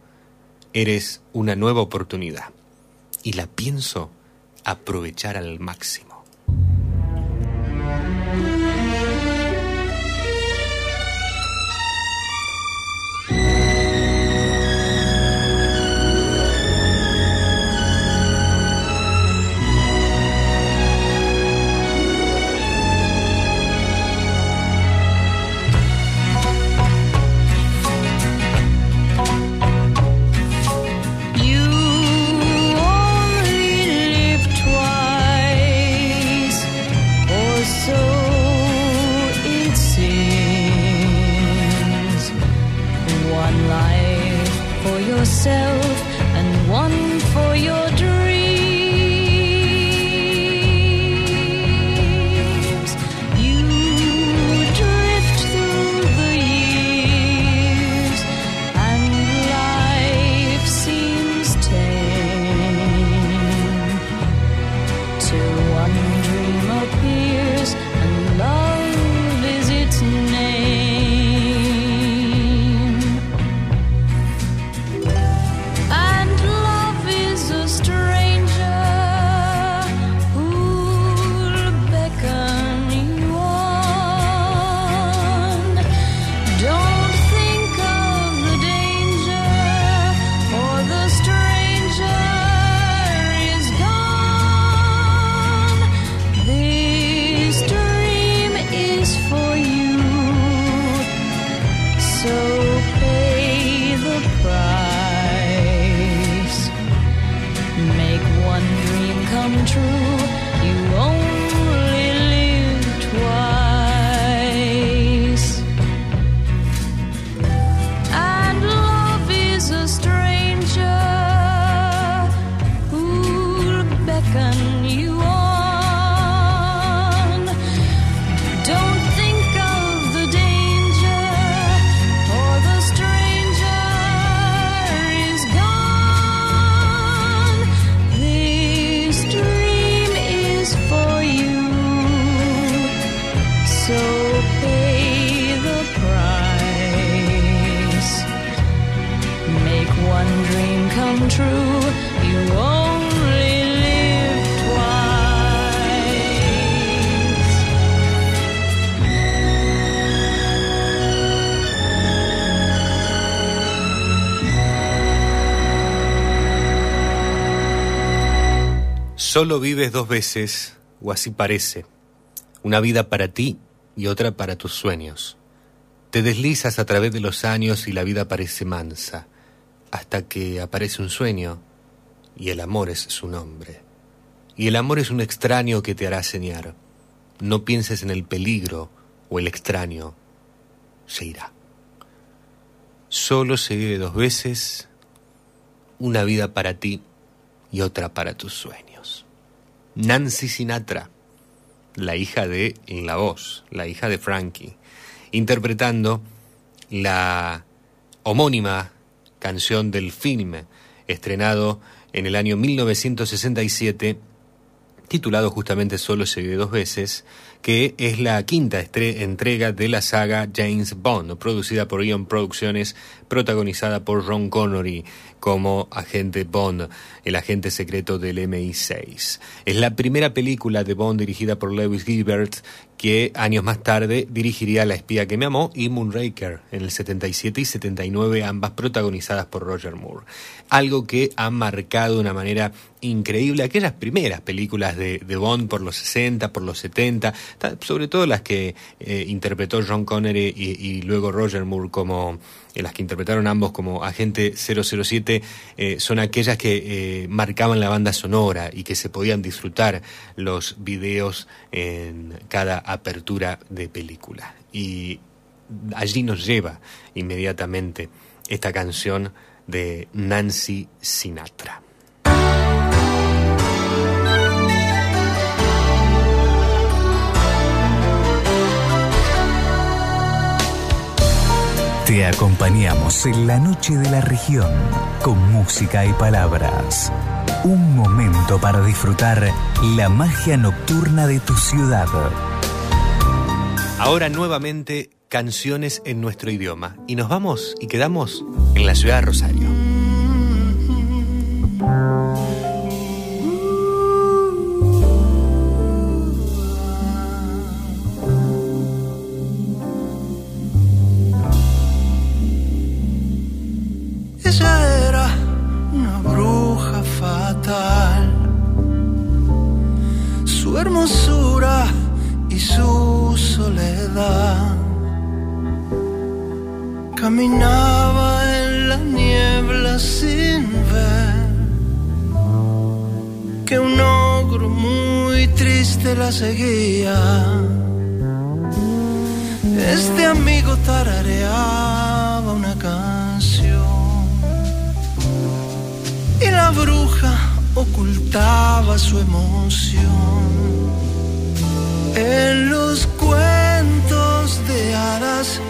eres una nueva oportunidad y la pienso aprovechar al máximo. Solo vives dos veces, o así parece, una vida para ti y otra para tus sueños. Te deslizas a través de los años y la vida parece mansa, hasta que aparece un sueño y el amor es su nombre. Y el amor es un extraño que te hará señar. No pienses en el peligro o el extraño, se irá. Solo se vive dos veces, una vida para ti y otra para tus sueños. Nancy Sinatra, la hija de La Voz, la hija de Frankie, interpretando la homónima canción del film estrenado en el año 1967, titulado justamente Solo se vive dos veces, que es la quinta entrega de la saga James Bond, producida por Ion Producciones, protagonizada por Ron Connery como agente Bond, el agente secreto del MI6. Es la primera película de Bond dirigida por Lewis Gilbert que años más tarde dirigiría La espía que me amó y Moonraker en el 77 y 79, ambas protagonizadas por Roger Moore. Algo que ha marcado de una manera increíble aquellas primeras películas de, Bond por los 60, por los 70, sobre todo las que eh, interpretó John Connery y, luego Roger Moore como eh, las que interpretaron ambos como agente 007 eh, son aquellas que marcaban la banda sonora y que se podían disfrutar los videos en cada apertura de película. Y allí nos lleva inmediatamente esta canción de Nancy Sinatra. Te acompañamos en la noche de la región con música y palabras. Un momento para disfrutar la magia nocturna de tu ciudad. Ahora nuevamente canciones en nuestro idioma y nos vamos y quedamos en la ciudad de Rosario. Hermosura y su soledad. Caminaba en la niebla sin ver que un ogro muy triste la seguía. Este amigo tarareaba una canción y la bruja ocultaba su emoción. En los cuentos de hadas,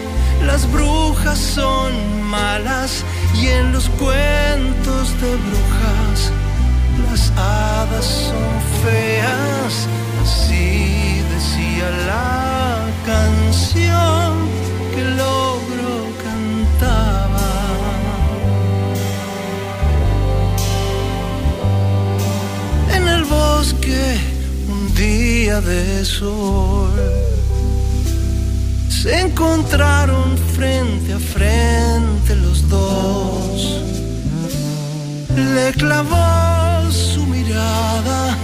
las brujas son malas y en los cuentos de brujas, las hadas son feas. Así decía la canción de sol. Se encontraron frente a frente los dos. Le clavó su mirada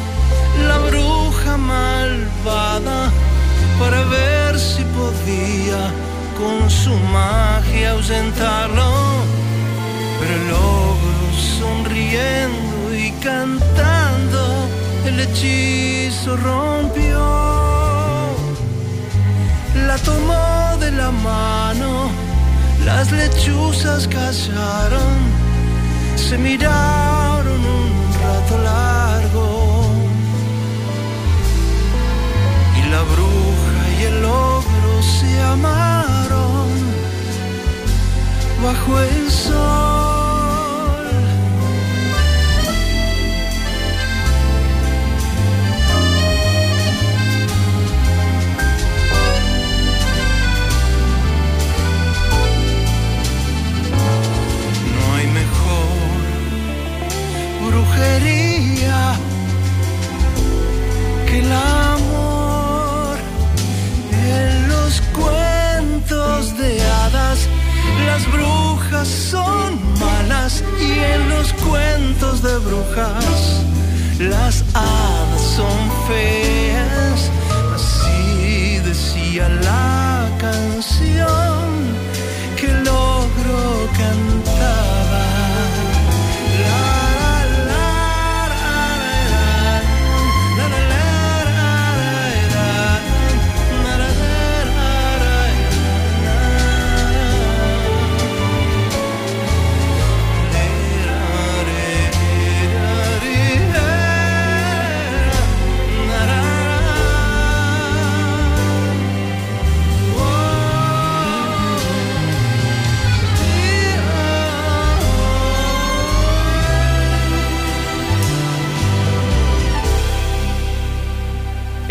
la bruja malvada para ver si podía con su magia ausentarlo. Pero logró sonriendo y cantando hechizo rompió. La tomó de la mano, las lechuzas callaron, se miraron un rato largo. Y la bruja y el ogro se amaron bajo el sol. Brujas son malas y en los cuentos de brujas, las hadas son feas. Así decía la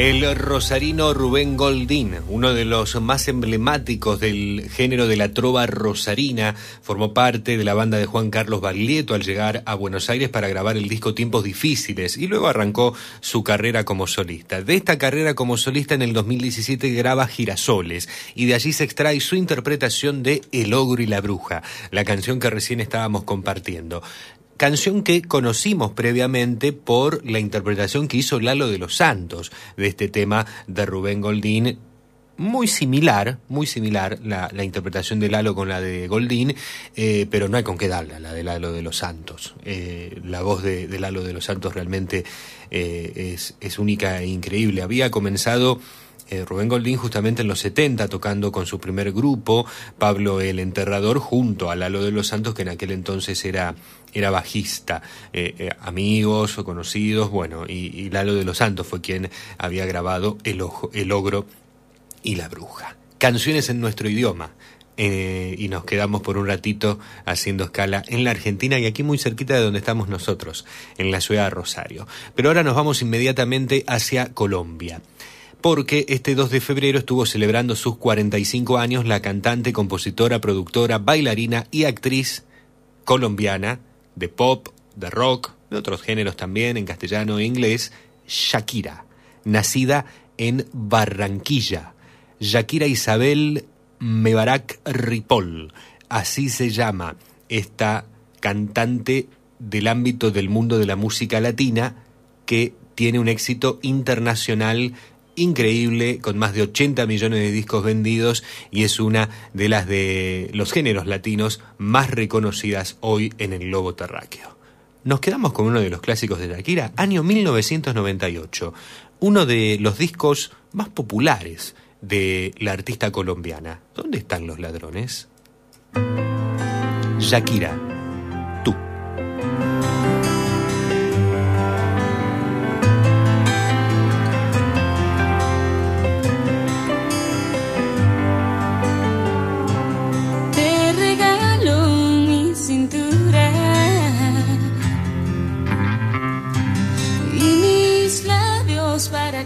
El rosarino Rubén Goldín, uno de los más emblemáticos del género de la trova rosarina, formó parte de la banda de Juan Carlos Baglietto al llegar a Buenos Aires para grabar el disco Tiempos Difíciles y luego arrancó su carrera como solista. De esta carrera como solista en el 2017 graba Girasoles y de allí se extrae su interpretación de El ogro y la bruja, la canción que recién estábamos compartiendo canción que conocimos previamente por la interpretación que hizo Lalo de los Santos de este tema de Rubén Goldín. Muy similar, muy similar la, interpretación de Lalo con la de Goldín, eh, pero no hay con qué darla, la de Lalo de los Santos. Eh, la voz de, Lalo de los Santos realmente eh, es, es única e increíble. Había comenzado Rubén Goldín justamente en los 70 tocando con su primer grupo, Pablo el Enterrador, junto a Lalo de los Santos, que en aquel entonces era, era bajista, eh, eh, amigos o conocidos, bueno, y, Lalo de los Santos fue quien había grabado El, Ojo, el Ogro y la Bruja. Canciones en nuestro idioma. y nos quedamos por un ratito haciendo escala en la Argentina y aquí muy cerquita de donde estamos nosotros, en la ciudad de Rosario. Pero ahora nos vamos inmediatamente hacia Colombia porque este 2 de febrero estuvo celebrando sus 45 años la cantante, compositora, productora, bailarina y actriz colombiana de pop, de rock, de otros géneros también, en castellano e inglés, Shakira, nacida en Barranquilla. Shakira Isabel Mebarak Ripoll, así se llama esta cantante del ámbito del mundo de la música latina que tiene un éxito internacional increíble, con más de 80 millones de discos vendidos y es una de las de los géneros latinos más reconocidas hoy en el globo terráqueo. Nos quedamos con uno de los clásicos de Shakira, año 1998, uno de los discos más populares de la artista colombiana. ¿Dónde están los ladrones? Shakira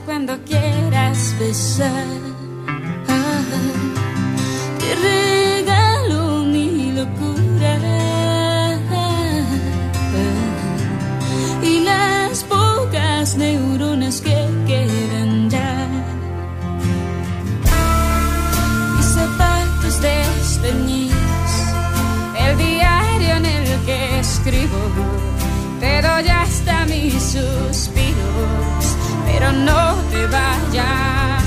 cuando quieras besar. te regalo mi locura y las pocas neuronas que quedan ya. Mis zapatos desteñidos, el diario en el que escribo, te doy hasta mis suspiros pero no te vayas.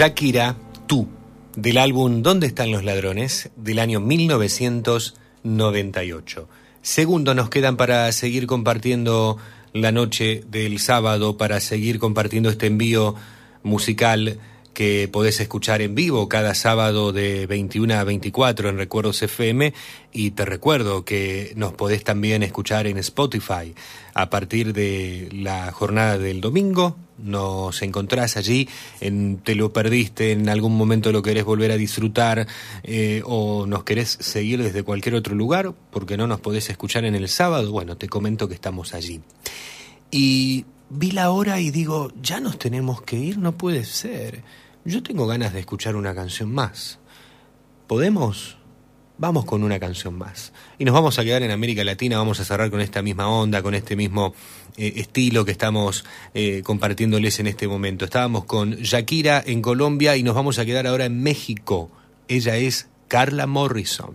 Shakira, tú, del álbum ¿Dónde están los ladrones? del año 1998. Segundo, nos quedan para seguir compartiendo la noche del sábado, para seguir compartiendo este envío musical que podés escuchar en vivo cada sábado de 21 a 24 en Recuerdos FM y te recuerdo que nos podés también escuchar en Spotify a partir de la jornada del domingo. Nos encontrás allí, en, te lo perdiste, en algún momento lo querés volver a disfrutar eh, o nos querés seguir desde cualquier otro lugar porque no nos podés escuchar en el sábado. Bueno, te comento que estamos allí. Y vi la hora y digo, ya nos tenemos que ir, no puede ser. Yo tengo ganas de escuchar una canción más. ¿Podemos? Vamos con una canción más. Y nos vamos a quedar en América Latina, vamos a cerrar con esta misma onda, con este mismo eh, estilo que estamos eh, compartiéndoles en este momento. Estábamos con Shakira en Colombia y nos vamos a quedar ahora en México. Ella es Carla Morrison.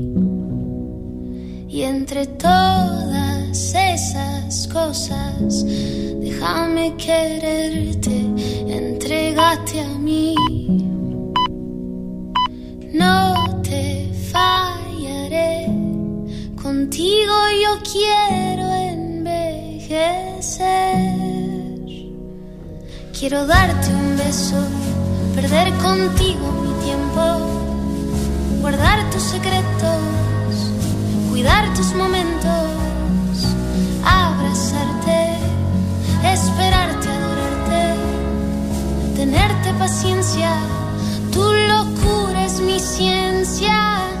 Y entre todas esas cosas, déjame quererte, entregate a mí. No te fallaré, contigo yo quiero envejecer. Quiero darte un beso, perder contigo mi tiempo, guardar tus secretos, cuidar tus momentos, abrazarte, esperarte, adorarte, tenerte paciencia, tu locura es mi ciencia.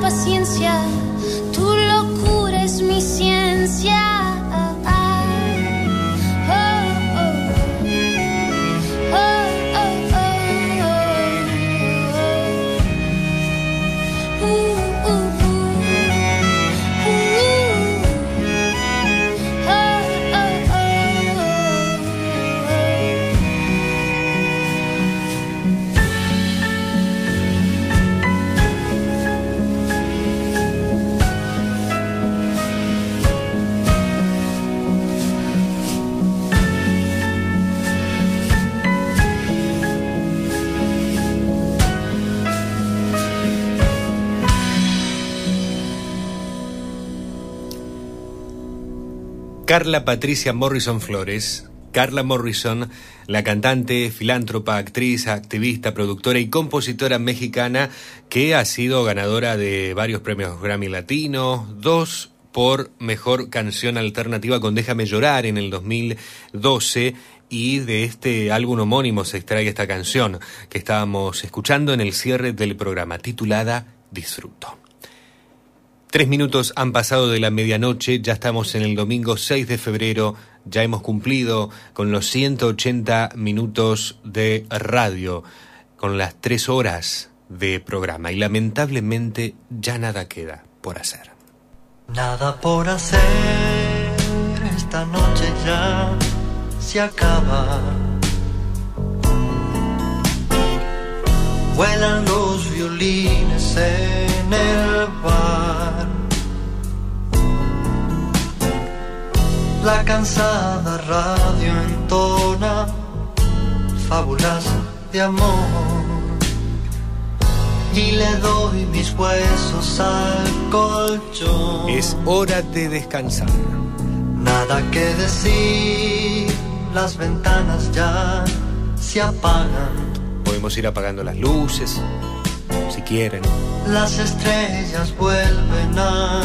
paciencia, tu locura es mi ciencia. Carla Patricia Morrison Flores. Carla Morrison, la cantante, filántropa, actriz, activista, productora y compositora mexicana que ha sido ganadora de varios premios Grammy Latinos, dos por Mejor Canción Alternativa con Déjame Llorar en el 2012 y de este álbum homónimo se extrae esta canción que estábamos escuchando en el cierre del programa titulada Disfruto. Tres minutos han pasado de la medianoche, ya estamos en el domingo 6 de febrero, ya hemos cumplido con los 180 minutos de radio, con las tres horas de programa y lamentablemente ya nada queda por hacer. Nada por hacer, esta noche ya se acaba. Vuelan los violines en el bar. La cansada radio entona fábulas de amor. Y le doy mis huesos al colchón. Es hora de descansar. Nada que decir, las ventanas ya se apagan. Podemos ir apagando las luces, si quieren. Las estrellas vuelven a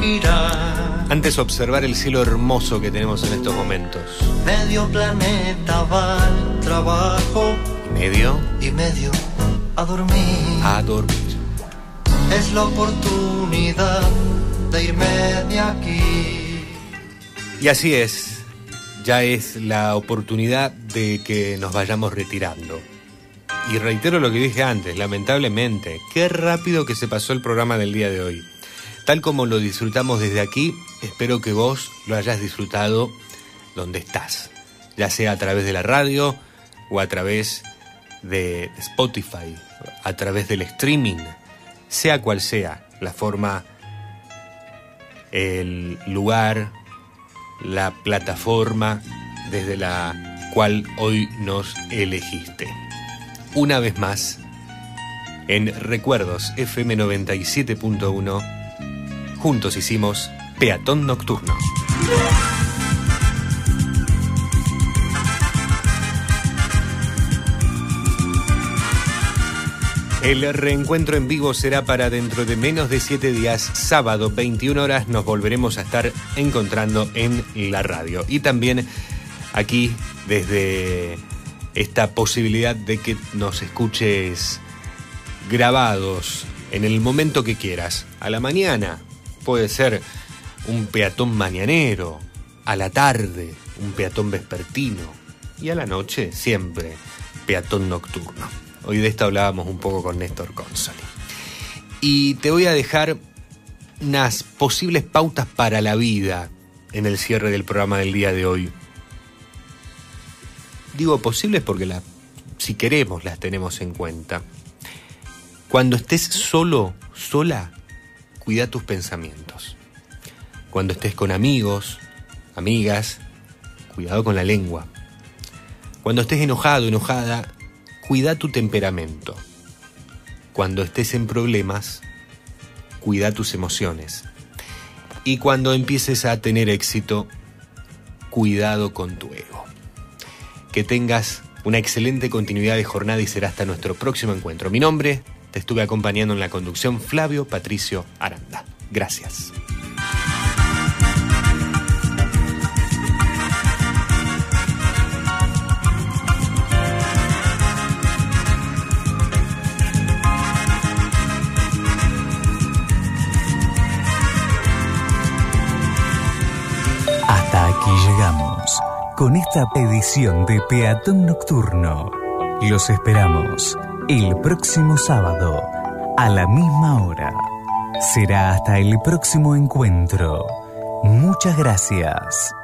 girar. Antes observar el cielo hermoso que tenemos en estos momentos. Medio planeta va al trabajo ¿Y medio? y medio a dormir. A dormir. Es la oportunidad de irme de aquí. Y así es, ya es la oportunidad de que nos vayamos retirando. Y reitero lo que dije antes, lamentablemente, qué rápido que se pasó el programa del día de hoy. Tal como lo disfrutamos desde aquí, espero que vos lo hayas disfrutado donde estás, ya sea a través de la radio o a través de Spotify, a través del streaming, sea cual sea la forma, el lugar, la plataforma desde la cual hoy nos elegiste. Una vez más, en Recuerdos FM 97.1, juntos hicimos Peatón Nocturno. El reencuentro en vivo será para dentro de menos de 7 días, sábado 21 horas, nos volveremos a estar encontrando en la radio. Y también aquí desde esta posibilidad de que nos escuches grabados en el momento que quieras. A la mañana puede ser un peatón mañanero, a la tarde un peatón vespertino y a la noche siempre peatón nocturno. Hoy de esto hablábamos un poco con Néstor Consoli. Y te voy a dejar unas posibles pautas para la vida en el cierre del programa del día de hoy. Digo posibles porque si queremos las tenemos en cuenta. Cuando estés solo, sola, cuida tus pensamientos. Cuando estés con amigos, amigas, cuidado con la lengua. Cuando estés enojado, enojada, cuida tu temperamento. Cuando estés en problemas, cuida tus emociones. Y cuando empieces a tener éxito, cuidado con tu ego. Que tengas una excelente continuidad de jornada y será hasta nuestro próximo encuentro. Mi nombre, te estuve acompañando en la conducción, Flavio Patricio Aranda. Gracias. Hasta aquí llegamos con esta edición de Peatón Nocturno. Los esperamos el próximo sábado a la misma hora. Será hasta el próximo encuentro. Muchas gracias.